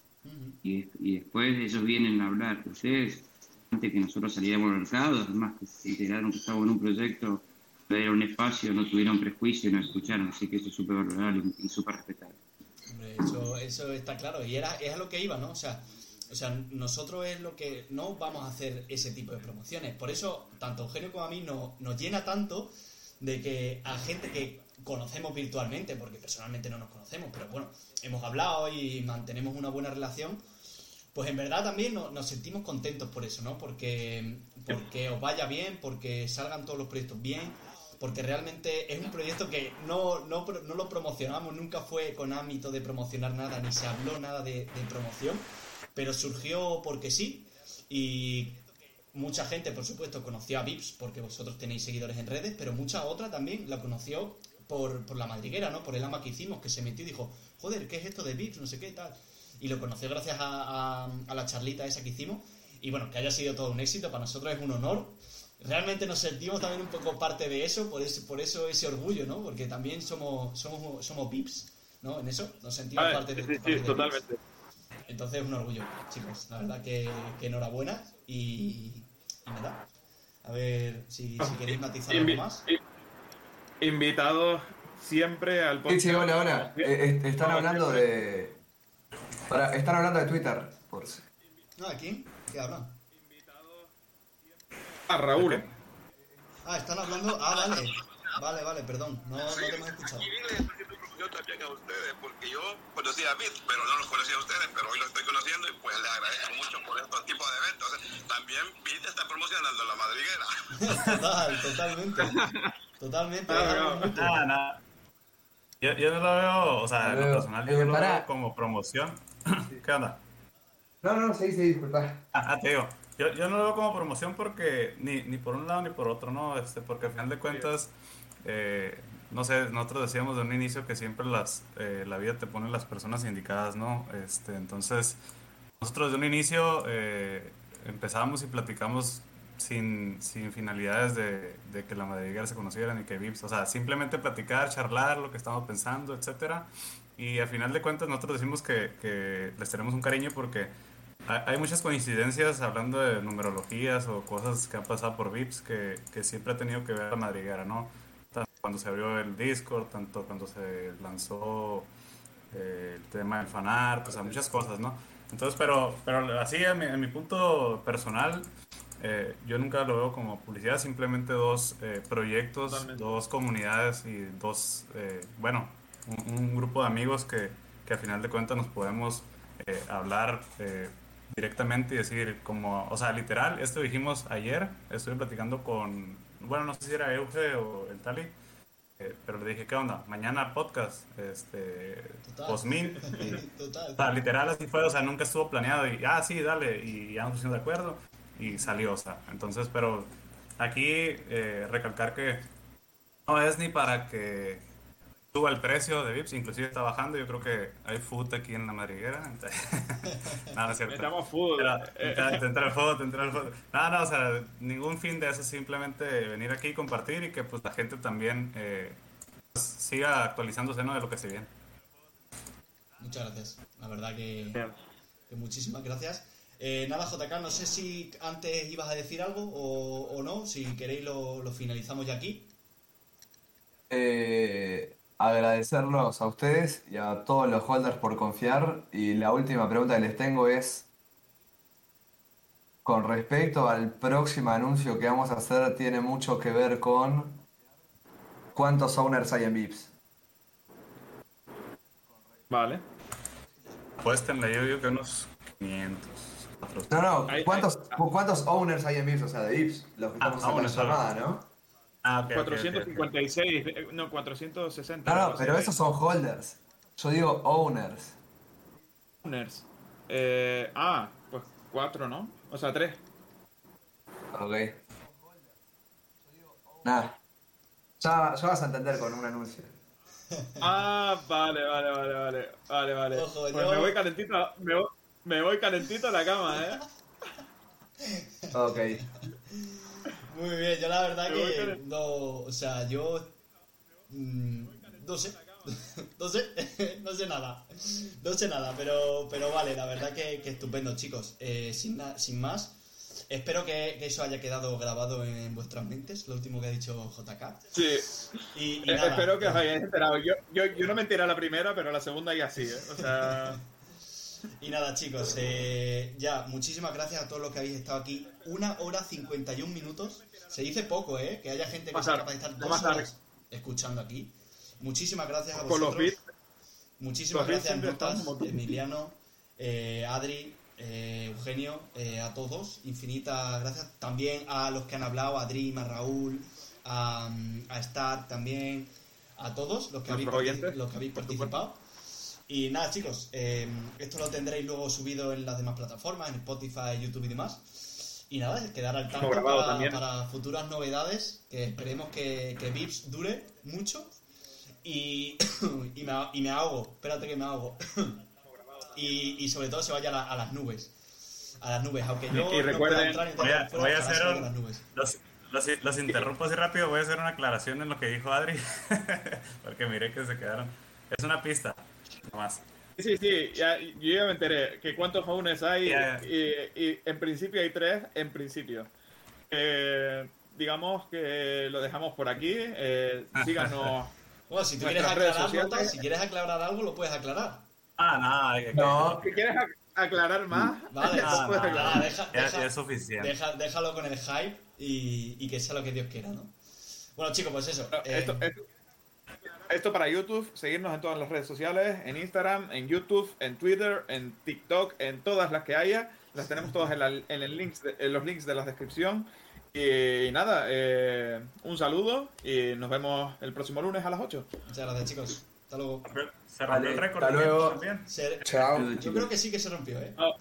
y, y después ellos vienen a hablar. Ustedes, antes que nosotros saliéramos al mercado, además que se enteraron que estábamos en un proyecto, dieron espacio, no tuvieron prejuicio nos escucharon, así que eso es súper valorable y, súper respetable. Eso, eso está claro. Y era, es a lo que iba, ¿no? O sea, o sea, nosotros es lo que no vamos a hacer ese tipo de promociones. Por eso, tanto Eugenio como a mí no- nos llena tanto de que a gente que conocemos virtualmente, porque personalmente no nos conocemos, pero bueno, hemos hablado y mantenemos una buena relación, pues en verdad también no- nos sentimos contentos por eso, ¿no? Porque, porque os vaya bien, porque salgan todos los proyectos bien, porque realmente es un proyecto que no, no, no lo promocionamos, nunca fue con ámbito de promocionar nada, ni se habló nada de, de promoción, pero surgió porque sí, y mucha gente, por supuesto, conoció a Vips porque vosotros tenéis seguidores en redes, pero mucha otra también la conoció por, por la madriguera, ¿no? Por el ama que hicimos, que se metió y dijo, joder, ¿qué es esto de Vips? No sé qué tal. Y lo conoció gracias a, a- a la charlita esa que hicimos. Y bueno, que haya sido todo un éxito, para nosotros es un honor. Realmente nos sentimos también un poco parte de eso, por eso, por eso ese orgullo, ¿no? Porque también somos, somos, somos Vips, ¿no? En eso nos sentimos Vale, parte de sí, parte sí, de Vips. totalmente. Entonces es un orgullo, chicos. La verdad que, que enhorabuena y, y nada. A ver si, si queréis matizar algo más. Invitados siempre al Sí, podcast. sí, hola, hola. Eh, eh, están hablando de. Pará, están hablando de Twitter. Por... si- No, ¿aquí? ¿Qué hablan? Ah, Raúl. Ah, están hablando. Ah, vale. Vale, vale, perdón. No, no te hemos escuchado. Y dile yo también a ustedes, porque yo conocía a Bit, pero no los conocía a ustedes, pero hoy los estoy conociendo y pues les agradezco mucho por estos tipos de eventos. También Bit está promocionando la madriguera. Total, totalmente. Totalmente. Ah, no. Nada, nada. Yo, yo no lo veo, o sea, en lo Veo. personal, Eh, yo no lo veo como promoción. ¿Qué onda? No, no, sí, sí, disculpa. Ah, ah, te digo, yo, yo no lo veo como promoción porque ni, ni por un lado ni por otro, ¿no? Este, porque al final de cuentas, eh, no sé, nosotros decíamos de un inicio que siempre las, eh, la vida te pone las personas indicadas, ¿no? Este, entonces, nosotros de un inicio eh, empezamos y platicamos sin, sin finalidades de, que la madriguera se conociera ni que Vips, o sea, simplemente platicar, charlar lo que estamos pensando, etcétera. Y al final de cuentas nosotros decimos que, que les tenemos un cariño porque hay muchas coincidencias hablando de numerologías o cosas que han pasado por VIPs que, que siempre ha tenido que ver la madriguera, ¿no? Tanto cuando se abrió el Discord, tanto cuando se lanzó eh, el tema del fanart, o sea, muchas cosas, ¿no? Entonces, pero, pero así en mi, en mi punto personal, eh, yo nunca lo veo como publicidad, simplemente dos eh, proyectos, Totalmente. dos comunidades y dos, eh, bueno, un, un grupo de amigos que, que al final de cuentas nos podemos eh, hablar directamente y decir como, o sea, literal, esto dijimos ayer, estuve platicando con, bueno, no sé si era Euge o el Tali, eh, pero le dije, ¿qué onda? Mañana podcast, este, y Total. o sea, literal así fue, o sea, nunca estuvo planeado y, ah, sí, dale, y ya nos pusimos de acuerdo y salió, o sea, entonces, pero aquí eh, recalcar que no es ni para que suba el precio de VIPs, inclusive está bajando. Yo creo que hay food aquí en la madriguera. entonces- no, no es cierto. Era- Eh, te- entra el fuego, te entra el fuego. No, no, o sea, ningún fin de eso, simplemente venir aquí y compartir y que pues la gente también eh, pues, siga actualizándose ¿no? de lo que se viene. Muchas gracias. La verdad que, que muchísimas gracias. Eh, nada, JK, no sé si antes ibas a decir algo o, o no. Si queréis lo, lo finalizamos ya aquí. Eh, agradecerlos a ustedes y a todos los holders por confiar. Y la última pregunta que les tengo es, con respecto al próximo anuncio que vamos a hacer, tiene mucho que ver con cuántos owners hay en VIPs. Vale. Puéstenle, yo digo que unos 500. 400. No, no, Hay- ¿cuántos, ¿cuántos owners hay en VIPs? O sea, de VIPs, los que Ah, estamos en la llamada, ¿no? Ah, ok, ok, ok, ok. 456, eh, no, 460. No, no, pero esos son holders. Yo digo owners. Owners. Eh, ah, pues cuatro, ¿no? O sea, tres. Ok. Nada. Ya, ya vas a entender con un anuncio. Ah, vale, vale, vale, vale. Vale, vale. Ojo, pues yo- me voy calentito, me voy, me voy calentito a la cama, ¿eh? Ok. Muy bien, yo la verdad Me que no, o sea, yo mm, no sé, no sé, no sé nada, no sé nada, pero, pero vale, la verdad que, que estupendo, chicos. Eh, sin, sin más, espero que, que eso haya quedado grabado en vuestras mentes, lo último que ha dicho JK. Sí. Y, y Eh, nada, espero que os hayáis enterado. Yo, yo, yo no me enteré a la primera, pero a la segunda ya sí, ¿eh? O sea... Y nada, chicos, eh, ya, muchísimas gracias a todos los que habéis estado aquí. Una hora 51 minutos. Se dice poco, ¿eh? Que haya gente que sea capaz de estar dos tarde. horas escuchando aquí. Muchísimas gracias a Con vosotros. los. Muchísimas los gracias, Notas. Emiliano, eh, Adri, eh, Eugenio, eh, a todos. Infinitas gracias. También a los que han hablado, a Dream, a Raúl, a, mm, a Star también, a todos los que habéis, oyentes, los que habéis participado. Y nada, chicos, eh, esto lo tendréis luego subido en las demás plataformas, en Spotify, YouTube y demás. Y nada, quedar al tanto para, futuras novedades, que esperemos que, que Vips dure mucho. Y, y, me, y me ahogo, espérate que me ahogo. y, y sobre todo se vaya a, la- a las nubes. A las nubes, aunque yo Y no recuerden, Voy a, voy a hacer un- a las nubes. los, los, los interrumpo así rápido, voy a hacer una aclaración en lo que dijo Adri, porque miré que se quedaron. Es una pista, nomás. Sí, sí, sí, ya, yo ya me enteré que cuántos owners hay ya. Y, y en principio hay tres, en principio. Eh, digamos que lo dejamos por aquí. Eh, síganos. Bueno, si tú quieres aclarar. Notas, si quieres aclarar algo, lo puedes aclarar. Ah, nada, que- que- No, si quieres ac- aclarar más, Vale, Ah, aclarar. nada, deja, ya, deja- ya es suficiente. deja- déjalo con el hype y, y que sea lo que Dios quiera, ¿no? Bueno, chicos, pues eso. eh, Esto, esto, esto para YouTube, seguirnos en todas las redes sociales, en Instagram, en YouTube, en Twitter, en TikTok, en todas las que haya. Las tenemos todas en, la- en el links de- en los links de la descripción. Y, nada, eh, un saludo y nos vemos el próximo lunes a las 8. Muchas gracias, chicos. Hasta luego. Se rompió el récord hasta luego. también. Se- chao. Yo creo que sí que se rompió, ¿eh? Ah,